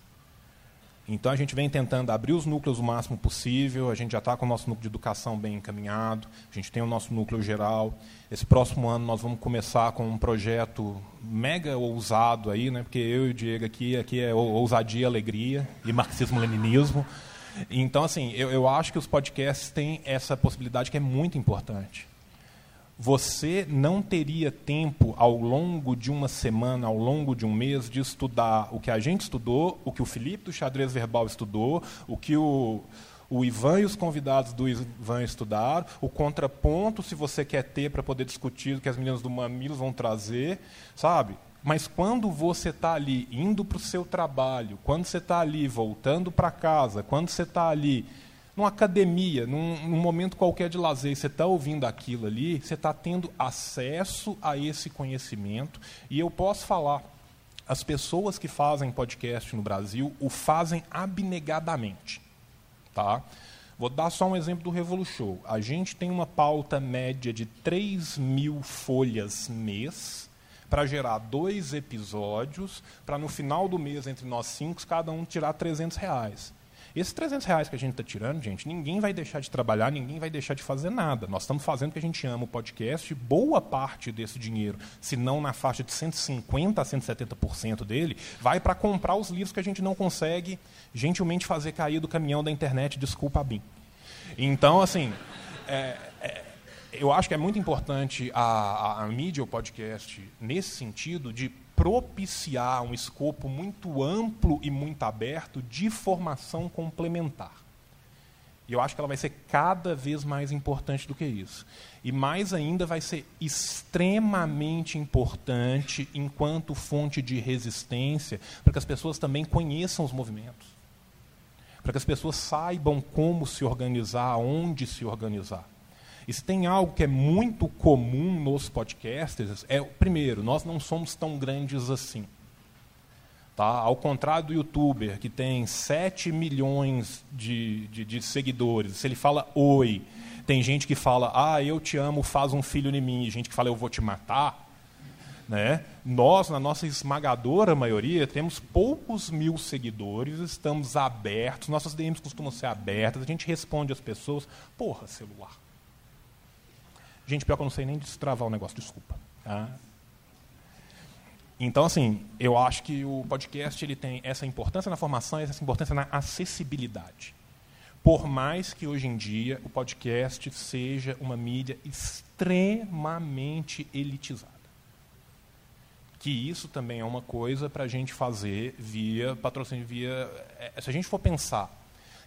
Speaker 4: Então a gente vem tentando abrir os núcleos o máximo possível, a gente já está com o nosso núcleo de educação bem encaminhado, a gente tem o nosso núcleo geral. Esse próximo ano nós vamos começar com um projeto mega ousado aí, né? porque eu e o Diego aqui, aqui é ousadia, alegria e marxismo-leninismo. Então, assim, eu, eu acho que os podcasts têm essa possibilidade que é muito importante você não teria tempo ao longo de uma semana, ao longo de um mês, de estudar o que a gente estudou, o que o Felipe do Xadrez Verbal estudou, o que o, o Ivan e os convidados do Ivan estudaram, o contraponto, se você quer ter para poder discutir o que as meninas do Mamilos vão trazer, sabe? Mas quando você está ali indo para o seu trabalho, quando você está ali voltando para casa, quando você está ali numa academia, num, num momento qualquer de lazer, você está ouvindo aquilo ali, você está tendo acesso a esse conhecimento. E eu posso falar, as pessoas que fazem podcast no Brasil o fazem abnegadamente. Tá? Vou dar só um exemplo do Revolution. A gente tem uma pauta média de 3 mil folhas mês para gerar dois episódios, para no final do mês, entre nós cinco, cada um tirar 300 reais. Esses 300 reais que a gente está tirando, gente, ninguém vai deixar de trabalhar, ninguém vai deixar de fazer nada. Nós estamos fazendo o que a gente ama o podcast. Boa parte desse dinheiro, se não na faixa de 150% a 170% dele, vai para comprar os livros que a gente não consegue gentilmente fazer cair do caminhão da internet, desculpa BIM. Então, assim, é, eu acho que é muito importante a, a, a mídia, o podcast, nesse sentido de propiciar um escopo muito amplo e muito aberto de formação complementar. E eu acho que ela vai ser cada vez mais importante do que isso. E mais ainda vai ser extremamente importante enquanto fonte de resistência, para que as pessoas também conheçam os movimentos. Para que as pessoas saibam como se organizar, onde se organizar. E se tem algo que é muito comum nos podcasters, é, primeiro, nós não somos tão grandes assim. Tá? Ao contrário do youtuber, que tem 7 milhões de, de, de seguidores, se ele fala oi, tem gente que fala, ah, eu te amo, faz um filho em mim, e gente que fala, eu vou te matar. Né? Nós, na nossa esmagadora maioria, temos poucos mil seguidores, estamos abertos, nossas DMs costumam ser abertas, a gente responde às pessoas, porra, celular. Gente, pior que eu não sei nem destravar o negócio, desculpa. Tá? Então, assim, eu acho que o podcast ele tem essa importância na formação e essa importância na acessibilidade. Por mais que hoje em dia o podcast seja uma mídia extremamente elitizada. Que isso também é uma coisa para a gente fazer via patrocínio, via. É, se a gente for pensar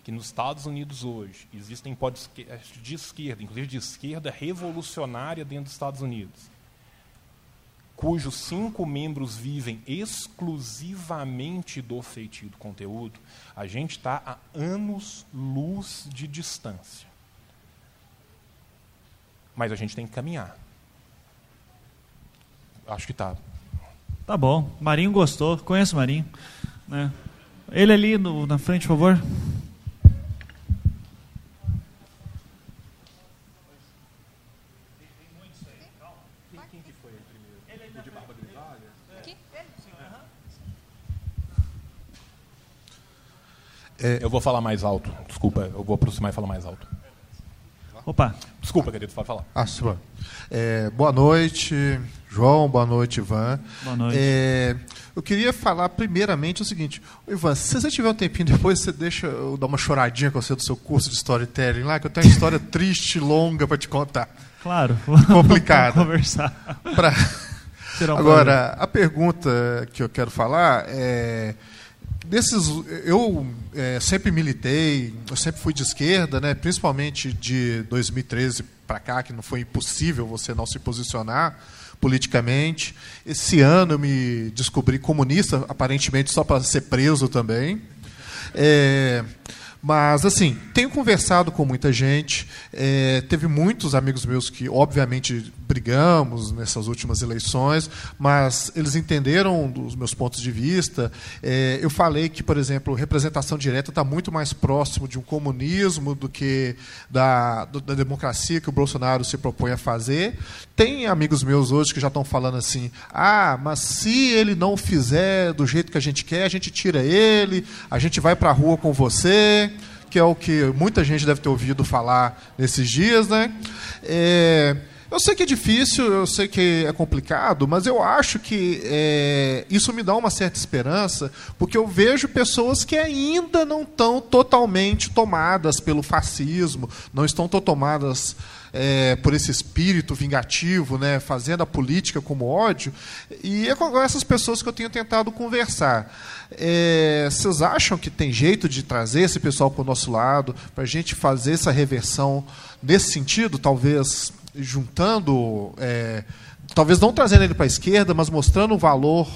Speaker 4: que nos Estados Unidos hoje existem podcasts de esquerda, inclusive de esquerda revolucionária dentro dos Estados Unidos, cujos cinco membros vivem exclusivamente do feitio do conteúdo, a gente está a anos-luz de distância. Mas a gente tem que caminhar. Acho que está.
Speaker 6: Tá bom. Marinho gostou. Conheço o Marinho. Né? Ele ali no, na frente, por favor.
Speaker 4: É, eu vou falar mais alto. Desculpa, eu vou aproximar e falar mais alto.
Speaker 6: Opa.
Speaker 4: Desculpa, querido, pode falar.
Speaker 7: Ah, sim, é, boa noite, João. Boa noite, Ivan.
Speaker 6: Boa noite.
Speaker 7: É, eu queria falar primeiramente o seguinte. Ivan, se você tiver um tempinho depois, você deixa eu dar uma choradinha com você do seu curso de storytelling lá, que eu tenho uma história triste, longa para te contar.
Speaker 6: Claro.
Speaker 7: Complicada.
Speaker 6: conversar.
Speaker 7: Pra... Agora, a pergunta que eu quero falar é desses eu é, sempre militei eu sempre fui de esquerda né principalmente de 2013 para cá que não foi impossível você não se posicionar politicamente. Esse ano eu me descobri comunista aparentemente só para ser preso também. É, mas, assim, tenho conversado com muita gente. É, teve muitos amigos meus que, obviamente, brigamos nessas últimas eleições, mas eles entenderam dos meus pontos de vista. É, eu falei que, por exemplo, representação direta está muito mais próximo de um comunismo do que da, da democracia que o Bolsonaro se propõe a fazer. Tem amigos meus hoje que já estão falando assim: ah, mas se ele não fizer do jeito que a gente quer, a gente tira ele, a gente vai para a rua com você que é o que muita gente deve ter ouvido falar nesses dias, né? É, eu sei que é difícil, eu sei que é complicado, mas eu acho que é, isso me dá uma certa esperança, porque eu vejo pessoas que ainda não estão totalmente tomadas pelo fascismo, não estão tomadas é, por esse espírito vingativo, né, fazendo a política como ódio, e é com essas pessoas que eu tenho tentado conversar. É, vocês acham que tem jeito de trazer esse pessoal para o nosso lado, para a gente fazer essa reversão nesse sentido, talvez juntando, é, talvez não trazendo ele para a esquerda, mas mostrando o valor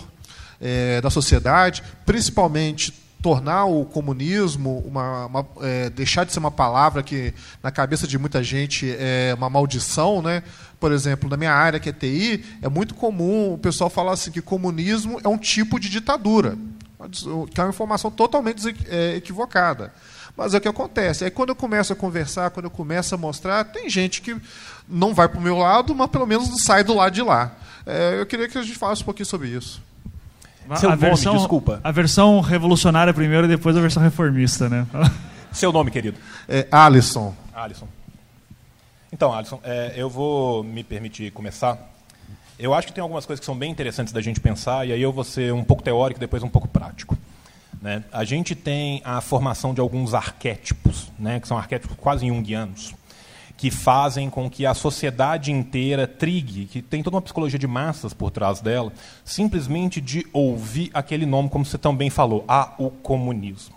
Speaker 7: é, da sociedade, principalmente tornar o comunismo uma, uma é, deixar de ser uma palavra que na cabeça de muita gente é uma maldição, né? Por exemplo, na minha área que é TI, é muito comum o pessoal falar assim que comunismo é um tipo de ditadura, que é uma informação totalmente é, equivocada. Mas é o que acontece. Aí quando eu começo a conversar, quando eu começo a mostrar, tem gente que não vai para o meu lado, mas pelo menos sai do lado de lá. É, eu queria que a gente falasse um pouquinho sobre isso.
Speaker 6: Seu a nome, versão, desculpa. A versão revolucionária primeiro e depois a versão reformista, né?
Speaker 4: Seu nome, querido?
Speaker 7: É Alisson.
Speaker 4: Alisson. Então, Alisson, é, eu vou me permitir começar. Eu acho que tem algumas coisas que são bem interessantes da gente pensar, e aí eu vou ser um pouco teórico e depois um pouco prático. Né? A gente tem a formação de alguns arquétipos, né, que são arquétipos quase junguianos que fazem com que a sociedade inteira trigue, que tem toda uma psicologia de massas por trás dela, simplesmente de ouvir aquele nome, como você também falou, a o comunismo.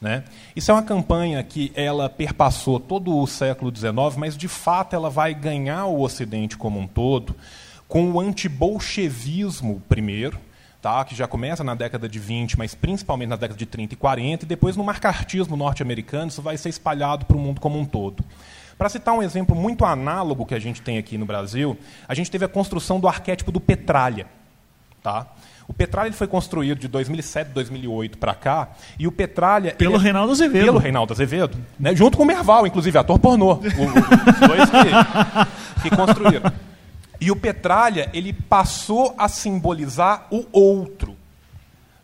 Speaker 4: Né? Isso é uma campanha que ela perpassou todo o século XIX, mas de fato ela vai ganhar o Ocidente como um todo com o antibolchevismo primeiro, tá? que já começa na década de 20, mas principalmente na década de 30 e 40, e depois no marcartismo norte-americano isso vai ser espalhado para o mundo como um todo. Para citar um exemplo muito análogo que a gente tem aqui no Brasil, a gente teve a construção do arquétipo do Petralha. Tá? O Petralha foi construído de 2007, 2008 para cá, e o Petralha...
Speaker 6: Pelo
Speaker 4: ele,
Speaker 6: Reinaldo Azevedo.
Speaker 4: Pelo Reinaldo Azevedo, né? junto com o Merval, inclusive, ator pornô. O, o, os dois que, que construíram. E o Petralha ele passou a simbolizar o outro.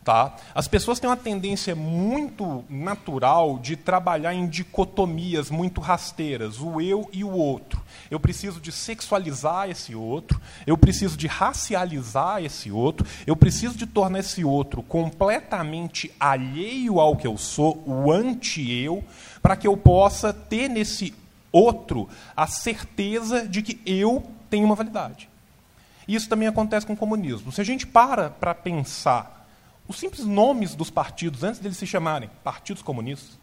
Speaker 4: Tá? As pessoas têm uma tendência muito natural de trabalhar em dicotomias muito rasteiras, o eu e o outro. Eu preciso de sexualizar esse outro, eu preciso de racializar esse outro, eu preciso de tornar esse outro completamente alheio ao que eu sou, o anti-eu, para que eu possa ter nesse outro a certeza de que eu tenho uma validade. Isso também acontece com o comunismo. Se a gente para para pensar os simples nomes dos partidos, antes deles se chamarem partidos comunistas.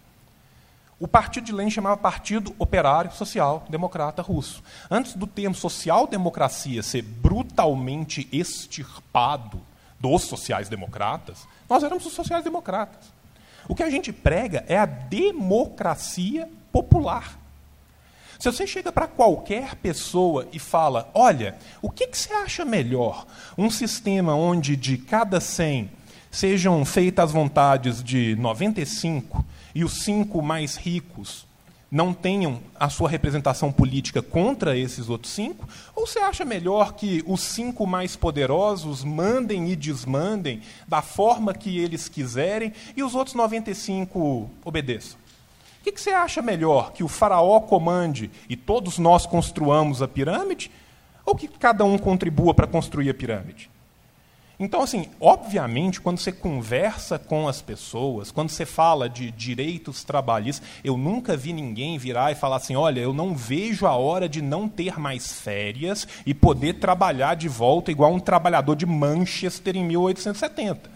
Speaker 4: O partido de Lenin chamava Partido Operário Social Democrata Russo. Antes do termo social-democracia ser brutalmente extirpado dos sociais-democratas, nós éramos os sociais-democratas. O que a gente prega é a democracia popular. Se você chega para qualquer pessoa e fala: olha, o que, que, você acha melhor? Um sistema onde de cada 100 sejam feitas as vontades de 95 e os cinco mais ricos não tenham a sua representação política contra esses outros cinco? Ou você acha melhor que os cinco mais poderosos mandem e desmandem da forma que eles quiserem e os outros 95 obedeçam? O que, que você acha melhor? Que o faraó comande e todos nós construamos a pirâmide? Ou que cada um contribua para construir a pirâmide? Então, assim, obviamente, quando você conversa com as pessoas, quando você fala de direitos trabalhistas, eu nunca vi ninguém virar e falar assim: olha, eu não vejo a hora de não ter mais férias e poder trabalhar de volta igual um trabalhador de Manchester em 1870.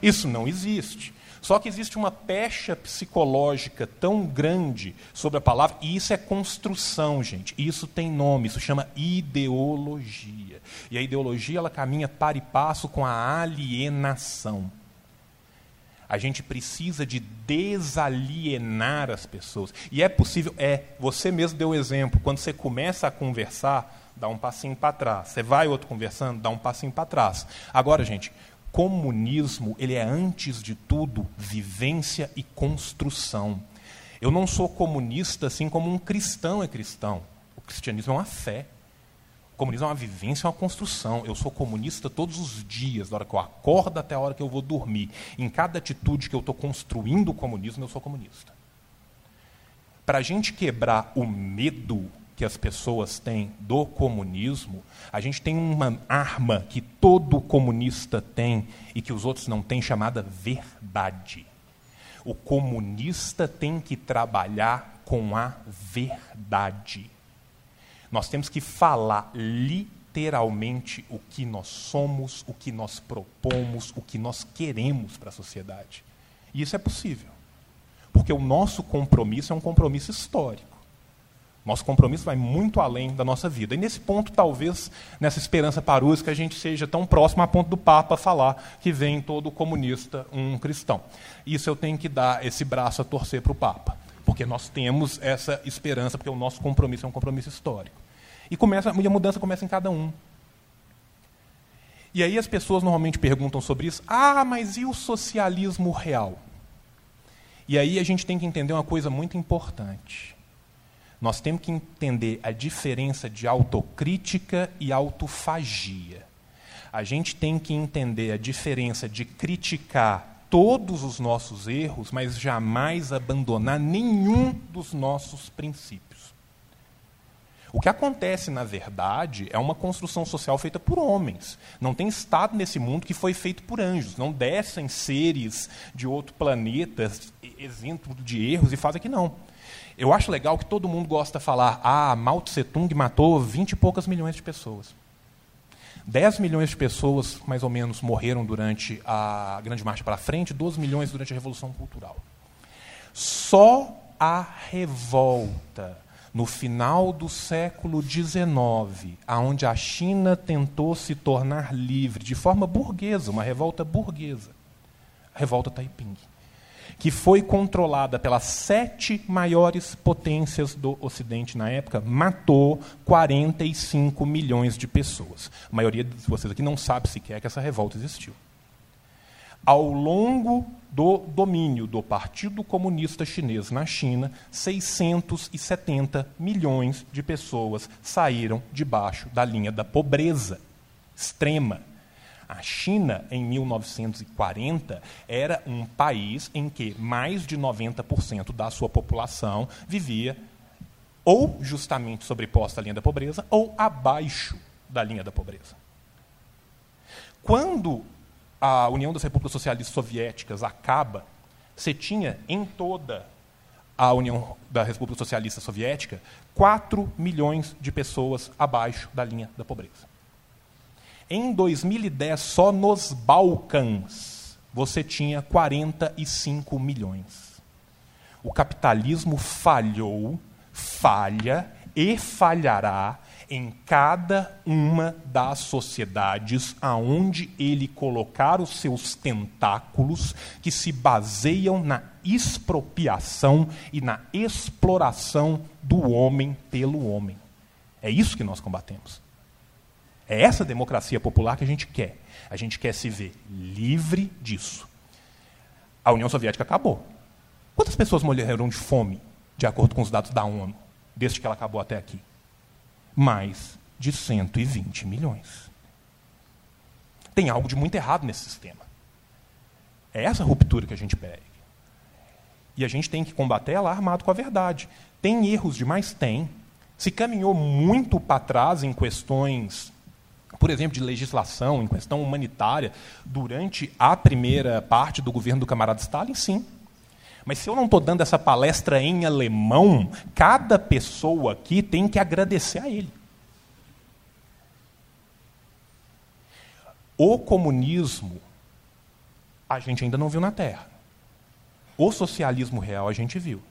Speaker 4: Isso não existe. Só que existe uma pecha psicológica tão grande sobre a palavra, e isso é construção, gente. Isso tem nome, isso chama ideologia. E a ideologia ela caminha para e passo com a alienação. A gente precisa de desalienar as pessoas. E é possível, é. Você mesmo deu o exemplo. Quando você começa a conversar, dá um passinho para trás. Você vai outro conversando, dá um passinho para trás. Agora, gente, comunismo, ele é antes de tudo vivência e construção. Eu não sou comunista assim como um cristão é cristão. O cristianismo é uma fé. Comunismo é uma vivência, é uma construção. Eu sou comunista todos os dias, da hora que eu acordo até a hora que eu vou dormir. Em cada atitude que eu estou construindo o comunismo, eu sou comunista. Para a gente quebrar o medo que as pessoas têm do comunismo, a gente tem uma arma que todo comunista tem e que os outros não têm, chamada verdade. O comunista tem que trabalhar com a verdade. Nós temos que falar literalmente o que nós somos, o que nós propomos, o que nós queremos para a sociedade. E isso é possível. Porque o nosso compromisso é um compromisso histórico. Nosso compromisso vai muito além da nossa vida. E nesse ponto, talvez, nessa esperança parúsica, a gente seja tão próximo a ponto do Papa falar que vem todo comunista um cristão. Isso eu tenho que dar esse braço a torcer para o Papa porque nós temos essa esperança, porque o nosso compromisso é um compromisso histórico. E, começa, e a mudança começa em cada um. E aí as pessoas normalmente perguntam sobre isso: ah, mas e o socialismo real? E aí a gente tem que entender uma coisa muito importante. Nós temos que entender a diferença de autocrítica e autofagia. A gente tem que entender a diferença de criticar todos os nossos erros, mas jamais abandonar nenhum dos nossos princípios. O que acontece, na verdade, é uma construção social feita por homens. Não tem Estado nesse mundo que foi feito por anjos. Não descem seres de outro planeta, exemplo de erros, e fazem aqui não. Eu acho legal que todo mundo gosta de falar: ah, Mao Tse Tung matou vinte e poucas milhões de pessoas. 10 milhões de pessoas, mais ou menos, morreram durante a Grande Marcha para Frente, 12 milhões durante a Revolução Cultural. Só a revolta no final do século XIX, aonde a China tentou se tornar livre de forma burguesa, uma revolta burguesa, a revolta Taiping que foi controlada pelas sete maiores potências do Ocidente na época, matou 45 milhões de pessoas. A maioria de vocês aqui não sabe sequer que essa revolta existiu. Ao longo do domínio do Partido Comunista Chinês na China, 670 milhões de pessoas saíram debaixo da linha da pobreza extrema. A China, em 1940, era um país em que mais de 90% da sua população vivia ou justamente sobreposta à linha da pobreza ou abaixo da linha da pobreza. Quando a União das Repúblicas Socialistas Soviéticas acaba, você tinha em toda a União da República Socialista Soviética 4 milhões de pessoas abaixo da linha da pobreza. Em 2010, só nos Balcãs, você tinha 45 milhões. O capitalismo falhou, falha e falhará em cada uma das sociedades aonde ele colocar os seus tentáculos que se baseiam na expropriação e na exploração do homem pelo homem. É isso que nós combatemos. É essa democracia popular que a gente quer. A gente quer se ver livre disso. A União Soviética acabou. Quantas pessoas morreram de fome, de acordo com os dados da ONU, desde que ela acabou até aqui? mais de 120 milhões. Tem algo de muito errado nesse sistema. É essa ruptura que a gente pede. E a gente tem que combater ela armado com a verdade. Tem erros demais? Tem. Se caminhou muito para trás em questões, por exemplo, de legislação, em questão humanitária, durante a primeira parte do governo do camarada Stalin, sim. Mas se eu não estou dando essa palestra em alemão, cada pessoa aqui tem que agradecer a ele. O comunismo a gente ainda não viu na Terra. O socialismo real a gente viu.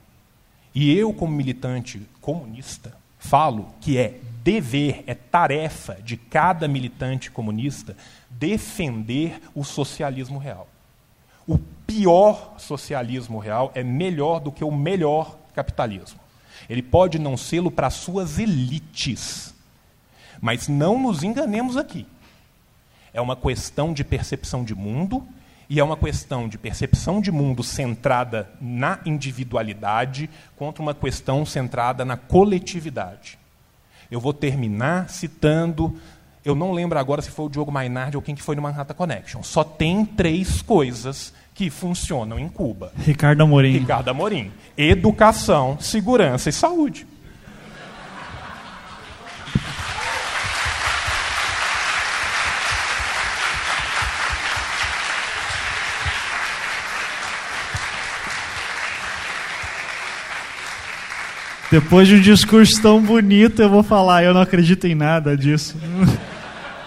Speaker 4: E eu, como militante comunista, falo que é dever, é tarefa de cada militante comunista defender o socialismo real. O pior socialismo real é melhor do que o melhor capitalismo. Ele pode não sê-lo para suas elites. Mas não nos enganemos aqui. É uma questão de percepção de mundo e é uma questão de percepção de mundo centrada na individualidade contra uma questão centrada na coletividade. Eu vou terminar citando, eu não lembro agora se foi o Diogo Mainardi ou quem que foi no Manhattan Connection. Só tem três coisas que funcionam em Cuba.
Speaker 3: Ricardo Amorim.
Speaker 4: Ricardo Amorim. Educação, segurança e saúde.
Speaker 3: Depois de um discurso tão bonito, eu vou falar, eu não acredito em nada disso.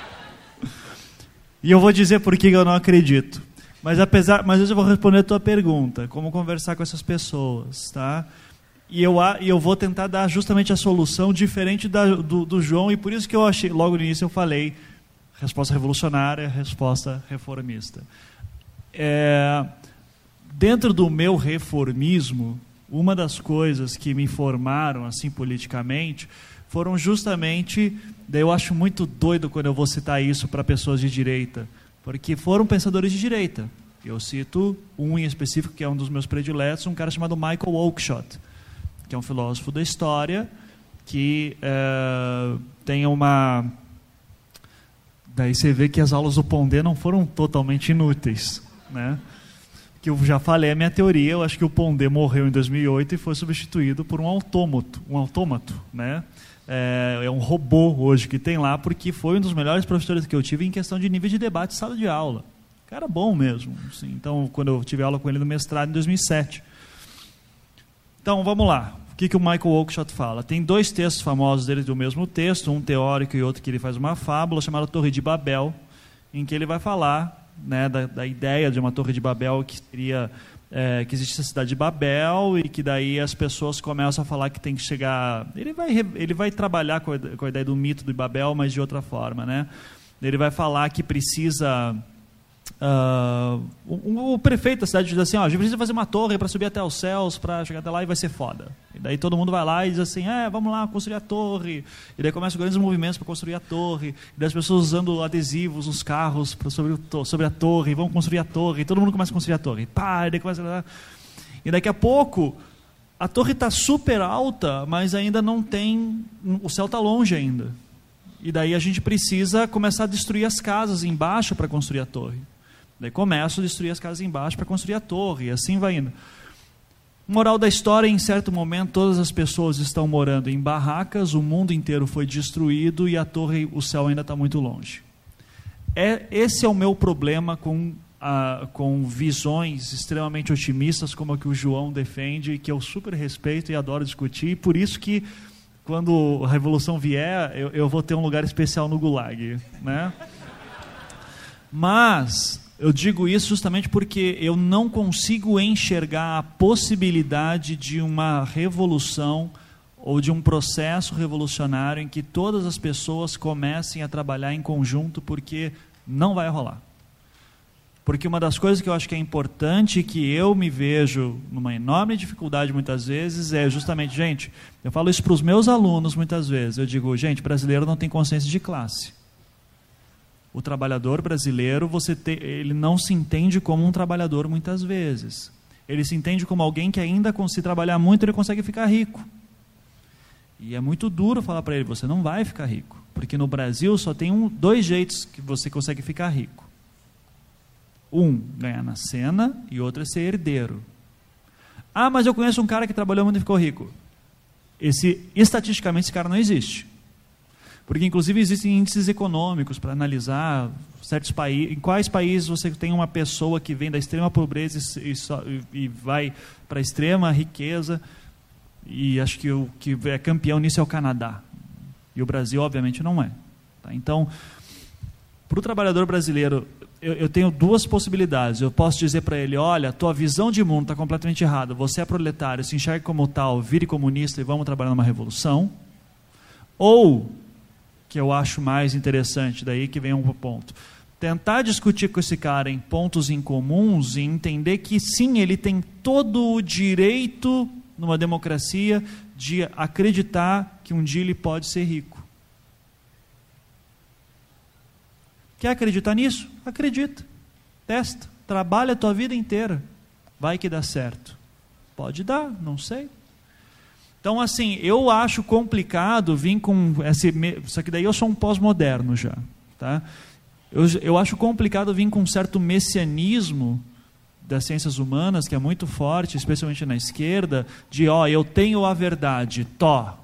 Speaker 3: e eu vou dizer por que eu não acredito. Mas apesar, mas eu vou responder a tua pergunta, como conversar com essas pessoas, tá? E eu, eu vou tentar dar justamente a solução diferente da, do, do João, e por isso que eu achei, logo no início eu falei, resposta revolucionária, resposta reformista. É, dentro do meu reformismo, uma das coisas que me formaram assim politicamente foram justamente, daí eu acho muito doido quando eu vou citar isso para pessoas de direita, porque foram pensadores de direita. Eu cito um em específico, que é um dos meus prediletos, um cara chamado Michael Oakeshott, que é um filósofo da história, que é, tem uma... Daí você vê que as aulas do Pondé não foram totalmente inúteis, né? Que eu já falei a minha teoria, eu acho que o Pondé morreu em 2008 e foi substituído por um autômato, um autômato, né? é, é um robô hoje que tem lá, porque foi um dos melhores professores que eu tive em questão de nível de debate sala de aula. Cara bom mesmo. Assim. Então, quando eu tive aula com ele no mestrado em 2007. Então, vamos lá. O que, que o Michael Oakeshott fala? Tem dois textos famosos dele do mesmo texto, um teórico e outro que ele faz uma fábula chamada Torre de Babel, em que ele vai falar né, da, da ideia de uma Torre de Babel que seria é, que existe a cidade de Babel e que daí as pessoas começam a falar que tem que chegar. Ele vai, ele vai trabalhar com a, com a ideia do mito de Babel, mas de outra forma, né? Ele vai falar que precisa Uh, o, o, prefeito da cidade diz assim: ó, a gente precisa fazer uma torre para subir até os céus, para chegar até lá e vai ser foda. E daí todo mundo vai lá e diz assim: é, vamos lá construir a torre. E daí começam grandes movimentos para construir a torre. E daí as pessoas usando adesivos nos carros sobre, o, sobre a torre, vão construir a torre. E todo mundo começa a construir a torre. E pá, e daí começa. E daqui a pouco a torre está super alta, mas ainda não tem. O céu está longe ainda. E daí a gente precisa começar a destruir as casas embaixo para construir a torre. Daí começam a destruir as casas embaixo para construir a torre, e assim vai indo. Moral da história, em certo momento, todas as pessoas estão morando em barracas, o mundo inteiro foi destruído e a torre, o céu ainda está muito longe. É, esse é o meu problema com, a, com visões extremamente otimistas, como a que o João defende, que eu super respeito e adoro discutir, e por isso que, quando a revolução vier, eu, eu vou ter um lugar especial no Gulag. Né? Mas Eu digo isso justamente porque eu não consigo enxergar a possibilidade de uma revolução ou de um processo revolucionário em que todas as pessoas comecem a trabalhar em conjunto, porque não vai rolar. Porque uma das coisas que eu acho que é importante, que eu me vejo numa enorme dificuldade muitas vezes, é justamente, gente, eu falo isso para os meus alunos muitas vezes, eu digo, gente, brasileiro não tem consciência de classe o trabalhador brasileiro, você te, ele não se entende como um trabalhador muitas vezes. Ele se entende como alguém que ainda, se trabalhar muito, ele consegue ficar rico. E é muito duro falar para ele, você não vai ficar rico. Porque no Brasil só tem um, dois jeitos que você consegue ficar rico. Um, ganhar na cena, e outro é ser herdeiro. Ah, mas eu conheço um cara que trabalhou muito e ficou rico. Esse, estatisticamente, esse cara não existe. Porque, inclusive, existem índices econômicos para analisar certos países, em quais países você tem uma pessoa que vem da extrema pobreza e, e, e vai para a extrema riqueza. E acho que o que é campeão nisso é o Canadá. E o Brasil, obviamente, não é. Tá? Então, para o trabalhador brasileiro, eu, eu, tenho duas possibilidades. Eu posso dizer para ele: olha, tua visão de mundo está completamente errada. Você é proletário, se enxergue como tal, vire comunista e vamos trabalhar numa revolução. Ou que eu acho mais interessante, daí que vem um ponto. Tentar discutir com esse cara em pontos incomuns e entender que sim, ele tem todo o direito numa democracia de acreditar que um dia ele pode ser rico. Quer acreditar nisso? Acredita. Testa. Trabalha a tua vida inteira. Vai que dá certo. Pode dar, não sei. Então, assim, eu acho complicado vir com esse. Só que daí eu sou um pós-moderno já. Tá? Eu, eu acho complicado vir com um certo messianismo das ciências humanas, que é muito forte, especialmente na esquerda, de ó, eu tenho a verdade, tó.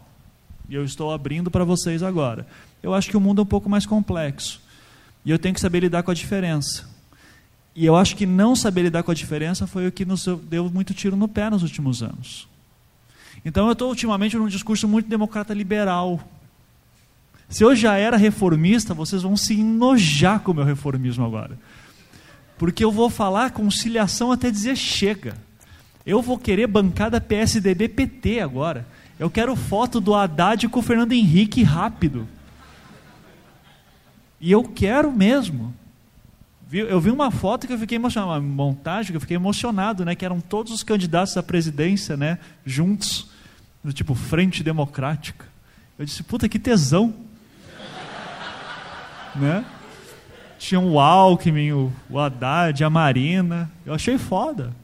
Speaker 3: E eu estou abrindo para vocês agora. Eu acho que o mundo é um pouco mais complexo. E eu tenho que saber lidar com a diferença. E eu acho que não saber lidar com a diferença foi o que nos deu muito tiro no pé nos últimos anos. Então eu estou ultimamente num discurso muito democrata liberal. Se eu já era reformista, vocês vão se enojar com o meu reformismo agora. Porque eu vou falar conciliação até dizer chega. Eu vou querer bancada PSDB PT agora. Eu quero foto do Haddad com o Fernando Henrique rápido. E eu quero mesmo. Eu vi uma foto que eu fiquei emocionado, uma montagem que eu fiquei emocionado, né? Que eram todos os candidatos à presidência, né? Juntos do tipo Frente Democrática. Eu disse, puta que tesão. né? Tinha o Alckmin, o, o Haddad, a Marina. Eu achei foda.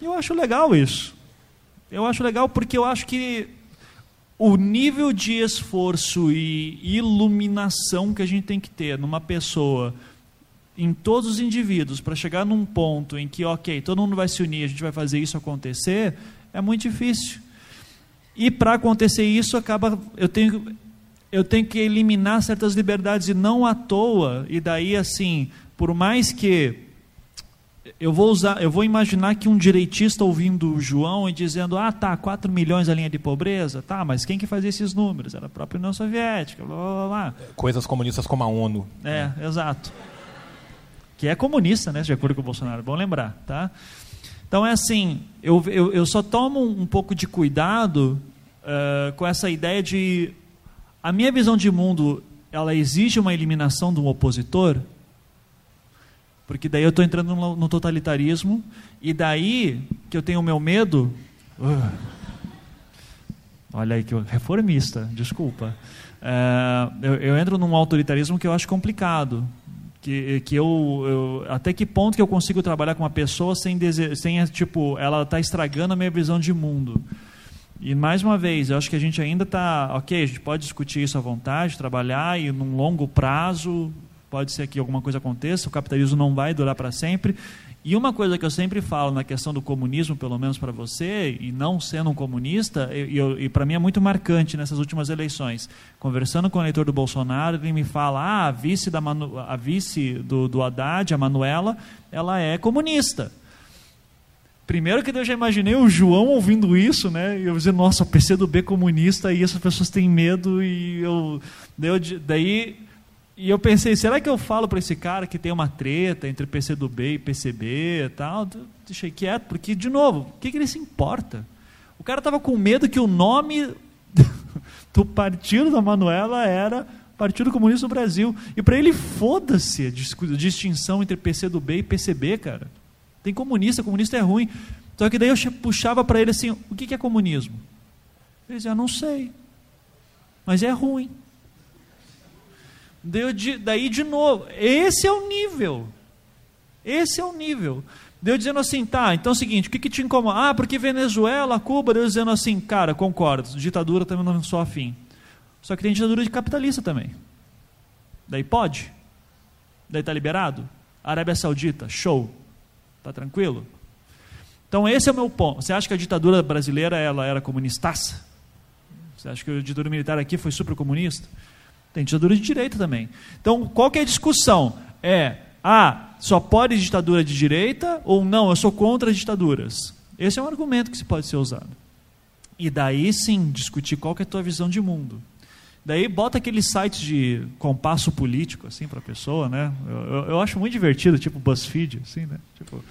Speaker 3: E eu acho legal isso. Eu acho legal porque eu acho que o nível de esforço e iluminação que a gente tem que ter numa pessoa, em todos os indivíduos, para chegar num ponto em que, ok, todo mundo vai se unir, a gente vai fazer isso acontecer, é muito difícil. E para acontecer isso, acaba eu tenho eu tenho que eliminar certas liberdades e não à toa. E daí assim, por mais que eu vou usar, eu vou imaginar que um direitista ouvindo o João e dizendo: "Ah, tá, 4 milhões a linha de pobreza". Tá, mas quem que fazia esses números? Era a própria União Soviética, blá, blá, blá.
Speaker 4: Coisas comunistas como a ONU.
Speaker 3: É, exato. Que é comunista, né, de acordo com o Bolsonaro, bom lembrar, tá? Então é assim, eu, eu, eu só tomo um pouco de cuidado uh, com essa ideia de a minha visão de mundo ela exige uma eliminação de um opositor, porque daí eu estou entrando no, no, totalitarismo e daí que eu tenho o meu medo. Uh, olha aí que reformista, desculpa. Uh, eu, eu entro num autoritarismo que eu acho complicado, que, que eu, eu, até que ponto que eu consigo trabalhar com uma pessoa sem, dese, sem tipo ela está estragando a minha visão de mundo? E mais uma vez eu acho que a gente ainda está ok a gente pode discutir isso à vontade trabalhar e num longo prazo pode ser que alguma coisa aconteça o capitalismo não vai durar para sempre e uma coisa que eu sempre falo na questão do comunismo, pelo menos para você, e não sendo um comunista, e, e, e para mim é muito marcante nessas últimas eleições. Conversando com o eleitor do Bolsonaro, ele me fala: ah, a vice, da Manu, a vice do, do Haddad, a Manuela, ela é comunista. Primeiro que eu já imaginei o João ouvindo isso, né? E eu dizer, nossa, PC do B comunista, e essas pessoas têm medo, e eu. Daí E eu pensei, será que eu falo para esse cara que tem uma treta entre PCdoB e PCB e tal? Deixei quieto, porque, de novo, o que, que ele se importa? O cara estava com medo que o nome do partido da Manuela era Partido Comunista do Brasil. E para ele, foda-se a distinção entre PCdoB e PCB, cara. Tem comunista, comunista é ruim. Só que daí eu puxava para ele assim: o que, que é comunismo? Ele dizia: não sei. Mas é ruim. Deu de, daí de novo, esse é o nível. Esse é o nível. Deu dizendo assim, tá, então é o seguinte, o que, que te incomoda? Ah, porque Venezuela, Cuba, Deus dizendo assim, cara, concordo, ditadura também não sou afim. Só que tem ditadura de capitalista também. Daí pode? Daí tá liberado? Arábia Saudita, show. Tá tranquilo? Então esse é o meu ponto. Você acha que a ditadura brasileira ela era comunistaça? Você acha que a ditadura militar aqui foi super comunista? Tem ditadura de direita também. Então, qual que é a discussão? É, ah, só pode ditadura de direita ou não, eu sou contra ditaduras. Esse é um argumento que se pode ser usado. E daí sim, discutir qual que é a tua visão de mundo. Daí bota aqueles sites de compasso político assim para a pessoa, né? Eu, eu, eu, acho muito divertido, tipo BuzzFeed, assim, né? Tipo,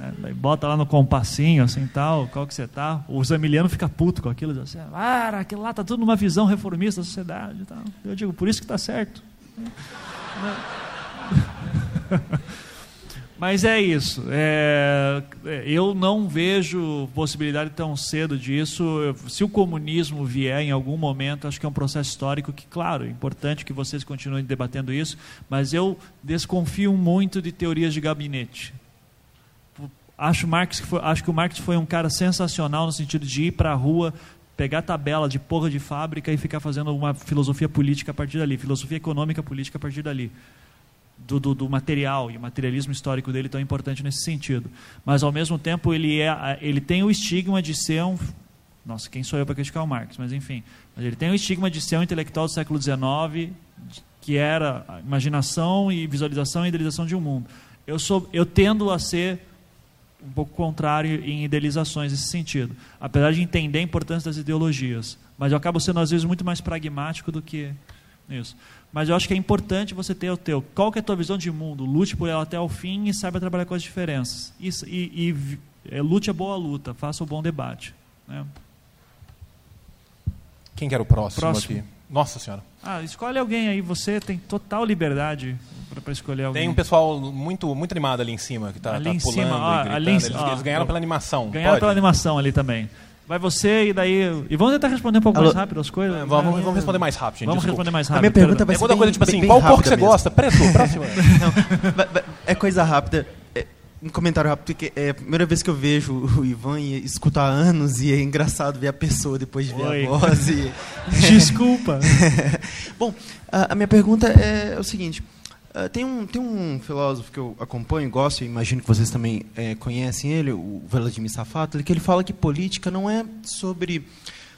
Speaker 3: né? Bota lá no compassinho, assim, tal, qual que você tá. O Zamiliano fica puto com aquilo, diz assim, ah, aquilo lá tá tudo numa visão reformista da sociedade tal. Eu digo, por isso que está certo. Mas é isso. É, eu não vejo possibilidade tão cedo disso. Se o comunismo vier em algum momento, acho que é um processo histórico que, claro, é importante que vocês continuem debatendo isso, mas eu desconfio muito de teorias de gabinete. Acho, Marx que foi, acho que o Marx foi um cara sensacional no sentido de ir para a rua, pegar tabela de porra de fábrica e ficar fazendo uma filosofia política a partir dali, filosofia econômica política a partir dali. Do, do, do, material e o materialismo histórico dele tão importante nesse sentido. Mas, ao mesmo tempo, ele, é, ele tem o estigma de ser um. Nossa, quem sou eu para criticar o Marx? Mas, enfim. Mas ele tem o estigma de ser um intelectual do século XIX, que era imaginação e visualização e idealização de um mundo. Eu, sou, eu tendo a ser um pouco contrário em idealizações nesse sentido, apesar de entender a importância das ideologias. Mas eu acabo sendo, às vezes, muito mais pragmático do que isso. Mas eu acho que é importante você ter o teu. Qual que é a tua visão de mundo? Lute por ela até o fim e saiba trabalhar com as diferenças. Isso, e, e é, lute a boa luta, faça o bom debate. Né?
Speaker 4: Quem quer o próximo, próximo. aqui? Nossa Senhora.
Speaker 3: Ah, escolhe alguém aí, você tem total liberdade para escolher alguém.
Speaker 4: Tem um pessoal muito, muito animado ali em cima, que está tá pulando cima, ah, ali, eles,
Speaker 3: ah,
Speaker 4: eles, ganharam pela animação.
Speaker 3: Ganharam Pode? pela animação ali também. Vai você e daí. E vamos tentar responder um pouco Alô? mais rápido as coisas? É,
Speaker 4: vamos, vamos, responder mais rápido, gente.
Speaker 3: Vamos responder mais rápido.
Speaker 8: A minha pergunta vai ser. Bem,
Speaker 4: coisa tipo assim: qual cor que você mesmo. gosta? Preto, próximo.
Speaker 8: Não, é coisa rápida um comentário rápido, porque é a primeira vez que eu vejo o Ivan e escuto há anos e é engraçado ver a pessoa depois de ver Oi. a voz. E...
Speaker 3: Desculpa.
Speaker 8: Bom, a, a, minha pergunta é o seguinte. Uh, tem, um, tem um filósofo que eu acompanho, gosto, e imagino que vocês também é, conhecem ele, o Vladimir Safatli, que ele fala que política não é sobre,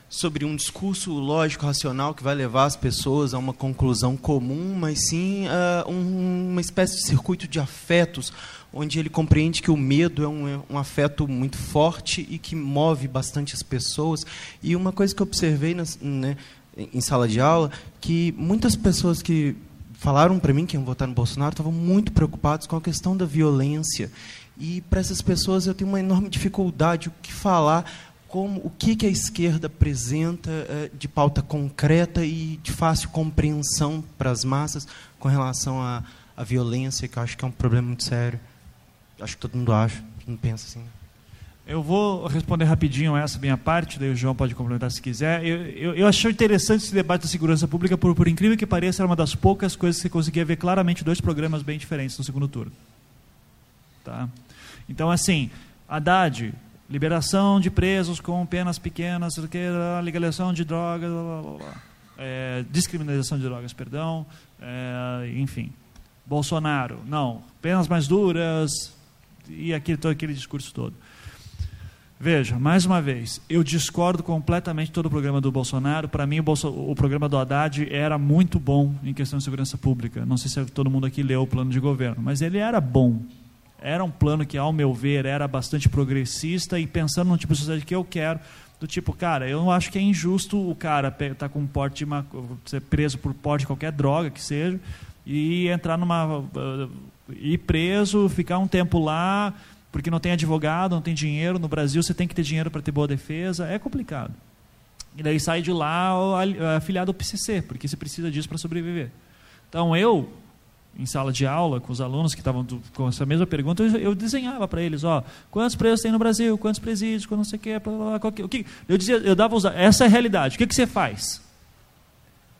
Speaker 8: sobre um discurso lógico, racional, que vai levar as pessoas a uma conclusão comum, mas sim uh, um, uma espécie de circuito de afetos, onde ele compreende que o medo é um, é um, afeto muito forte e que move bastante as pessoas. E uma coisa que eu observei nas, né, em sala de aula, que muitas pessoas que falaram para mim que iam votar no Bolsonaro estavam muito preocupados com a questão da violência. E para essas pessoas eu tenho uma enorme dificuldade o que falar como o que, que a esquerda apresenta uh, de pauta concreta e de fácil compreensão para as massas com relação à violência, que eu acho que é um problema muito sério acho que todo mundo acha, todo mundo pensa assim.
Speaker 3: Eu vou responder rapidinho essa minha parte, daí o João pode complementar se quiser. Eu, eu, eu achei interessante esse debate da segurança pública, por, por incrível que pareça, era uma das poucas coisas que você conseguia ver claramente dois programas bem diferentes no segundo turno. Tá? Então, assim, Haddad, liberação de presos com penas pequenas, legalização de drogas, blá, blá, blá. É, descriminalização de drogas, perdão, é, enfim. Bolsonaro, não, penas mais duras, e aquele, todo aquele discurso todo. Veja, mais uma vez, eu discordo completamente de todo o programa do Bolsonaro. Para mim, o, Bolso, o, programa do Haddad era muito bom em questão de segurança pública. Não sei se todo mundo aqui leu o plano de governo, mas ele era bom. Era um plano que, ao meu ver, era bastante progressista e pensando no tipo de sociedade que eu quero. Do tipo, cara, eu acho que é injusto o cara estar tá com porte de ser preso por porte de qualquer droga que seja e entrar numa uh, ir preso, ficar um tempo lá, porque não tem advogado, não tem dinheiro. No Brasil você tem que ter dinheiro para ter boa defesa. É complicado. E daí sai de lá afiliado ao PCC, porque você precisa disso para sobreviver. Então eu, em sala de aula, com os alunos que estavam com essa mesma pergunta, eu, desenhava para eles, ó, quantos presos tem no Brasil, quantos presídios, quando não sei o que, o que. Eu dizia, eu dava essa é a realidade. O que, que você faz?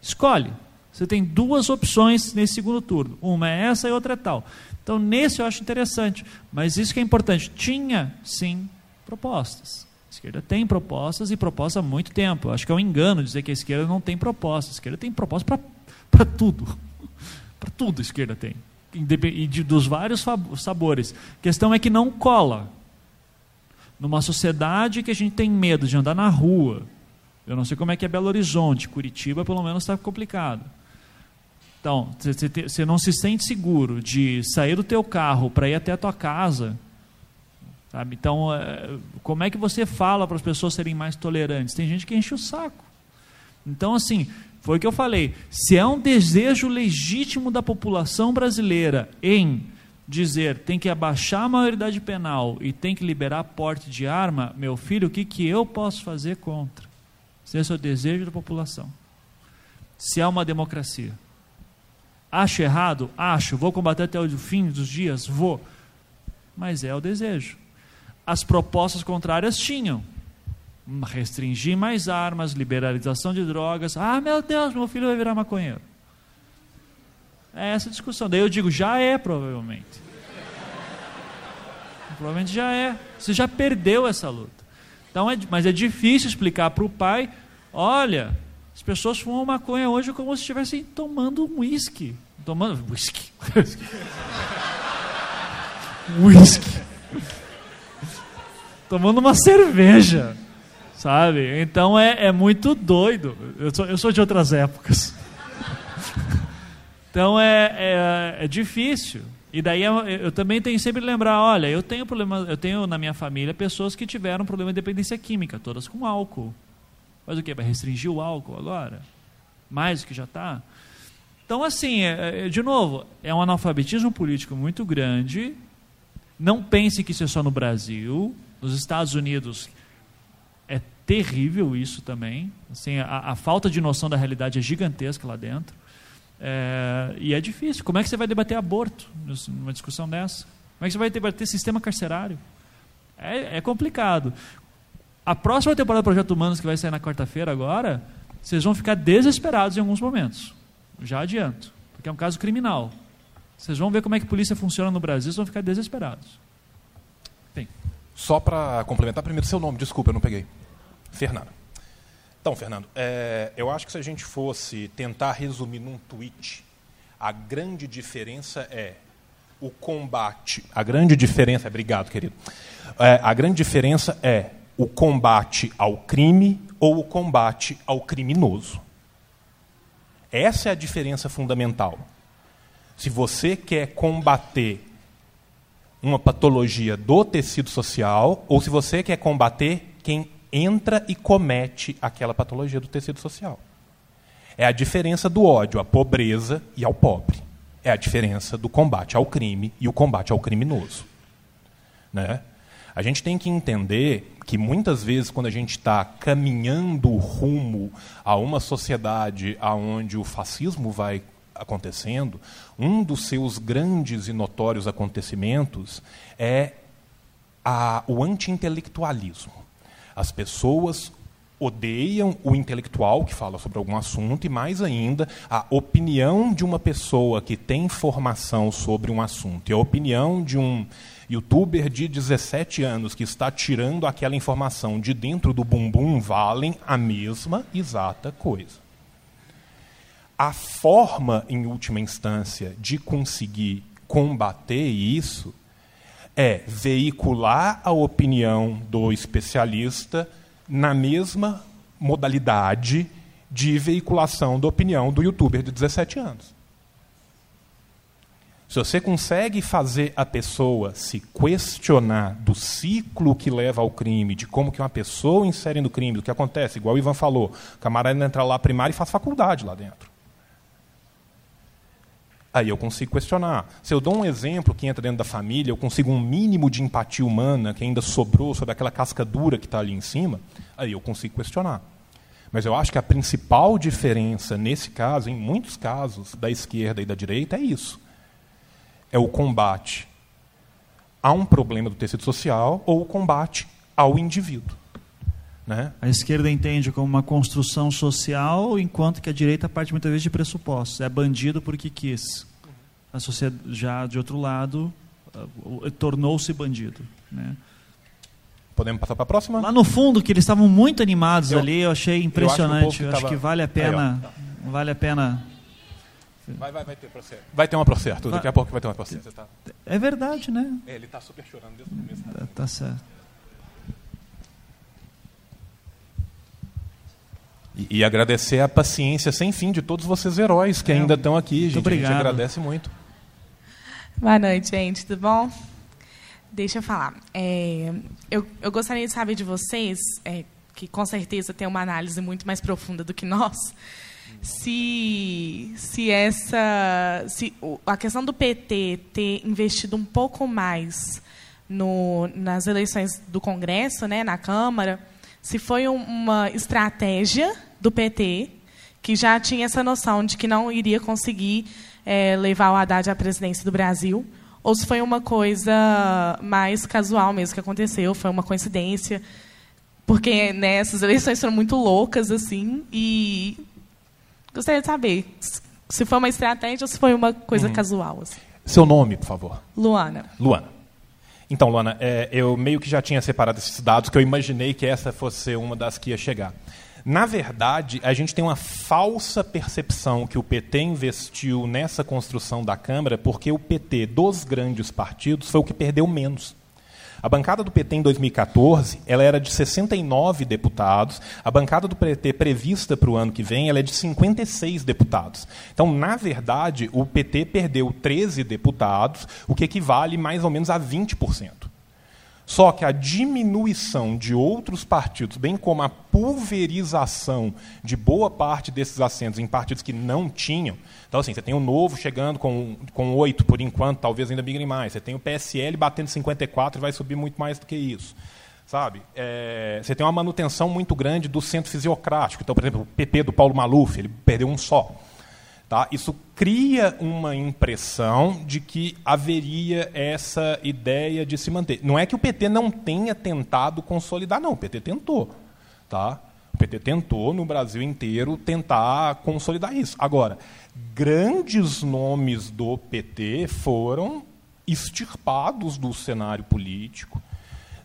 Speaker 3: Escolhe. Você tem duas opções nesse segundo turno. Uma é essa e outra é tal. Então, nesse eu acho interessante. Mas isso que é importante. Tinha, sim, propostas. A esquerda tem propostas e propostas há muito tempo. Eu acho que é um engano dizer que a esquerda não tem propostas. A esquerda tem propostas para tudo. para tudo a esquerda tem. E dos vários sabores. A questão é que não cola. Numa sociedade que a gente tem medo de andar na rua. Eu não sei como é que é Belo Horizonte. Curitiba, pelo menos, está complicado então, você não se sente seguro de sair do teu carro para ir até a tua casa. Sabe? Então, é, como é que você fala para as pessoas serem mais tolerantes? Tem gente que enche o saco. Então, assim, foi o que eu falei. Se é um desejo legítimo da população brasileira em dizer tem que abaixar a maioridade penal e tem que liberar porte de arma, meu filho, o que, que eu posso fazer contra? Se esse é o desejo da população. Se é uma democracia. Acho errado? Acho. Vou combater até o fim dos dias? Vou. Mas é o desejo. As propostas contrárias tinham. Restringir mais armas, liberalização de drogas. Ah, meu Deus, meu filho vai virar maconheiro. É essa discussão. Daí eu digo, já é, provavelmente. provavelmente já é. Você já perdeu essa luta. Então é, mas é difícil explicar para o pai: olha, as pessoas fumam maconha hoje como se estivessem tomando um uísque. Tomando uísque. Uísque. tomando uma cerveja. Sabe? Então é, é muito doido. Eu sou, eu sou de outras épocas. então é, é, é difícil. E daí eu, eu, também tenho sempre lembrar, olha, eu tenho problema, eu tenho na minha família pessoas que tiveram problema de dependência química, todas com álcool. Mas o que? Vai restringir o álcool agora? Mais do que já está? Então, assim, é, é, de novo, é um analfabetismo político muito grande. Não pense que isso é só no Brasil. Nos Estados Unidos é terrível isso também. Assim, a, a falta de noção da realidade é gigantesca lá dentro. É, e é difícil. Como é que você vai debater aborto numa discussão dessa? Como é que você vai debater sistema carcerário? É, é complicado. A próxima temporada do Projeto Humanos, que vai sair na quarta-feira agora, vocês vão ficar desesperados em alguns momentos. Já adianto. Porque é um caso criminal. Vocês vão ver como é que a polícia funciona no Brasil, vocês vão ficar desesperados.
Speaker 4: Bem. Só para complementar primeiro seu nome, desculpa, eu não peguei. Fernando. Então, Fernando, é, eu acho que se a gente fosse tentar resumir num tweet, a grande diferença é o combate. A grande diferença, obrigado, querido. É, a grande diferença é o combate ao crime ou o combate ao criminoso. Essa é a diferença fundamental. Se você quer combater uma patologia do tecido social ou se você quer combater quem entra e comete aquela patologia do tecido social. É a diferença do ódio à pobreza e ao pobre. É a diferença do combate ao crime e o combate ao criminoso. Né? A gente tem que entender que muitas vezes, quando a gente está caminhando rumo a uma sociedade onde o fascismo vai acontecendo, um dos seus grandes e notórios acontecimentos é a, o anti-intelectualismo. As pessoas odeiam o intelectual que fala sobre algum assunto e, mais ainda, a opinião de uma pessoa que tem informação sobre um assunto e a opinião de um youtuber de 17 anos que está tirando aquela informação de dentro do bumbum valem a mesma exata coisa. A forma, em última instância, de conseguir combater isso é veicular a opinião do especialista na mesma modalidade de veiculação da opinião do youtuber de 17 anos. Se você consegue fazer a pessoa se questionar do ciclo que leva ao crime, de como que uma pessoa insere no crime, do que acontece, igual o Ivan falou, o camarada entra lá primário e faz faculdade lá dentro. Aí eu consigo questionar. Se eu dou um exemplo que entra dentro da família, eu consigo um mínimo de empatia humana que ainda sobrou sobre aquela casca dura que está ali em cima, aí eu consigo questionar. Mas eu acho que a principal diferença nesse caso, em muitos casos, da esquerda e da direita, é isso é o combate a um problema do tecido social ou o combate ao indivíduo. Né?
Speaker 3: A esquerda entende como uma construção social, enquanto que a direita parte muitas vezes de pressupostos. É bandido porque quis. A sociedade, já de outro lado, tornou-se bandido. Né?
Speaker 4: Podemos passar para a próxima?
Speaker 3: Lá no fundo, que eles estavam muito animados eu, ali, eu achei impressionante. Eu acho que, eu acho que vale a pena, Aí, vale a pena
Speaker 4: Vai, vai, vai ter processo. Vai ter uma processo. Daqui a pouco vai ter uma processo. Tá...
Speaker 3: É verdade, né?
Speaker 4: É, ele está super chorando desde o começo.
Speaker 3: Tá, tá certo.
Speaker 4: E, e, agradecer a paciência sem fim de todos vocês heróis que é, ainda estão aqui. Gente,
Speaker 3: obrigado.
Speaker 4: A gente agradece muito.
Speaker 9: Boa noite, gente. Tudo bom? Deixa eu falar. É, eu, eu gostaria de saber de vocês, é, que com certeza tem uma análise muito mais profunda do que nós, se, se essa se a questão do PT ter investido um pouco mais no, nas eleições do Congresso, né, na Câmara, se foi um, uma estratégia do PT que já tinha essa noção de que não iria conseguir é, levar o Haddad à presidência do Brasil, ou se foi uma coisa mais casual mesmo que aconteceu, foi uma coincidência, porque né, essas eleições foram muito loucas assim e Gostaria de saber se foi uma estratégia ou se foi uma coisa uhum. casual. Assim.
Speaker 4: Seu nome, por favor.
Speaker 9: Luana.
Speaker 4: Luana. Então, Luana, é, eu meio que já tinha separado esses dados, que eu imaginei que essa fosse uma das que ia chegar. Na verdade, a gente tem uma falsa percepção que o PT investiu nessa construção da Câmara, porque o PT dos grandes partidos foi o que perdeu menos. A bancada do PT em 2014 ela era de 69 deputados. A bancada do PT prevista para o ano que vem ela é de 56 deputados. Então, na verdade, o PT perdeu 13 deputados, o que equivale mais ou menos a 20%. Só que a diminuição de outros partidos, bem como a pulverização de boa parte desses assentos em partidos que não tinham. Então, assim, você tem o Novo chegando com, com 8 por enquanto, talvez ainda migre mais. Você tem o PSL batendo 54 e vai subir muito mais do que isso. Sabe? É, você tem uma manutenção muito grande do centro fisiocrático. Então, por exemplo, o PP do Paulo Maluf, ele perdeu um só. Tá? Isso cria uma impressão de que haveria essa ideia de se manter. Não é que o PT não tenha tentado consolidar, não. O PT tentou. Tá? O PT tentou, no Brasil inteiro, tentar consolidar isso. Agora, grandes nomes do PT foram extirpados do cenário político.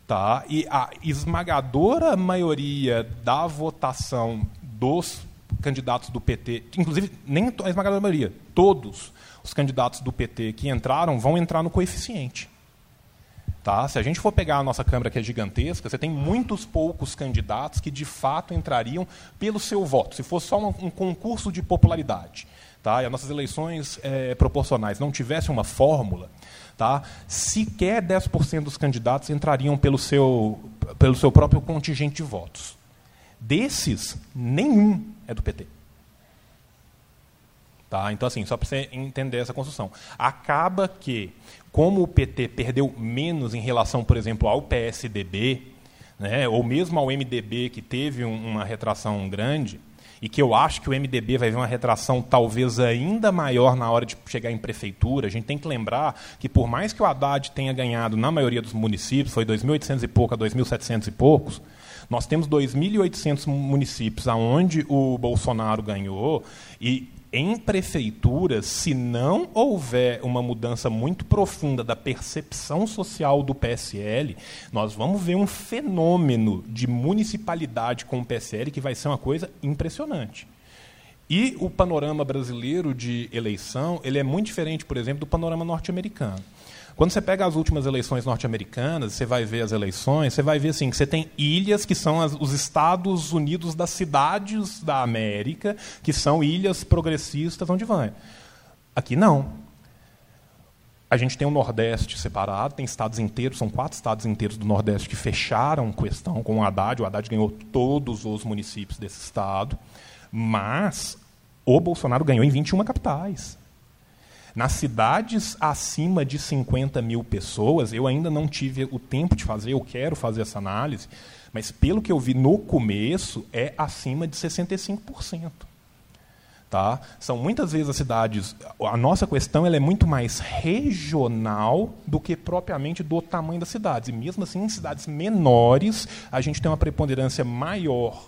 Speaker 4: Tá? E a esmagadora maioria da votação dos candidatos do PT, inclusive nem a esmagadora maioria, todos os candidatos do PT que entraram vão entrar no coeficiente. Tá? Se a gente for pegar a nossa Câmara, que é gigantesca, você tem muitos poucos candidatos que de fato entrariam pelo seu voto, se fosse só um, um concurso de popularidade. Tá? E as nossas eleições é, proporcionais não tivessem uma fórmula, tá? sequer 10% dos candidatos entrariam pelo seu, pelo seu próprio contingente de votos. Desses, nenhum é do PT. Tá? Então, assim, só para você entender essa construção. Acaba que, como o PT perdeu menos em relação, por exemplo, ao PSDB, né, ou mesmo ao MDB, que teve um, uma retração grande, e que eu acho que o MDB vai ver uma retração talvez ainda maior na hora de chegar em prefeitura. A gente tem que lembrar que, por mais que o Haddad tenha ganhado na maioria dos municípios, foi 2.800 e pouco a 2.700 e poucos, nós temos 2.800 municípios aonde o Bolsonaro ganhou e em prefeituras, se não houver uma mudança muito profunda da percepção social do PSL, nós vamos ver um fenômeno de municipalidade com o PSL que vai ser uma coisa impressionante. E o panorama brasileiro de eleição ele é muito diferente, por exemplo, do panorama norte-americano. Quando você pega as últimas eleições norte-americanas, você vai ver as eleições, você vai ver assim, que você tem ilhas que são as, os Estados Unidos das cidades da América, que são ilhas progressistas onde vai. Aqui não. a gente tem o Nordeste separado, tem estados inteiros, são quatro estados inteiros do Nordeste que fecharam questão com o Haddad. O Haddad ganhou todos os municípios desse estado, mas o Bolsonaro ganhou em 21 capitais. Nas cidades acima de 50 mil pessoas, eu ainda não tive o tempo de fazer, eu quero fazer essa análise, mas pelo que eu vi no começo, é acima de 65%. Tá? São muitas vezes as cidades. A nossa questão ela é muito mais regional do que propriamente do tamanho das cidades. E mesmo assim, em cidades menores, a gente tem uma preponderância maior,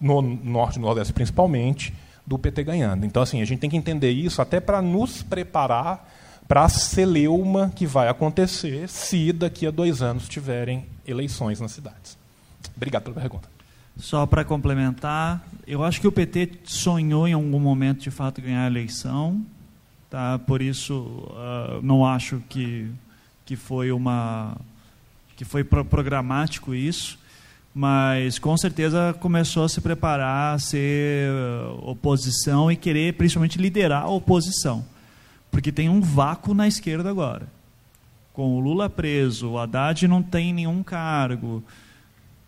Speaker 4: no norte e nordeste principalmente, do PT ganhando. Então, assim, a gente tem que entender isso até para nos preparar para a celeuma que vai acontecer se daqui a dois anos tiverem eleições nas cidades. Obrigado pela pergunta.
Speaker 3: Só para complementar, eu acho que o PT sonhou em algum momento de fato ganhar a eleição, tá? Por isso uh, não acho que que foi uma que foi pro programático isso, mas com certeza começou a se preparar a ser oposição e querer principalmente liderar a oposição, porque tem um vácuo na esquerda agora. Com o Lula preso, o Haddad não tem nenhum cargo.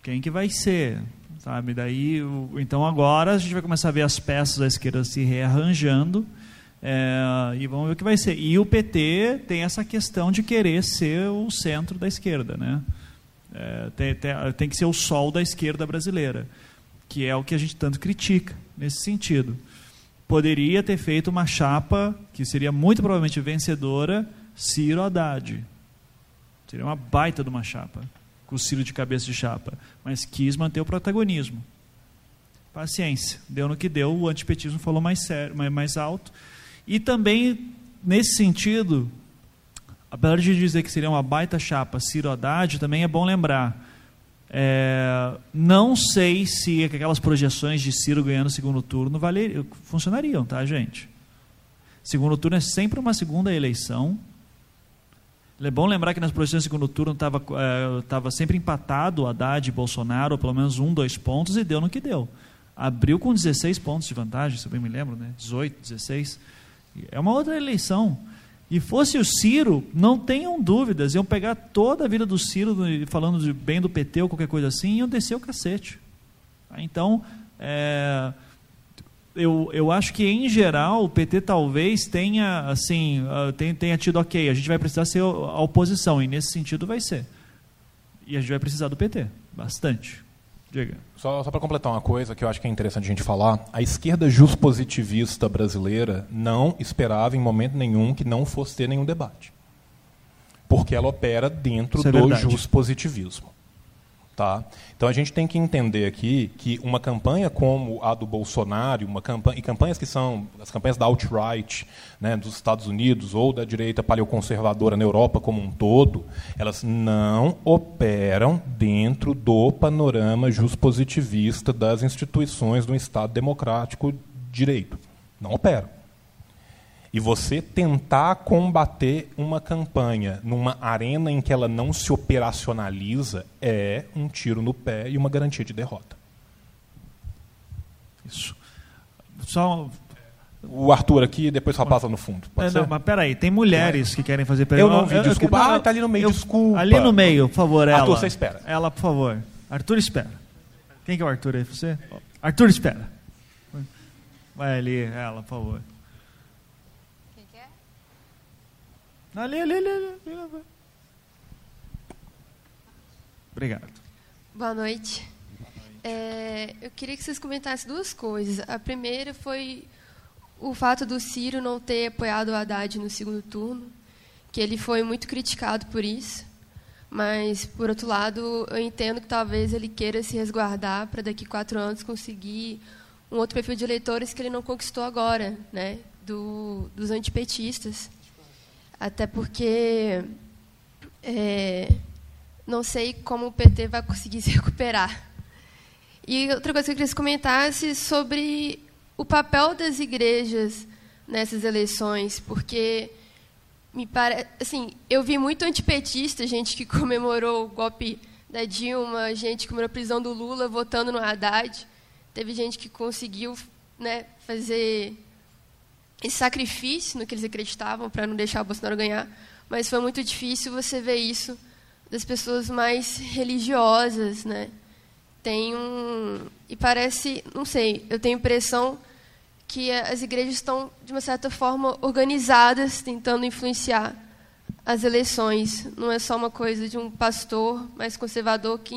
Speaker 3: Quem que vai ser? sabe? Daí, então agora a gente vai começar a ver as peças da esquerda se rearranjando é, e vamos ver o que vai ser. E o PT tem essa questão de querer ser o centro da esquerda, né? É, tem, tem, tem que ser o sol da esquerda brasileira, que é o que a gente tanto critica nesse sentido. Poderia ter feito uma chapa que seria muito provavelmente vencedora, Ciro Haddad. Seria uma baita de uma chapa com o Ciro de cabeça de chapa, mas quis manter o protagonismo. Paciência, deu no que deu, o antipetismo falou mais, sério, mais alto. E também, nesse sentido, apesar de dizer que seria uma baita chapa Ciro Haddad, também é bom lembrar. É, não sei se aquelas projeções de Ciro ganhando segundo turno valer, funcionariam, tá, gente? Segundo turno é sempre uma segunda eleição é bom lembrar que nas projeções do segundo turno estava é, sempre empatado Haddad e Bolsonaro, pelo menos um, dois pontos, e deu no que deu. Abriu com 16 pontos de vantagem, se eu bem me lembro, né? 18, 16. É uma outra eleição. E fosse o Ciro, não tenham dúvidas, iam pegar toda a vida do Ciro, falando de bem do PT ou qualquer coisa assim, e iam descer o cacete. Então, é, eu, eu acho que, em geral, o PT talvez tenha, assim, uh, tenha, tenha tido, ok, a gente vai precisar ser a oposição, e nesse sentido vai ser. E a gente vai precisar do PT, bastante. Diga.
Speaker 4: Só, só para completar uma coisa que eu acho que é interessante a gente falar, a esquerda juspositivista brasileira não esperava em momento nenhum que não fosse ter nenhum debate. Porque ela opera dentro Isso é do é juspositivismo. Tá? Então a gente tem que entender aqui que uma campanha como a do Bolsonaro, uma campanha, e campanhas que são as campanhas da alt-right né, dos Estados Unidos ou da direita paleoconservadora na Europa como um todo, elas não operam dentro do panorama juspositivista das instituições do Estado democrático de direito. Não operam. E você tentar combater uma campanha numa arena em que ela não se operacionaliza é um tiro no pé e uma garantia de derrota.
Speaker 3: Isso. Só
Speaker 4: o Arthur aqui, depois só passa no fundo.
Speaker 3: Pode é, ser? Não, mas peraí, tem mulheres que querem fazer
Speaker 4: pergunta. Eu não vi, desculpa. Eu, eu, ah, tá ali no meio, desculpa.
Speaker 3: Ali no meio, por favor, ela.
Speaker 4: Arthur, você espera.
Speaker 3: Ela, por favor. Arthur espera. Quem que é o Arthur aí? Você? Arthur espera. Vai ali, ela, por favor. Ali, ali, ali. Obrigado.
Speaker 10: Boa noite. É, eu queria que vocês comentassem duas coisas. A primeira foi o fato do Ciro não ter apoiado o Haddad no segundo turno, que ele foi muito criticado por isso. Mas, por outro lado, eu entendo que talvez ele queira se resguardar para daqui a quatro anos conseguir um outro perfil de eleitores que ele não conquistou agora, né, do, dos antipetistas. Até porque é, não sei como o PT vai conseguir se recuperar. E outra coisa que eu queria que comentasse sobre o papel das igrejas nessas eleições, porque me parece, assim, eu vi muito antipetista, gente que comemorou o golpe da Dilma, gente que comemorou a prisão do Lula votando no Haddad. Teve gente que conseguiu né, fazer esse sacrifício no que eles acreditavam para não deixar o Bolsonaro ganhar, mas foi muito difícil você ver isso das pessoas mais religiosas, né? Tem um e parece, não sei, eu tenho a impressão que as igrejas estão de uma certa forma organizadas, tentando influenciar as eleições. Não é só uma coisa de um pastor mais conservador que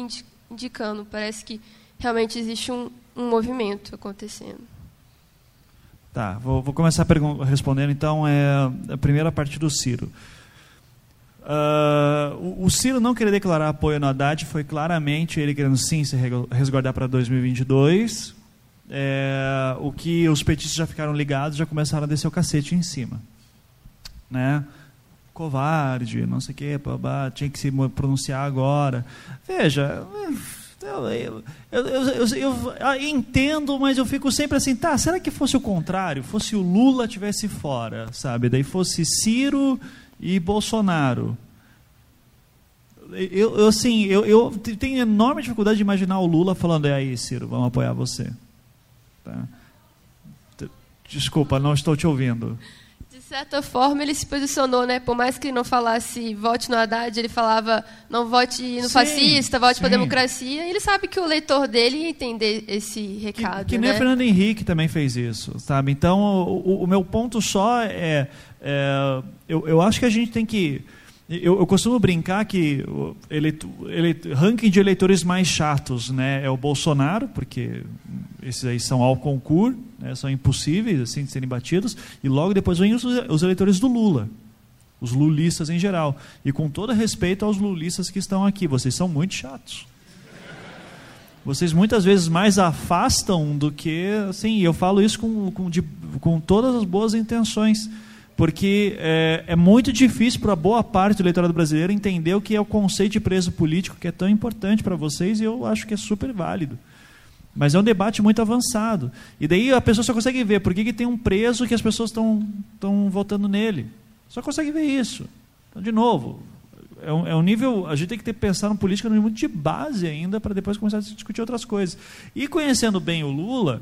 Speaker 10: indicando. Parece que realmente existe um, um movimento acontecendo.
Speaker 3: Tá, vou, vou começar respondendo então é, a primeira parte do Ciro. Uh, o, o, Ciro não querer declarar apoio no Haddad foi claramente ele querendo sim se resguardar para 2022. É, o que os petistas já ficaram ligados, já começaram a descer o cacete em cima. Né? Covarde, não sei o quê, tinha que se pronunciar agora. Veja, eu, eu, eu, eu, entendo, mas eu fico sempre assim, tá, será que fosse o contrário? Fosse o Lula tivesse fora, sabe? Daí fosse Ciro e Bolsonaro. Eu, eu assim, eu, eu tenho enorme dificuldade de imaginar o Lula falando, é aí, Ciro, vamos apoiar você. Tá? Desculpa, não estou te ouvindo
Speaker 10: certa forma, ele se posicionou, né? Por mais que ele não falasse vote no Haddad, ele falava não vote no sim, fascista, vote para a democracia. Ele sabe que o leitor dele ia entender esse recado.
Speaker 3: Que, que nem
Speaker 10: né?
Speaker 3: a Fernando Henrique também fez isso, sabe? Então, o, o meu ponto só é, é eu, eu acho que a gente tem que eu, eu, costumo brincar que eleito, eleito, ranking de eleitores mais chatos né, é o Bolsonaro, porque esses aí são ao concurso, né, são impossíveis assim, de serem batidos, e logo depois vêm os, os eleitores do Lula, os lulistas em geral. E com todo respeito aos lulistas que estão aqui, vocês são muito chatos. Vocês muitas vezes mais afastam do que. Assim, eu falo isso com, com, de, com todas as boas intenções porque é, é muito difícil para boa parte do eleitorado brasileiro entender o que é o conceito de preso político, que é tão importante para vocês e eu acho que é super válido. Mas é um debate muito avançado. E daí a pessoa só consegue ver por que, que tem um preso que as pessoas estão votando nele. Só consegue ver isso. Então, de novo, é um, é um, nível. A gente tem que ter, pensar no política no nível de base ainda, para depois começar a discutir outras coisas. E conhecendo bem o Lula,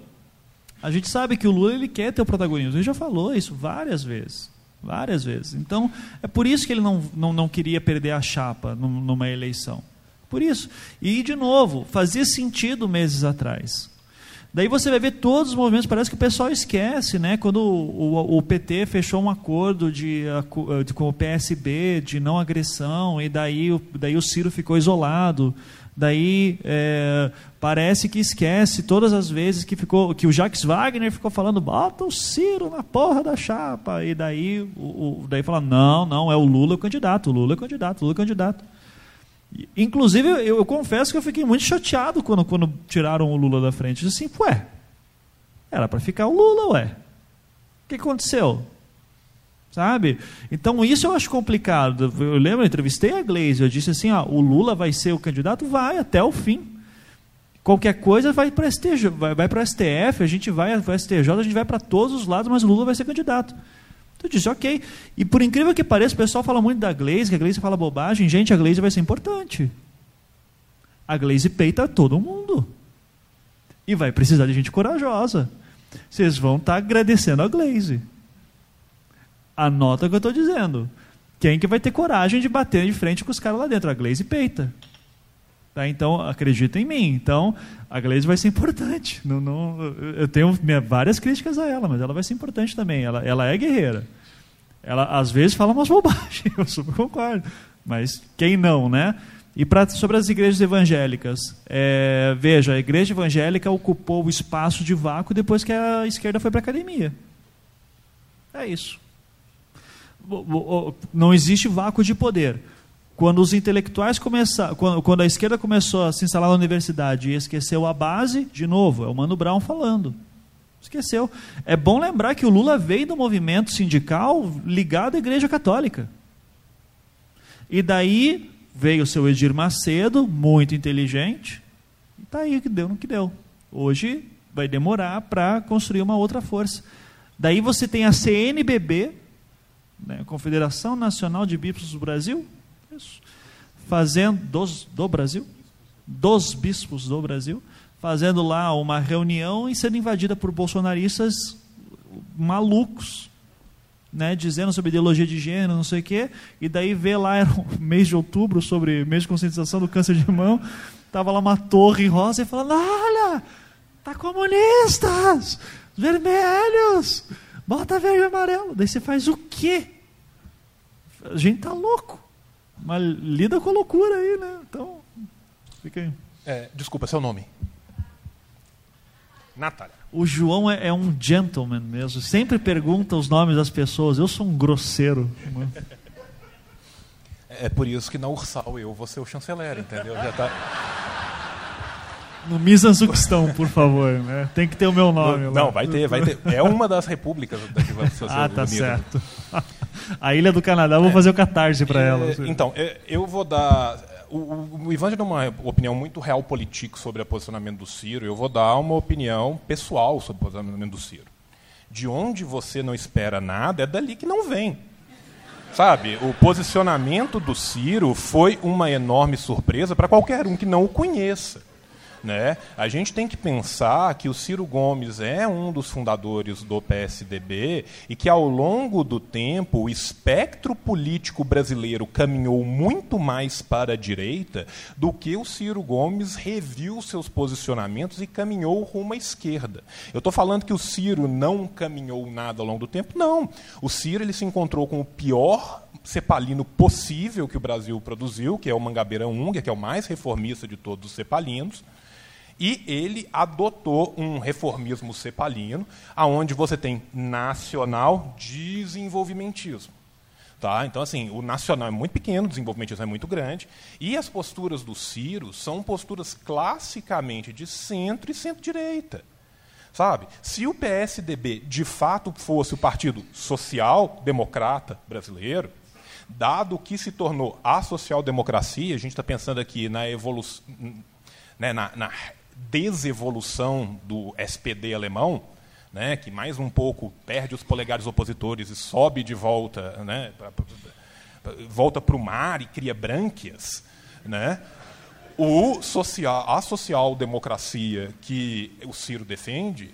Speaker 3: a gente sabe que o Lula ele quer ter o protagonismo. Ele já falou isso várias vezes. Várias vezes. Então, é por isso que ele não, não, não queria perder a chapa numa eleição. Por isso. E, de novo, fazia sentido meses atrás. Daí você vai ver todos os movimentos, parece que o pessoal esquece, né? Quando o, o, o PT fechou um acordo de, de, com o PSB de não agressão, e daí, daí o Ciro ficou isolado. Daí é, parece que esquece todas as vezes que ficou que o Jacques Wagner ficou falando bota o Ciro na porra da chapa. E daí o, o daí fala não não é o Lula o candidato o Lula é o candidato o Lula é o candidato. Inclusive eu, eu, confesso que eu fiquei muito chateado quando quando tiraram o Lula da frente. Assim ué era para ficar o Lula ué. O que aconteceu sabe? Então isso eu acho complicado. Eu lembro, eu entrevistei a Glaze, eu disse assim, ó, o Lula vai ser o candidato, vai até o fim. Qualquer coisa vai para STJ, vai, vai para STF, a gente vai para STJ, a gente vai para todos os lados, mas o Lula vai ser candidato. Então eu disse, ok. E por incrível que pareça, o pessoal fala muito da Glaze, que a Glaze fala bobagem. Gente, a Glaze vai ser importante. A Glaze peita todo mundo. E vai precisar de gente corajosa. Vocês vão estar tá agradecendo a Glaze. Anota o que eu estou dizendo. Quem que vai ter coragem de bater de frente com os caras lá dentro? A Glaze peita. Tá? Então, acredita em mim. Então, a Glaze vai ser importante. Não, não, eu tenho várias críticas a ela, mas ela vai ser importante também. Ela, ela é guerreira. Ela, às vezes, fala umas bobagens, eu super concordo. Mas quem não, né? E pra, sobre as igrejas evangélicas, é, veja, a igreja evangélica ocupou o espaço de vácuo depois que a esquerda foi para a academia. É isso não existe vácuo de poder. Quando os intelectuais começaram, quando, quando a esquerda começou a se instalar na universidade e esqueceu a base, de novo, é o Mano Brown falando. Esqueceu. É bom lembrar que o Lula veio do movimento sindical ligado à Igreja Católica. E daí veio o seu Edir Macedo, muito inteligente, e está aí que deu no que deu. Hoje vai demorar para construir uma outra força. Daí você tem a CNBB, né, Confederação Nacional de Bispos do Brasil, isso, fazendo dos, do Brasil, dos bispos do Brasil, fazendo lá uma reunião e sendo invadida por bolsonaristas malucos né, dizendo sobre ideologia de gênero, não sei o quê, e daí vê lá, era mês de outubro, sobre mês de conscientização do câncer de mão, tava lá uma torre rosa e falando, olha, tá comunistas, vermelhos, bota verde e amarelo. Daí você faz o quê? A gente tá louco. Mas lida com a loucura aí, né? Então, fica aí.
Speaker 4: É, desculpa, seu nome? Natália.
Speaker 3: O João é, é, um gentleman mesmo. Sempre pergunta os nomes das pessoas. Eu sou um grosseiro. Né?
Speaker 4: É por isso que na Ursal eu vou ser o chanceler, entendeu? Já tá...
Speaker 3: No Misanzuquistão, por favor, né? Tem que ter o meu nome.
Speaker 4: Não, lá. vai ter, vai ter. É uma das repúblicas da que vai ser
Speaker 3: Ah, tá certo. A Ilha do Canadá, vou fazer o catarse para
Speaker 4: é,
Speaker 3: ela.
Speaker 4: Então, é, eu vou dar o, o Ivan já deu uma opinião muito real política sobre o posicionamento do Ciro. Eu vou dar uma opinião pessoal sobre o posicionamento do Ciro. De onde você não espera nada, é dali que não vem. Sabe, o posicionamento do Ciro foi uma enorme surpresa para qualquer um que não o conheça. Né? A gente tem que pensar que o Ciro Gomes é um dos fundadores do PSDB e que, ao longo do tempo, o espectro político brasileiro caminhou muito mais para a direita do que o Ciro Gomes reviu seus posicionamentos e caminhou rumo à esquerda. Eu estou falando que o Ciro não caminhou nada ao longo do tempo? Não. O Ciro ele se encontrou com o pior cepalino possível que o Brasil produziu, que é o Mangabeira Unger, que é o mais reformista de todos os cepalinos. E ele adotou um reformismo cepalino, aonde você tem nacional desenvolvimentismo. Tá? Então, assim, o nacional é muito pequeno, o desenvolvimentismo é muito grande, e as posturas do Ciro são posturas classicamente de centro e centro-direita. Sabe? Se o PSDB de fato fosse o partido social-democrata brasileiro, dado que se tornou a social-democracia, a gente está pensando aqui na evolução, né, na, na desevolução do SPD alemão, né, que mais um pouco perde os polegares opositores e sobe de volta, né, volta para o mar e cria brânquias, né, o social, a social-democracia que o Ciro defende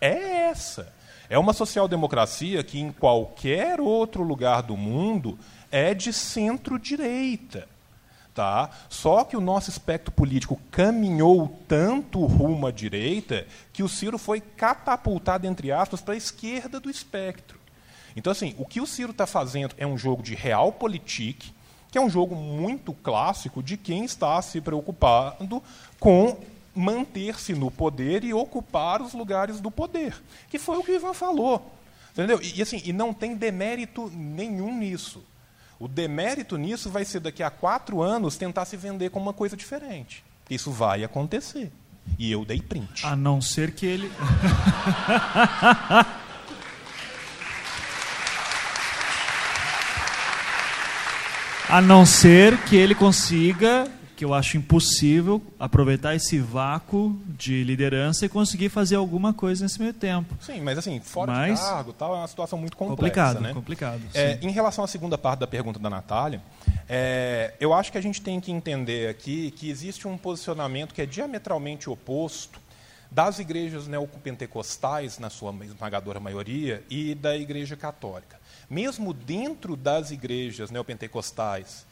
Speaker 4: é essa. É uma social-democracia que, em qualquer outro lugar do mundo, é de centro-direita. Tá? Só que o nosso espectro político caminhou tanto rumo à direita que o Ciro foi catapultado, entre aspas, para a esquerda do espectro. Então, assim, o que o Ciro está fazendo é um jogo de realpolitik, que é um jogo muito clássico de quem está se preocupando com manter-se no poder e ocupar os lugares do poder, que foi o que o Ivan falou. Entendeu? E, assim, e não tem demérito nenhum nisso. O demérito nisso vai ser daqui a quatro anos tentar se vender como uma coisa diferente. Isso vai acontecer. E eu dei print.
Speaker 3: A não ser que ele. a não ser que ele consiga que eu acho impossível aproveitar esse vácuo de liderança e conseguir fazer alguma coisa nesse meio tempo.
Speaker 4: Sim, mas assim, fora mas... de cargo, tal, é uma situação muito complexa.
Speaker 3: Complicado,
Speaker 4: né?
Speaker 3: complicado.
Speaker 4: É, em relação à segunda parte da pergunta da Natália, é, eu acho que a gente tem que entender aqui que existe um posicionamento que é diametralmente oposto das igrejas neopentecostais, na sua esmagadora maioria, e da igreja católica. Mesmo dentro das igrejas neopentecostais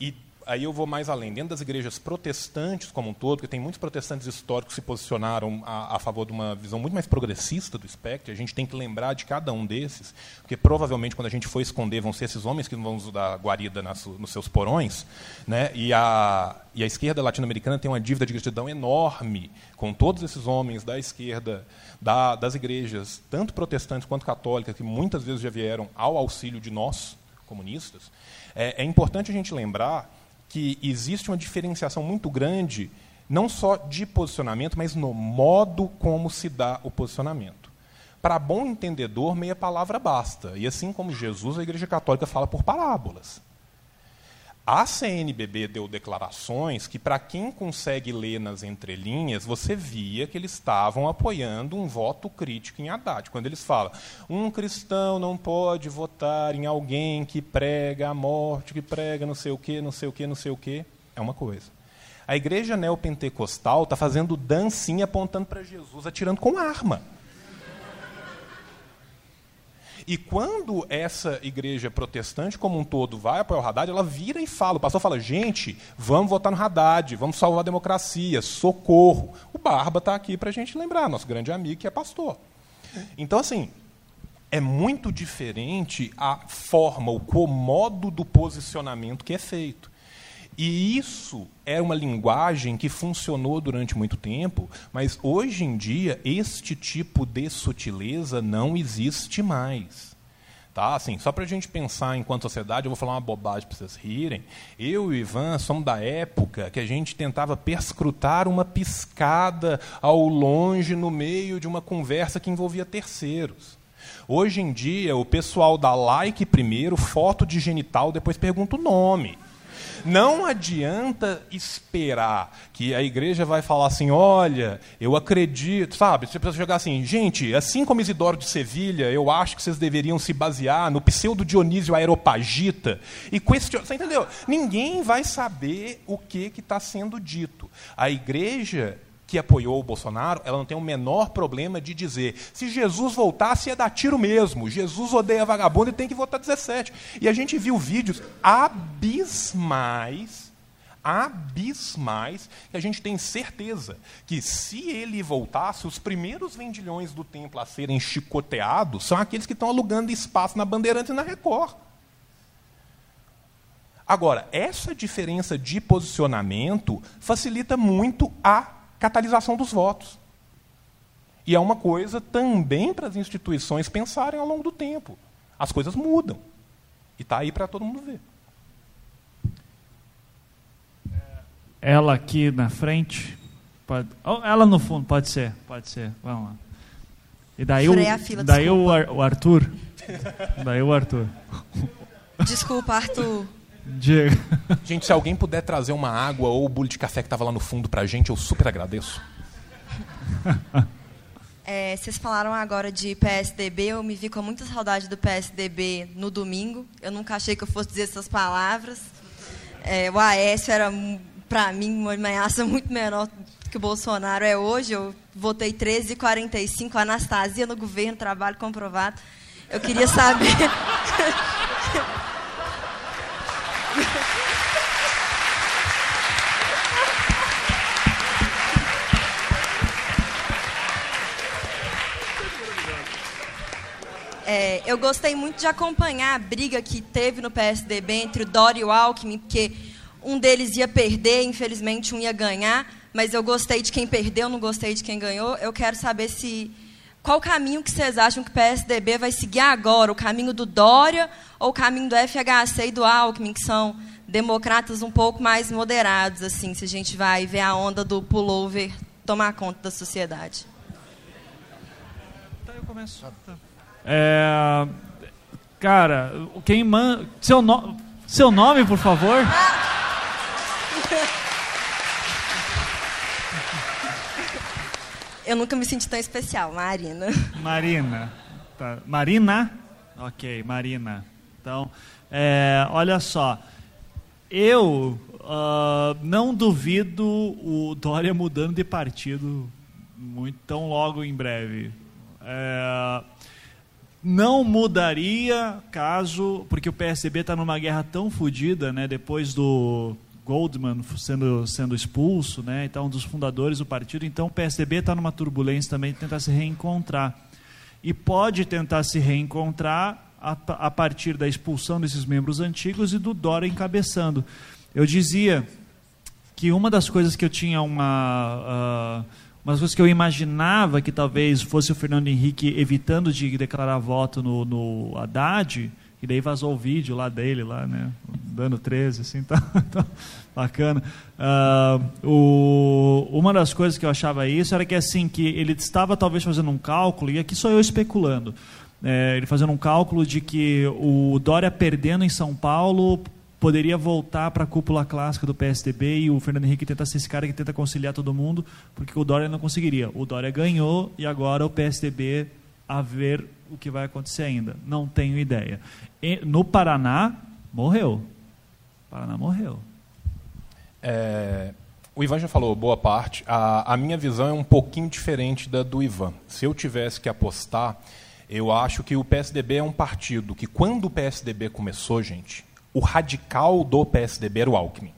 Speaker 4: e aí eu vou mais além. Dentro das igrejas protestantes como um todo, porque tem muitos protestantes históricos que se posicionaram a, a, favor de uma visão muito mais progressista do espectro, a gente tem que lembrar de cada um desses, porque provavelmente quando a gente for esconder vão ser esses homens que vão dar guarida nas, nos seus porões, né? e, a, e a esquerda latino-americana tem uma dívida de gratidão enorme com todos esses homens da esquerda, da, das igrejas, tanto protestantes quanto católicas, que muitas vezes já vieram ao auxílio de nós, comunistas. É, é importante a gente lembrar que existe uma diferenciação muito grande, não só de posicionamento, mas no modo como se dá o posicionamento. Para bom entendedor, meia palavra basta. E assim como Jesus, a Igreja Católica fala por parábolas. A CNBB deu declarações que, para quem consegue ler nas entrelinhas, você via que eles estavam apoiando um voto crítico em Haddad. Quando eles falam, um cristão não pode votar em alguém que prega a morte, que prega não sei o quê, não sei o quê, não sei o quê, é uma coisa. A igreja neopentecostal está fazendo dancinha apontando para Jesus, atirando com arma. E quando essa igreja protestante como um todo vai apoiar o Haddad, ela vira e fala, o pastor fala, gente, vamos votar no Haddad, vamos salvar a democracia, socorro. O Barba está aqui para a gente lembrar, nosso grande amigo que é pastor. Então, assim, é muito diferente a forma, o modo do posicionamento que é feito. E isso é uma linguagem que funcionou durante muito tempo, mas hoje em dia este tipo de sutileza não existe mais. Tá? Assim, só para a gente pensar enquanto sociedade, eu vou falar uma bobagem para vocês rirem. Eu e o Ivan somos da época que a gente tentava perscrutar uma piscada ao longe no meio de uma conversa que envolvia terceiros. Hoje em dia, o pessoal dá like primeiro, foto de genital, depois pergunta o nome. Não adianta esperar que a igreja vai falar assim: olha, eu acredito, sabe? Você precisa jogar assim, gente, assim como Isidoro de Sevilha, eu acho que vocês deveriam se basear no pseudo Dionísio Aeropagita e questionar. Você entendeu? Ninguém vai saber o que está sendo dito. A igreja que apoiou o Bolsonaro, ela não tem o menor problema de dizer se Jesus voltasse ia dar tiro mesmo. Jesus odeia vagabundo e tem que votar 17. E a gente viu vídeos abismais, abismais, que a gente tem certeza que se ele voltasse, os primeiros vendilhões do templo a serem chicoteados são aqueles que estão alugando espaço na Bandeirantes e na Record. Agora, essa diferença de posicionamento facilita muito a catalisação dos votos. E é uma coisa também para as instituições pensarem ao longo do tempo. As coisas mudam. E está aí para todo mundo ver.
Speaker 3: Ela aqui na frente. Pode, ela no fundo, pode ser. Pode ser. Vamos lá. E daí, o, fila, daí o, o Arthur. daí o Arthur.
Speaker 11: Desculpa, Arthur.
Speaker 3: Diego.
Speaker 4: Gente, se alguém puder trazer uma água ou o bule de café que estava lá no fundo para a gente, eu super agradeço.
Speaker 11: É, vocês falaram agora de PSDB, eu me vi com muita saudade do PSDB no domingo. Eu nunca achei que eu fosse dizer essas palavras. É, o Aécio era, para mim, uma ameaça muito menor que o Bolsonaro é hoje. Eu votei 13,45, Anastasia no governo, trabalho comprovado. Eu queria saber. É, eu gostei muito de acompanhar a briga que teve no PSDB entre o Dória e o Alckmin, porque um deles ia perder, infelizmente um ia ganhar, mas eu gostei de quem perdeu, não gostei de quem ganhou. Eu quero saber se qual o caminho que vocês acham que o PSDB vai seguir agora, o caminho do Dória ou o caminho do FHC e do Alckmin, que são democratas um pouco mais moderados, assim, se a gente vai ver a onda do pullover tomar conta da sociedade.
Speaker 3: Tá, eu começo. Tá. É, cara, quem manda. Seu, no... Seu nome, por favor?
Speaker 11: Eu nunca me senti tão especial, Marina.
Speaker 3: Marina. Tá. Marina? Ok, Marina. Então, é, olha só. Eu uh, não duvido o Dória mudando de partido muito tão logo em breve. É, não mudaria caso, porque o PSDB está numa guerra tão fodida, né, depois do Goldman sendo, sendo expulso, né, então um dos fundadores do partido, então o PSDB está numa turbulência também de tentar se reencontrar. E pode tentar se reencontrar a, a partir da expulsão desses membros antigos e do Dória encabeçando. Eu dizia que uma das coisas que eu tinha uma... Uh, umas coisas que eu imaginava que talvez fosse o Fernando Henrique evitando de declarar voto no, no Haddad, e daí vazou o vídeo lá dele, lá, né, dando 13, assim, tá, tá bacana. Uh, o, uma das coisas que eu achava isso era que, assim, que ele estava talvez fazendo um cálculo, e aqui sou eu especulando, é, ele fazendo um cálculo de que o Dória perdendo em São Paulo poderia voltar para a cúpula clássica do PSDB e o Fernando Henrique tentar ser esse cara que tenta conciliar todo mundo, porque o Dória não conseguiria. O Dória ganhou e agora o PSDB a ver o que vai acontecer ainda. Não tenho ideia. No Paraná, morreu. O Paraná morreu.
Speaker 4: É, o Ivan já falou boa parte. A, a minha visão é um pouquinho diferente da do Ivan. Se eu tivesse que apostar, Eu acho que o PSDB é um partido que, quando o PSDB começou, gente, o radical do PSDB era o Alckmin.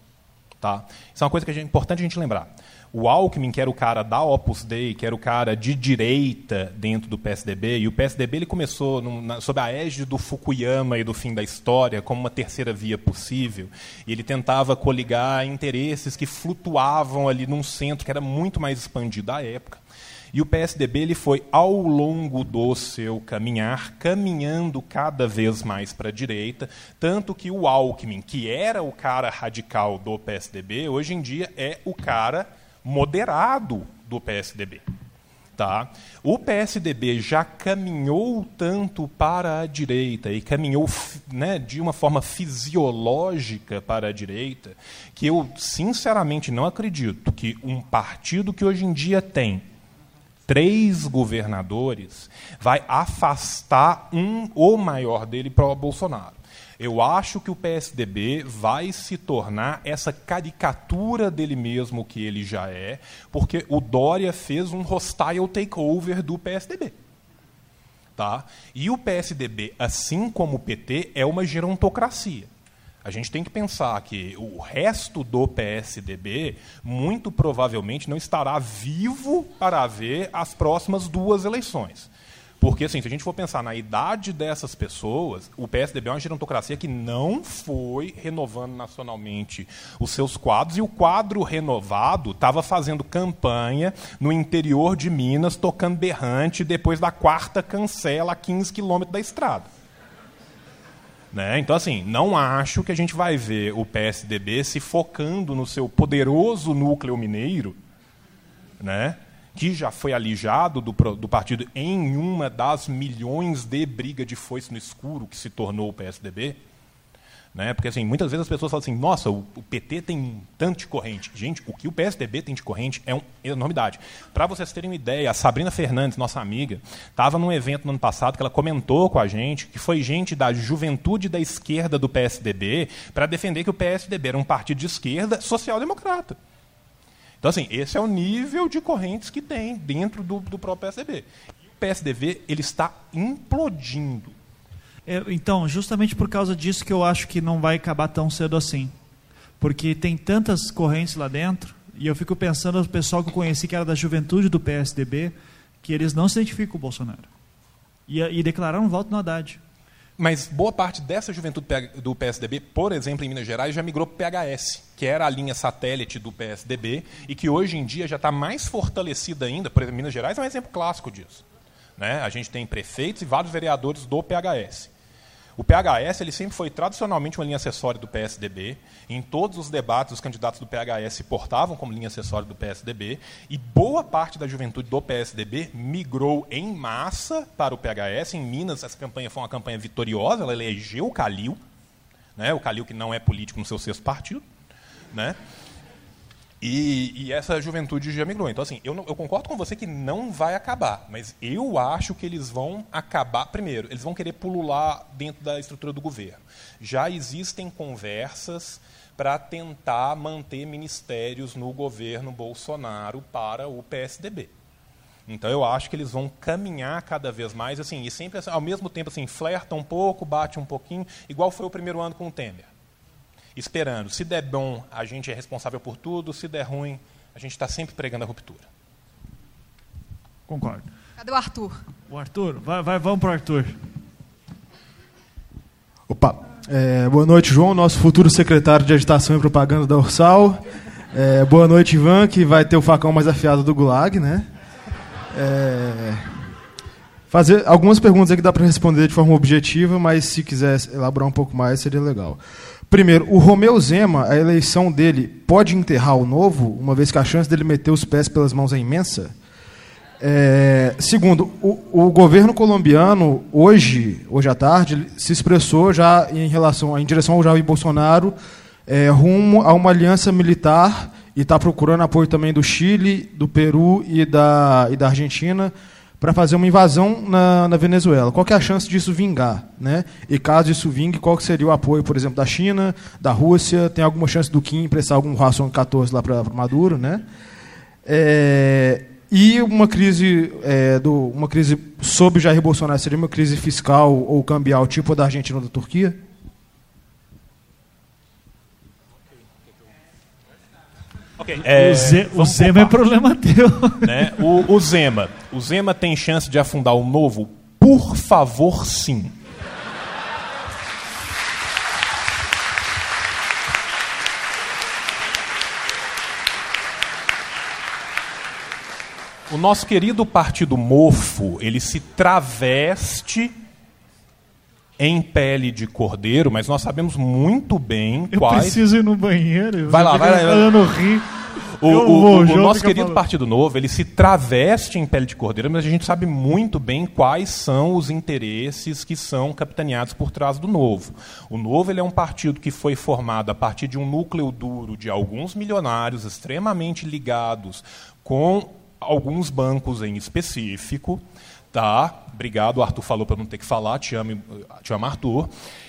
Speaker 4: Tá? Isso é uma coisa que é importante a gente lembrar. O Alckmin, que era o cara da Opus Dei, que era o cara de direita dentro do PSDB, e o PSDB ele começou no, na, sob a égide do Fukuyama e do fim da história como uma terceira via possível. E ele tentava coligar interesses que flutuavam ali num centro que era muito mais expandido à época. E o PSDB ele foi, ao longo do seu caminhar, caminhando cada vez mais para a direita, tanto que o Alckmin, que era o cara radical do PSDB, hoje em dia é o cara moderado do PSDB. Tá? O PSDB já caminhou tanto para a direita e caminhou né, de uma forma fisiológica para a direita que eu sinceramente não acredito que um partido que hoje em dia tem três governadores, vai afastar um ou maior dele para o Bolsonaro. Eu acho que o PSDB vai se tornar essa caricatura dele mesmo que ele já é, porque o Dória fez um hostile takeover do PSDB. Tá? E o PSDB, assim como o PT, é uma gerontocracia. A gente tem que pensar que o resto do PSDB muito provavelmente não estará vivo para ver as próximas duas eleições. Porque, assim, se a gente for pensar na idade dessas pessoas, o PSDB é uma gerontocracia que não foi renovando nacionalmente os seus quadros, e o quadro renovado estava fazendo campanha no interior de Minas, tocando berrante, depois da quarta cancela a 15 quilômetros da estrada. Né? Então, assim, não acho que a gente vai ver o PSDB se focando no seu poderoso núcleo mineiro, né? Que já foi alijado do, do partido em uma das milhões de briga de foice no escuro que se tornou o PSDB. Né? Porque assim, muitas vezes as pessoas falam assim, nossa, o, o, PT tem tanto de corrente. Gente, o que o PSDB tem de corrente é uma enormidade. Para vocês terem uma ideia, a Sabrina Fernandes, nossa amiga, estava num evento no ano passado que ela comentou com a gente que foi gente da juventude da esquerda do PSDB para defender que o PSDB era um partido de esquerda social-democrata. Então, assim, esse é o nível de correntes que tem dentro do, do próprio PSDB. E o PSDB ele está implodindo
Speaker 3: é, então, justamente por causa disso que eu acho que não vai acabar tão cedo assim. Porque tem tantas correntes lá dentro, e eu fico pensando no pessoal que eu conheci que era da juventude do PSDB, que eles não se identificam com o Bolsonaro. E, e declararam voto no Haddad.
Speaker 4: Mas boa parte dessa juventude do PSDB, por exemplo, em Minas Gerais, já migrou para o PHS, que era a linha satélite do PSDB, e que hoje em dia já está mais fortalecida ainda. Por exemplo, Minas Gerais é um exemplo clássico disso. Né? A gente tem prefeitos e vários vereadores do PHS. O PHS ele sempre foi tradicionalmente uma linha acessória do PSDB. Em todos os debates, os candidatos do PHS se portavam como linha acessória do PSDB. E boa parte da juventude do PSDB migrou em massa para o PHS. Em Minas, essa campanha foi uma campanha vitoriosa. Ela elegeu o Calil, né? o Calil que não é político no seu sexto partido. Né? E, e, essa juventude já migrou. Então, assim, eu, eu, concordo com você que não vai acabar, mas eu acho que eles vão acabar. Primeiro, eles vão querer pulular dentro da estrutura do governo. Já existem conversas para tentar manter ministérios no governo Bolsonaro para o PSDB. Então eu acho que eles vão caminhar cada vez mais, assim, e sempre ao mesmo tempo assim, flerta um pouco, bate um pouquinho, igual foi o primeiro ano com o Temer esperando. Se der bom, a gente é responsável por tudo, se der ruim, a gente está sempre pregando a ruptura.
Speaker 3: Concordo.
Speaker 1: Cadê o Arthur?
Speaker 3: O Arthur, vai, vai vamos para o Arthur.
Speaker 12: Opa, é, boa noite, João, nosso futuro secretário de Agitação e Propaganda da Ursal. É, boa noite, Ivan, que vai ter o facão mais afiado do Gulag, né? É, fazer algumas perguntas aqui dá para responder de forma objetiva, mas se quiser elaborar um pouco mais seria legal. Primeiro, o Romeu Zema, a eleição dele pode enterrar o novo, uma vez que a chance dele meter os pés pelas mãos é imensa? É, segundo, o, o, governo colombiano, hoje, hoje à tarde, se expressou já em relação em direção ao Jair Bolsonaro, é, rumo a uma aliança militar e está procurando apoio também do Chile, do Peru e da, e da Argentina para fazer uma invasão na, na, Venezuela. Qual é a chance disso vingar? Né? E caso isso vingue, qual seria o apoio, por exemplo, da China, da Rússia? Tem alguma chance do Kim emprestar algum ração 14 lá para Maduro? Né? É, e uma crise, é, do, uma crise sob Jair Bolsonaro seria uma crise fiscal ou cambial, tipo a da Argentina ou da Turquia?
Speaker 4: Okay, é,
Speaker 3: o, Ze, o Zema é problema teu.
Speaker 4: Né? O, o Zema. O Zema tem chance de afundar o novo? Por favor, sim. O nosso querido partido mofo, ele se traveste em pele de cordeiro, mas nós sabemos muito bem
Speaker 3: eu
Speaker 4: quais.
Speaker 3: Eu preciso ir no banheiro.
Speaker 4: Vai lá, vai lá.
Speaker 3: Eu não ri.
Speaker 4: O, o, o nosso querido falando. Partido Novo, ele se traveste em pele de cordeiro, mas a gente sabe muito bem quais são os interesses que são capitaneados por trás do Novo. O Novo ele é um partido que foi formado a partir de um núcleo duro de alguns milionários extremamente ligados com alguns bancos em específico. Tá, obrigado, o Arthur falou para não ter que falar, te amo, te amo Arthur.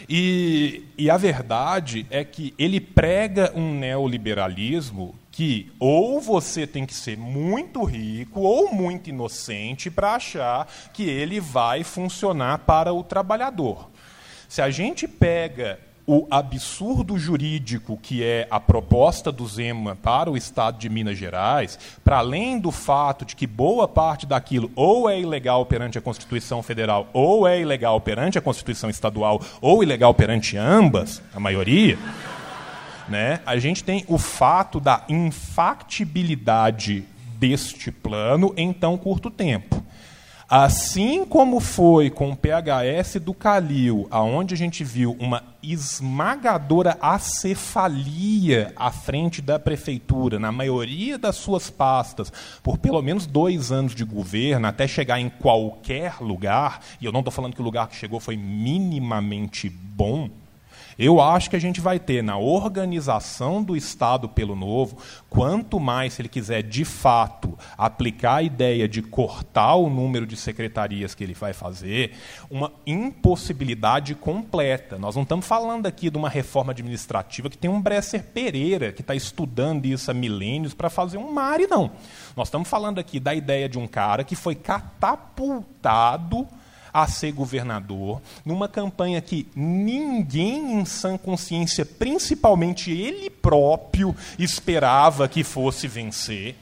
Speaker 4: E, e a verdade é que ele prega um neoliberalismo que ou você tem que ser muito rico ou muito inocente para achar que ele vai funcionar para o trabalhador. Se a gente pega o absurdo jurídico que é a proposta do Zema para o Estado de Minas Gerais, para além do fato de que boa parte daquilo ou é ilegal perante a Constituição Federal, ou é ilegal perante a Constituição Estadual, ou ilegal perante ambas, a maioria, né, a gente tem o fato da infactibilidade deste plano em tão curto tempo. Assim como foi com o PHS do Calil, aonde a gente viu uma esmagadora acefalia à frente da prefeitura, na maioria das suas pastas, por pelo menos dois anos de governo, até chegar em qualquer lugar, e eu não estou falando que o lugar que chegou foi minimamente bom, eu acho que a gente vai ter na organização do Estado pelo novo, quanto mais se ele quiser de fato aplicar a ideia de cortar o número de secretarias que ele vai fazer, uma impossibilidade completa. Nós não estamos falando aqui de uma reforma administrativa que tem um Bresser Pereira que está estudando isso há milênios para fazer um Mari, não. Nós estamos falando aqui da ideia de um cara que foi catapultado a ser governador, numa campanha que ninguém em sã consciência, principalmente ele próprio, esperava que fosse vencer,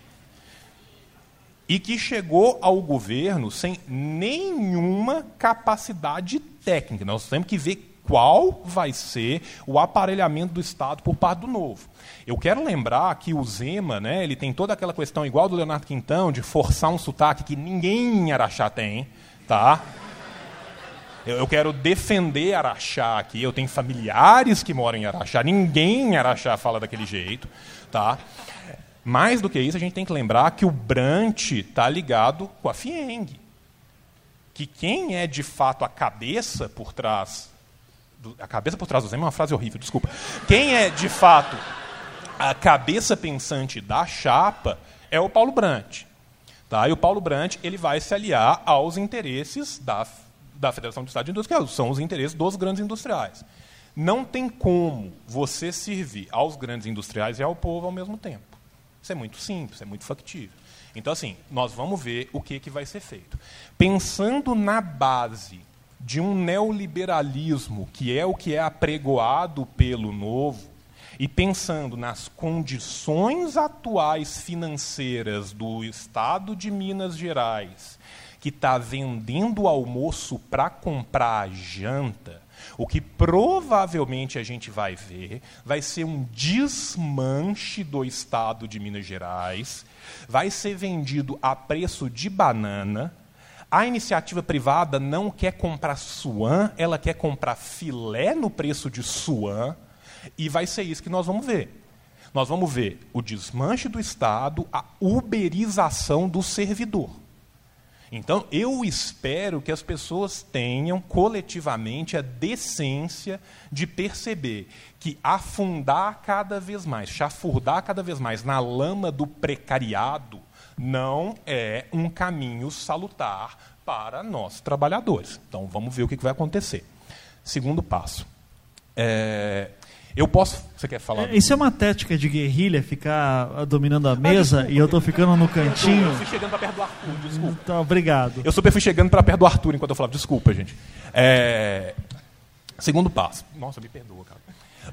Speaker 4: e que chegou ao governo sem nenhuma capacidade técnica. Nós temos que ver qual vai ser o aparelhamento do Estado por parte do novo. Eu quero lembrar que o Zema, né, ele tem toda aquela questão igual do Leonardo Quintão de forçar um sotaque que ninguém em Araxá tem, tá? Eu, quero defender Araxá aqui. Eu tenho familiares que moram em Araxá. Ninguém em Araxá fala daquele jeito. Tá? Mais do que isso, a gente tem que lembrar que o Brant está ligado com a Fieng. Que quem é de fato a cabeça por trás. Do, a cabeça por trás do Zé é uma frase horrível, desculpa. Quem é de fato a cabeça pensante da chapa é o Paulo Brant. Tá? E o Paulo Brant ele vai se aliar aos interesses da da Federação do Estado de Indústria, são os interesses dos grandes industriais. Não tem como você servir aos grandes industriais e ao povo ao mesmo tempo. Isso é muito simples, é muito factível. Então, assim, nós vamos ver o que, que vai ser feito. Pensando na base de um neoliberalismo, que é o que é apregoado pelo novo, e pensando nas condições atuais financeiras do Estado de Minas Gerais que está vendendo almoço para comprar janta, o que provavelmente a gente vai ver vai ser um desmanche do estado de Minas Gerais, vai ser vendido a preço de banana. A iniciativa privada não quer comprar suan, ela quer comprar filé no preço de suan, e vai ser isso que nós vamos ver. Nós vamos ver o desmanche do Estado, a uberização do servidor. Então, eu espero que as pessoas tenham coletivamente a decência de perceber que afundar cada vez mais, chafurdar cada vez mais na lama do precariado não é um caminho salutar para nós trabalhadores. Então, vamos ver o que vai acontecer. Segundo passo. É, Eu posso. Você quer falar?
Speaker 3: É, isso é uma tática de guerrilha, ficar ah, dominando a mesa ah, e eu tô ficando no cantinho. Eu
Speaker 4: fui chegando para perto do Arthur, desculpa.
Speaker 3: Então, obrigado.
Speaker 4: Eu super fui chegando para perto do Arthur enquanto eu falava, desculpa, gente. É... Segundo passo. Nossa, me perdoa, cara.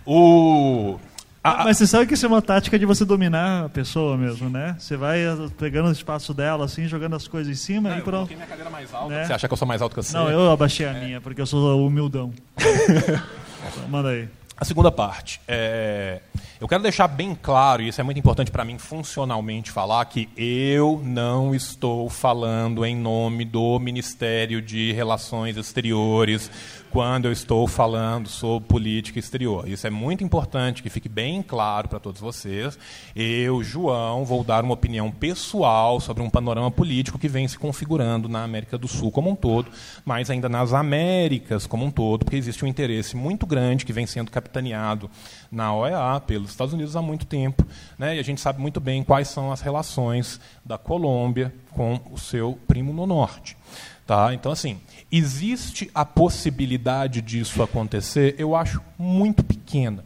Speaker 4: O.
Speaker 3: A, Mas você sabe que isso é uma tática de você dominar a pessoa mesmo, né? Você vai pegando o espaço dela, assim, jogando as coisas em cima
Speaker 4: não,
Speaker 3: e pronto.
Speaker 4: Eu minha cadeira mais alta. Né? Você acha que eu sou mais alto que você?
Speaker 3: Não, eu abaixei a é. minha, porque eu sou humildão. Manda aí.
Speaker 4: A segunda parte. É, eu quero deixar bem claro, e isso é muito importante para mim funcionalmente falar, que eu não estou falando em nome do Ministério de Relações Exteriores quando eu estou falando sobre política exterior. Isso é muito importante que fique bem claro para todos vocês. Eu, João, vou dar uma opinião pessoal sobre um panorama político que vem se configurando na América do Sul como um todo, mas ainda nas Américas como um todo, porque existe um interesse muito grande que vem sendo capitaneado na OEA pelos Estados Unidos há muito tempo, né? e a gente sabe muito bem quais são as relações da Colômbia com o seu primo no norte. Tá? Então, assim, existe a possibilidade disso acontecer? Eu acho muito pequena.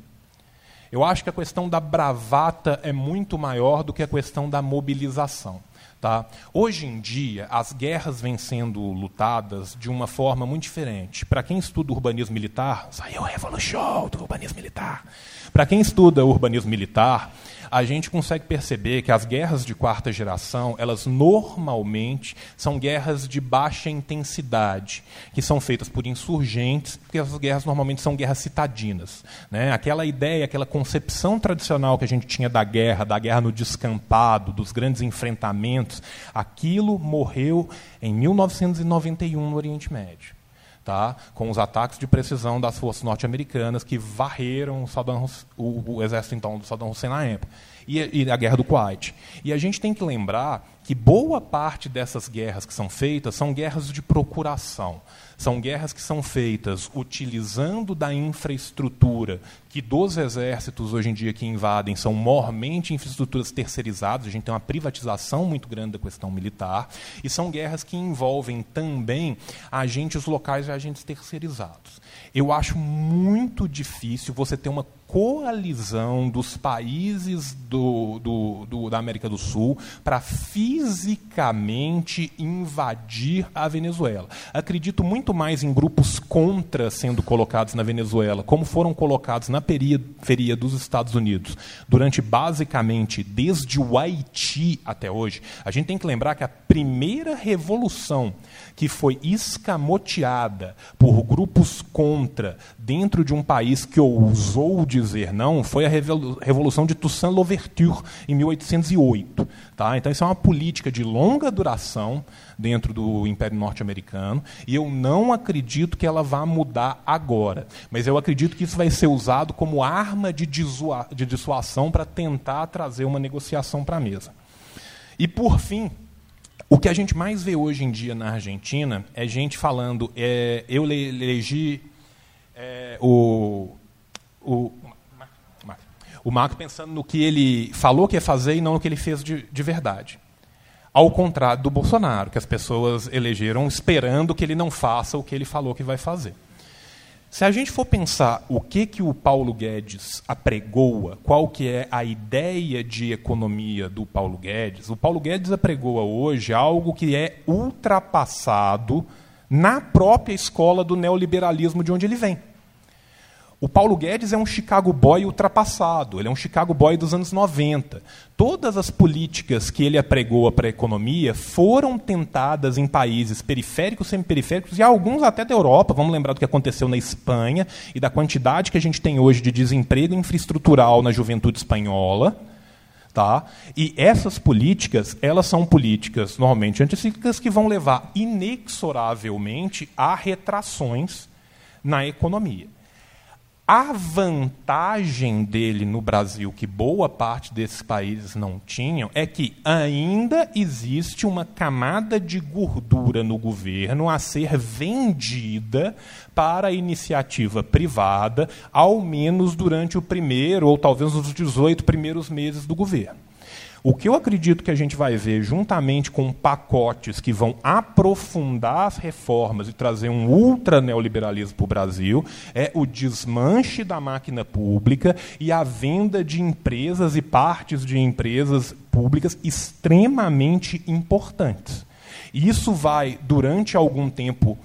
Speaker 4: Eu acho que a questão da bravata é muito maior do que a questão da mobilização. Tá? Hoje em dia, as guerras vêm sendo lutadas de uma forma muito diferente. Para quem estuda urbanismo militar, saiu o Revolution do urbanismo militar. Para quem estuda urbanismo militar, a gente consegue perceber que as guerras de quarta geração, elas normalmente são guerras de baixa intensidade, que são feitas por insurgentes, porque essas guerras normalmente são guerras citadinas. Né? Aquela ideia, aquela concepção tradicional que a gente tinha da guerra, da guerra no descampado, dos grandes enfrentamentos, aquilo morreu em 1991 no Oriente Médio tá? com os ataques de precisão das forças norte-americanas que varreram o, o, o, exército então do Saddam Hussein na época e, e a guerra do Kuwait. E a gente tem que lembrar que boa parte dessas guerras que são feitas são guerras de procuração. São guerras que são feitas utilizando da infraestrutura que dos exércitos hoje em dia que invadem são mormente infraestruturas terceirizadas, a gente tem uma privatização muito grande da questão militar, e são guerras que envolvem também agentes locais e agentes terceirizados. Eu acho muito difícil você ter uma coalizão dos países do, do, do, da América do Sul para fisicamente invadir a Venezuela. Acredito muito mais em grupos contra sendo colocados na Venezuela, como foram colocados na periferia dos Estados Unidos durante basicamente desde o Haiti até hoje. A gente tem que lembrar que a primeira revolução que foi escamoteada por grupos contra dentro de um país que ousou dizer não foi a Revolução de Toussaint Louverture, em 1808. Tá? Então, isso é uma política de longa duração dentro do Império Norte-Americano, e eu não acredito que ela vá mudar agora. Mas eu acredito que isso vai ser usado como arma de, de dissuasão para tentar trazer uma negociação para a mesa. E, por fim, o que a gente mais vê hoje em dia na Argentina é gente falando. É, eu elegi é, o, o, o Marco pensando no que ele falou que ia fazer e não no que ele fez de, de verdade. Ao contrário do Bolsonaro, que as pessoas elegeram esperando que ele não faça o que ele falou que vai fazer. Se a gente for pensar o que, que o Paulo Guedes apregoa, qual que é a ideia de economia do Paulo Guedes, o Paulo Guedes apregoa hoje algo que é ultrapassado na própria escola do neoliberalismo de onde ele vem. O Paulo Guedes é um Chicago boy ultrapassado, ele é um Chicago boy dos anos 90. Todas as políticas que ele apregou para a economia foram tentadas em países periféricos, semiperiféricos e alguns até da Europa. Vamos lembrar do que aconteceu na Espanha e da quantidade que a gente tem hoje de desemprego infraestrutural na juventude espanhola. Tá? E essas políticas, elas são políticas normalmente anticíclicas que vão levar inexoravelmente a retrações na economia. A vantagem dele no Brasil, que boa parte desses países não tinham, é que ainda existe uma camada de gordura no governo a ser vendida para a iniciativa privada, ao menos durante o primeiro ou talvez os 18 primeiros meses do governo. O que eu acredito que a gente vai ver, juntamente com pacotes que vão aprofundar as reformas e trazer um ultra neoliberalismo para o Brasil, é o desmanche da máquina pública e a venda de empresas e partes de empresas públicas extremamente importantes. Isso vai, durante algum tempo,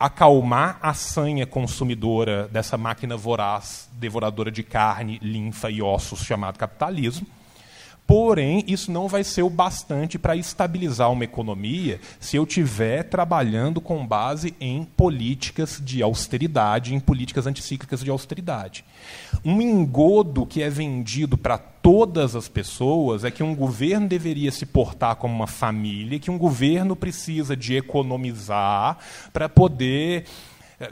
Speaker 4: acalmar a sanha consumidora dessa máquina voraz, devoradora de carne, linfa e ossos, chamado capitalismo. Porém, isso não vai ser o bastante para estabilizar uma economia se eu estiver trabalhando com base em políticas de austeridade, em políticas anticíclicas de austeridade. Um engodo que é vendido para todas as pessoas é que um governo deveria se portar como uma família, que um governo precisa de economizar para poder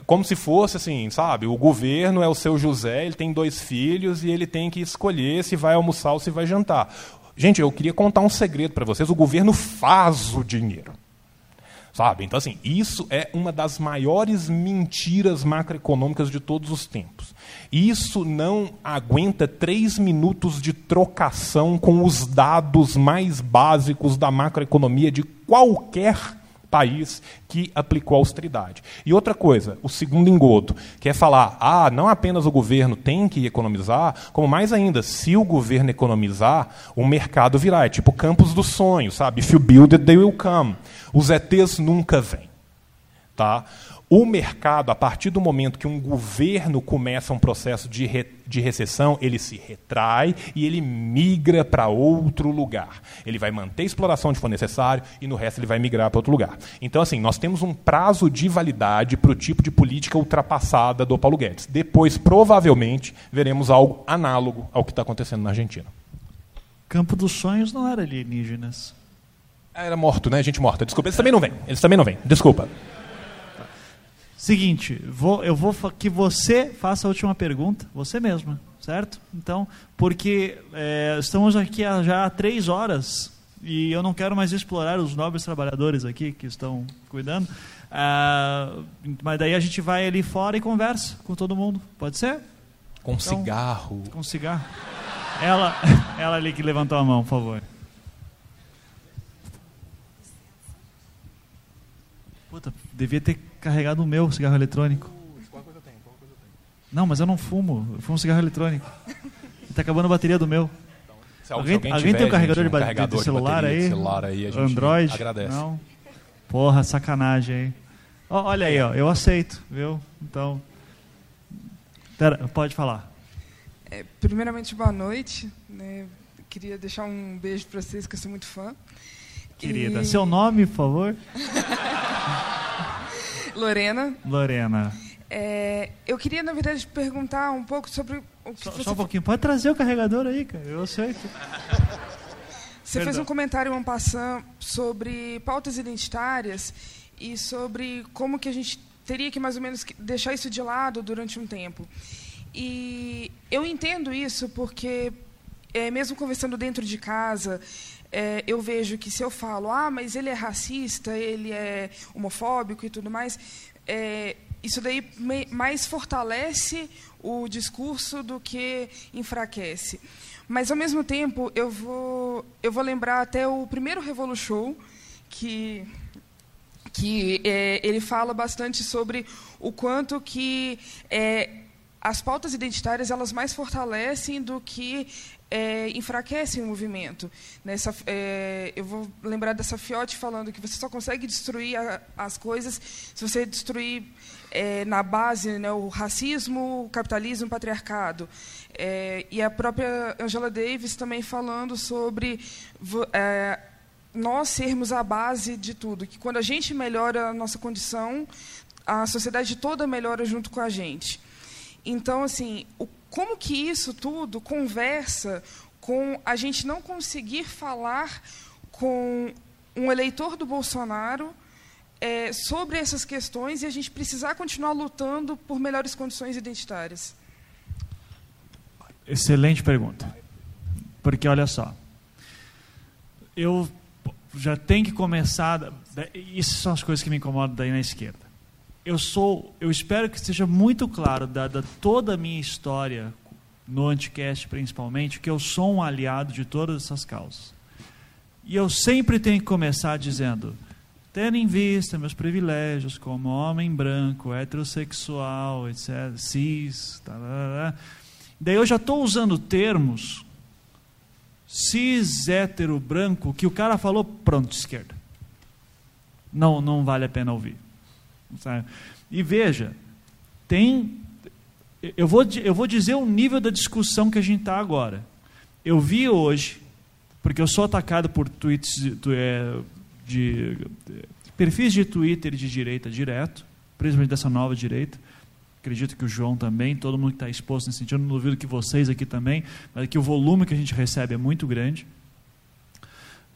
Speaker 4: como se fosse assim, sabe? O governo é o seu José, ele tem dois filhos e ele tem que escolher se vai almoçar ou se vai jantar. Gente, eu queria contar um segredo para vocês: o governo faz o dinheiro. Sabe? Então, assim, isso é uma das maiores mentiras macroeconômicas de todos os tempos. Isso não aguenta três minutos de trocação com os dados mais básicos da macroeconomia de qualquer país que aplicou austeridade. E outra coisa, o segundo engodo, que é falar, ah, não apenas o governo tem que economizar, como mais ainda, se o governo economizar, o mercado virá. É tipo campos do sonho, sabe? If you build it, they will come. Os ETs nunca vêm. Tá? O mercado, a partir do momento que um governo começa um processo de, re, de recessão, ele se retrai e ele migra para outro lugar. Ele vai manter a exploração onde for necessário e no resto ele vai migrar para outro lugar. Então, assim, nós temos um prazo de validade para o tipo de política ultrapassada do Paulo Guedes. Depois, provavelmente, veremos algo análogo ao que está acontecendo na Argentina.
Speaker 3: Campo dos Sonhos não era alienígenas.
Speaker 4: Era morto, né? Gente morta. Desculpa, eles também não vêm. Eles também não vêm. Desculpa.
Speaker 3: Seguinte, vou, eu vou que você faça a última pergunta, você mesma, certo? Então, porque é, estamos aqui há, já há três horas e eu não quero mais explorar os nobres trabalhadores aqui que estão cuidando. Ah, mas daí a gente vai ali fora e conversa com todo mundo. Pode ser?
Speaker 4: Com então, cigarro.
Speaker 3: Com cigarro. Ela, ela ali que levantou a mão, por favor. Puta, devia ter carregado o meu cigarro eletrônico. Não, mas eu não fumo. Eu fumo cigarro eletrônico. Está acabando a bateria do meu.
Speaker 4: Então, alguém, alguém, alguém
Speaker 3: tiver, tem um carregador, gente, de, um carregador de, celular
Speaker 4: de
Speaker 3: aí?
Speaker 4: Celular aí
Speaker 3: Android?
Speaker 4: Agradece.
Speaker 3: Não. Porra, sacanagem aí. Oh, olha aí, ó, eu aceito, viu? Então. Pera, pode falar.
Speaker 13: É, primeiramente, boa noite. Né? Queria deixar um beijo para vocês, que eu sou muito fã.
Speaker 3: Querida, e... seu nome, por favor?
Speaker 13: Lorena.
Speaker 3: Lorena.
Speaker 13: É, eu queria, na verdade, perguntar um pouco sobre o
Speaker 3: que só, você... Só um pouquinho. Pode trazer o carregador aí, cara. Eu aceito.
Speaker 13: Você Perdão. fez um comentário, um passando, sobre pautas identitárias e sobre como que a gente teria que, mais ou menos, deixar isso de lado durante um tempo. E eu entendo isso porque, é, mesmo conversando dentro de casa, é, eu vejo que se eu falo, ah, mas ele é racista, ele é homofóbico e tudo mais, é, isso daí mais fortalece o discurso do que enfraquece. Mas, ao mesmo tempo, eu vou, eu vou lembrar até o primeiro Revolu Show, que, que é, ele fala bastante sobre o quanto que é, as pautas identitárias elas mais fortalecem do que é, enfraquecem o movimento. Nessa, é, eu vou lembrar dessa Fiote falando que você só consegue destruir a, as coisas se você destruir é, na base né, o racismo, o capitalismo, o patriarcado. É, e a própria Angela Davis também falando sobre é, nós sermos a base de tudo, que quando a gente melhora a nossa condição, a sociedade toda melhora junto com a gente. Então, assim, o como que isso tudo conversa com a gente não conseguir falar com um eleitor do Bolsonaro é, sobre essas questões e a gente precisar continuar lutando por melhores condições identitárias?
Speaker 3: Excelente pergunta. Porque, olha só, eu já tenho que começar. Isso são as coisas que me incomodam daí na esquerda eu sou, eu espero que seja muito claro, dada toda a minha história no Anticast principalmente, que eu sou um aliado de todas essas causas. E eu sempre tenho que começar dizendo: tendo em vista meus privilégios como homem branco, heterossexual, etc., cis, daí eu já estou usando termos cis, hétero, branco, que o cara falou, pronto, esquerda. Não, não vale a pena ouvir. E veja, tem. Eu vou, eu vou dizer o nível da discussão que a gente está agora. Eu vi hoje, porque eu sou atacado por tweets é, de, de perfis de Twitter de direita direto, principalmente dessa nova direita. Acredito que o João também, todo mundo que está exposto nesse sentido, não duvido que vocês aqui também, mas que o volume que a gente recebe é muito grande.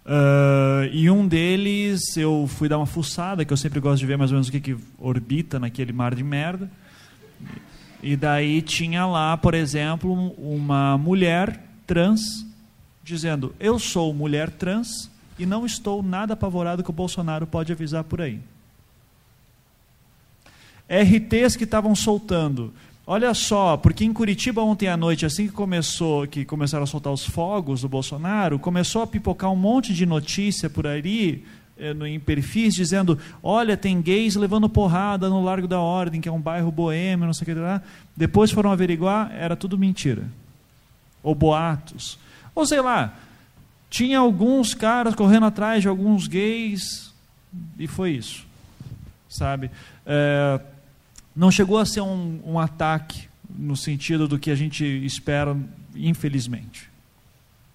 Speaker 3: Uh, e um deles eu fui dar uma fuçada, que eu sempre gosto de ver mais ou menos o que, que orbita naquele mar de merda. E daí tinha lá, por exemplo, uma mulher trans dizendo: Eu sou mulher trans e não estou nada apavorado que o Bolsonaro pode avisar por aí. RTs que estavam soltando. Olha só, porque em Curitiba ontem à noite, assim que começou, que começaram a soltar os fogos do Bolsonaro, começou a pipocar um monte de notícia por aí, eh, em perfis, dizendo: olha, tem gays levando porrada no Largo da Ordem, que é um bairro boêmio, não sei o que lá. Depois foram averiguar, era tudo mentira. Ou boatos. Ou sei lá, tinha alguns caras correndo atrás de alguns gays, e foi isso. Sabe? É, não chegou a ser um, um ataque no sentido do que a gente espera, infelizmente.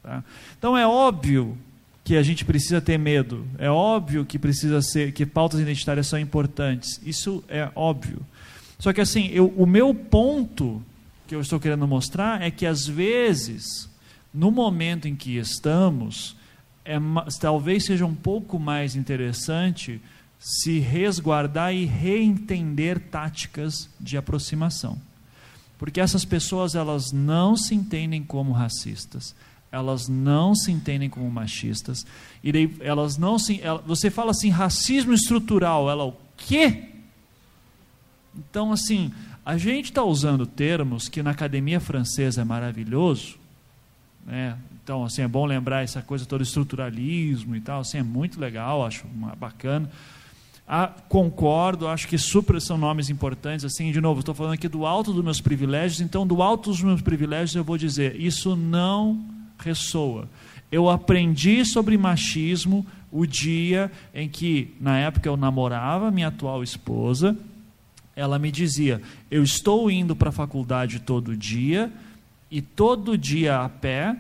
Speaker 3: Tá? Então é óbvio que a gente precisa ter medo, é óbvio que precisa ser, que pautas identitárias são importantes. Isso é óbvio. Só que assim, eu, o meu ponto que eu estou querendo mostrar é que às vezes, no momento em que estamos, é, talvez seja um pouco mais interessante se resguardar e reentender táticas de aproximação. Porque essas pessoas elas não se entendem como racistas, elas não se entendem como machistas, e elas não se, ela, você fala assim racismo estrutural, ela o quê? Então assim, a gente está usando termos que na academia francesa é maravilhoso, né? Então, assim, é bom lembrar essa coisa todo estruturalismo e tal, assim, é muito legal, acho bacana. Ah, concordo, acho que super são nomes importantes. Assim, de novo, estou falando aqui do alto dos meus privilégios, então, do alto dos meus privilégios, eu vou dizer: isso não ressoa. Eu aprendi sobre machismo o dia em que, na época, eu namorava minha atual esposa. Ela me dizia: Eu estou indo para a faculdade todo dia, e todo dia a pé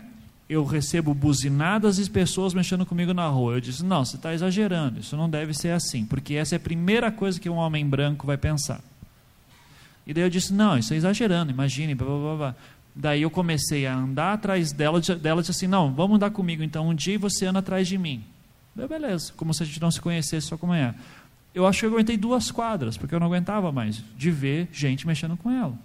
Speaker 3: eu recebo buzinadas e pessoas mexendo comigo na rua. Eu disse: não, você está exagerando, isso não deve ser assim, porque essa é a primeira coisa que um homem branco vai pensar. E daí eu disse: não, isso é exagerando, imagine, blá, blá, blá. Daí eu comecei a andar atrás dela, dela disse assim: não, vamos andar comigo então um dia você anda atrás de mim. Beleza, como se a gente não se conhecesse só como é. Eu acho que eu aguentei duas quadras, porque eu não aguentava mais de ver gente mexendo com ela.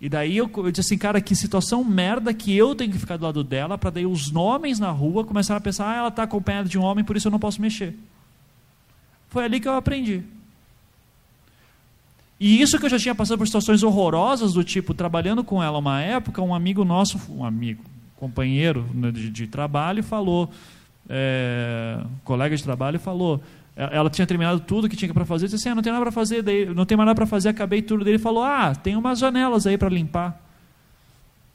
Speaker 3: E daí eu, eu disse assim, cara, que situação merda que eu tenho que ficar do lado dela, para daí os homens na rua começaram a pensar, ah, ela está acompanhada de um homem, por isso eu não posso mexer. Foi ali que eu aprendi. E isso que eu já tinha passado por situações horrorosas, do tipo, trabalhando com ela uma época, um amigo nosso, um amigo, companheiro né, de, de trabalho, falou, é, colega de trabalho, falou, ela tinha terminado tudo que tinha para fazer, disse assim, ah, não tem nada para fazer, daí, não tem mais nada para fazer, acabei tudo. Daí ele falou, ah, tem umas janelas aí para limpar.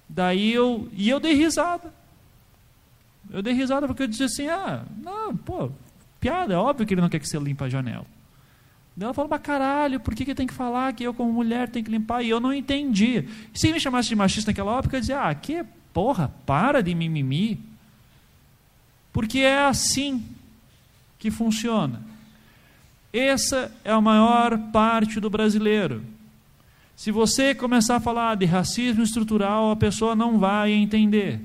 Speaker 3: Daí eu, e eu dei risada. Eu dei risada porque eu disse assim, ah, não, pô, piada, é óbvio que ele não quer que você limpe a janela. Daí ela falou, mas caralho, por que, que tem que falar que eu como mulher tenho que limpar? E eu não entendi. Se me chamasse de machista naquela época, eu dizia, ah, que porra, para de mimimi. Porque é assim que funciona. Essa é a maior parte do brasileiro. Se você começar a falar de racismo estrutural, a pessoa não vai entender.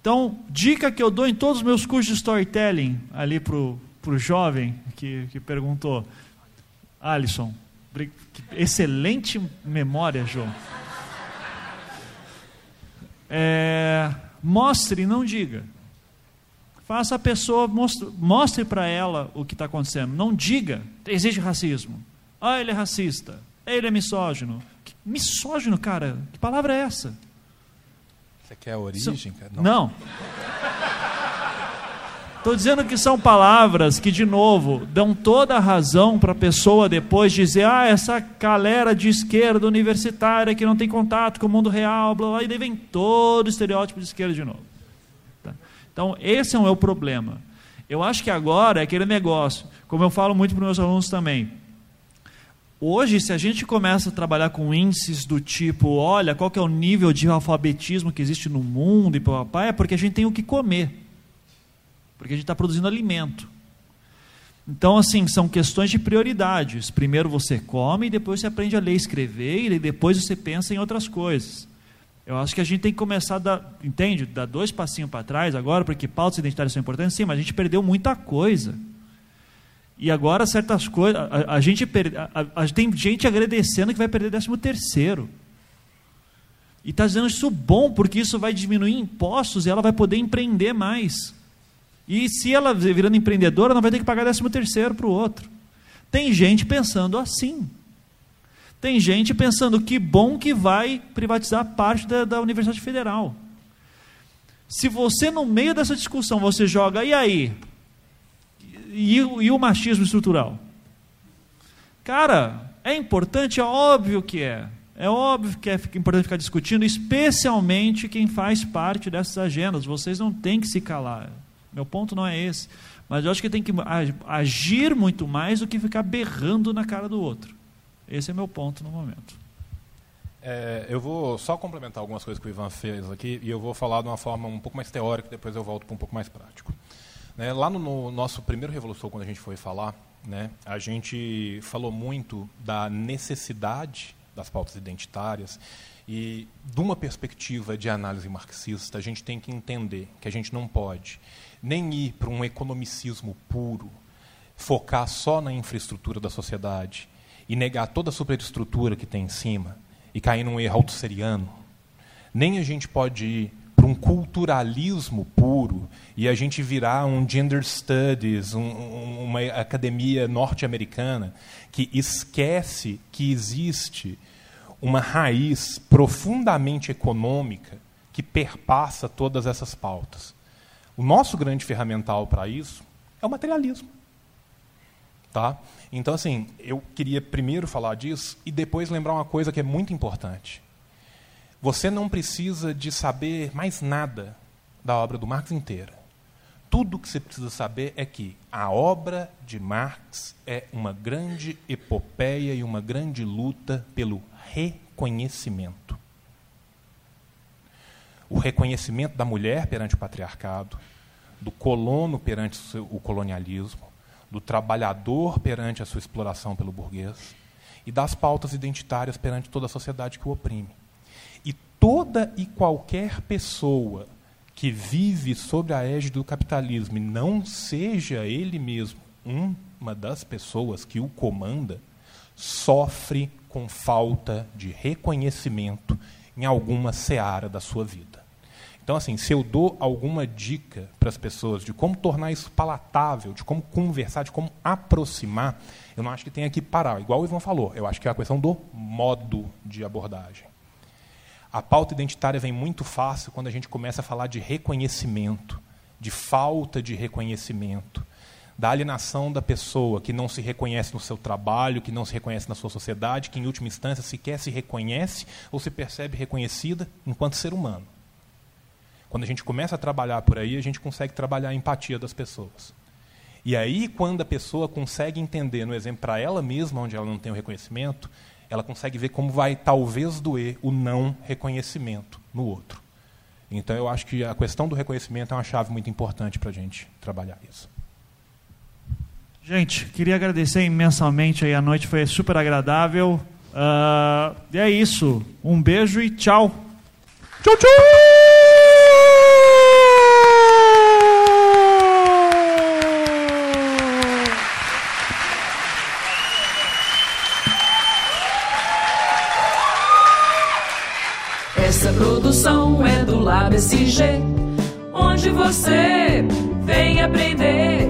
Speaker 3: Então, dica que eu dou em todos os meus cursos de storytelling, ali para o jovem que, que perguntou, Alisson, excelente memória, João. É, mostre, não diga. Faça a pessoa, mostre, mostre para ela o que está acontecendo. Não diga, existe racismo. Ah, ele é racista. Ele é misógino. Que, misógino, cara, que palavra é essa?
Speaker 4: Você quer a origem, cara?
Speaker 3: Não. Não. Estou dizendo que são palavras que, de novo, dão toda a razão para a pessoa depois dizer: ah, essa galera de esquerda universitária que não tem contato com o mundo real, blá, blá, e daí vem todo o estereótipo de esquerda de novo. Então, esse é o meu problema. Eu acho que agora é aquele negócio, como eu falo muito para os meus alunos também. Hoje, se a gente começa a trabalhar com índices do tipo, olha, qual que é o nível de alfabetismo que existe no mundo e papai, é porque a gente tem o que comer porque a gente está produzindo alimento. Então, assim, são questões de prioridades. Primeiro você come, depois você aprende a ler e escrever, e depois você pensa em outras coisas. Eu acho que a gente tem que começar a dar, entende? Dar dois passinhos para trás agora, porque pautas identitárias são importantes, sim, mas a gente perdeu muita coisa. E agora certas coisas. A, a gente per, a, a, tem gente agradecendo que vai perder 13 terceiro. E está dizendo isso bom, porque isso vai diminuir impostos e ela vai poder empreender mais. E se ela virando empreendedora, não vai ter que pagar 13 terceiro para o outro. Tem gente pensando assim. Tem gente pensando que bom que vai privatizar parte da, da Universidade Federal. Se você, no meio dessa discussão, você joga, e aí? E, e o machismo estrutural? Cara, é importante? É óbvio que é. É óbvio que é importante ficar discutindo, especialmente quem faz parte dessas agendas. Vocês não têm que se calar. Meu ponto não é esse. Mas eu acho que tem que agir muito mais do que ficar berrando na cara do outro. Esse é meu ponto no momento.
Speaker 4: É, eu vou só complementar algumas coisas que o Ivan fez aqui e eu vou falar de uma forma um pouco mais teórica, depois eu volto para um pouco mais prático. Né, lá no, no, nosso primeiro Revolução, quando a gente foi falar, né, a gente falou muito da necessidade das pautas identitárias e, de uma perspectiva de análise marxista, a gente tem que entender que a gente não pode nem ir para um economicismo puro, focar só na infraestrutura da sociedade e negar toda a superestrutura que tem em cima e cair num erro autosseriano. Nem a gente pode ir para um culturalismo puro e a gente virar um gender studies, um, uma academia norte-americana que esquece que existe uma raiz profundamente econômica que perpassa todas essas pautas. O nosso grande ferramental para isso é o materialismo. Tá? Então, assim, eu queria primeiro falar disso e depois lembrar uma coisa que é muito importante. Você não precisa de saber mais nada da obra do Marx inteira. Tudo que você precisa saber é que a obra de Marx é uma grande epopeia e uma grande luta pelo reconhecimento o reconhecimento da mulher perante o patriarcado, do colono perante o colonialismo, do trabalhador perante a sua exploração pelo burguês e das pautas identitárias perante toda a sociedade que o oprime. E toda e qualquer pessoa que vive sob a égide do capitalismo e não seja ele mesmo uma das pessoas que o comanda, sofre com falta de reconhecimento em alguma seara da sua vida. Então, assim, se eu dou alguma dica para as pessoas de como tornar isso palatável, de como conversar, de como aproximar, eu não acho que tenha que parar. Igual o Ivan falou, eu acho que é a questão do modo de abordagem. A pauta identitária vem muito fácil quando a gente começa a falar de reconhecimento, de falta de reconhecimento, da alienação da pessoa que não se reconhece no seu trabalho, que não se reconhece na sua sociedade, que em última instância sequer se reconhece ou se percebe reconhecida enquanto ser humano. Quando a gente começa a trabalhar por aí, a gente consegue trabalhar a empatia das pessoas. E aí, quando a pessoa consegue entender, no exemplo, para ela mesma, onde ela não tem o reconhecimento, ela consegue ver como vai talvez doer o não reconhecimento no outro. Então, eu acho que a questão do reconhecimento é uma chave muito importante para a gente trabalhar isso.
Speaker 3: Gente, queria agradecer imensamente aí, a noite foi super agradável. Uh, e é isso. Um beijo e tchau. Tchau, tchau!
Speaker 14: Produção é do Lab SG, onde você vem aprender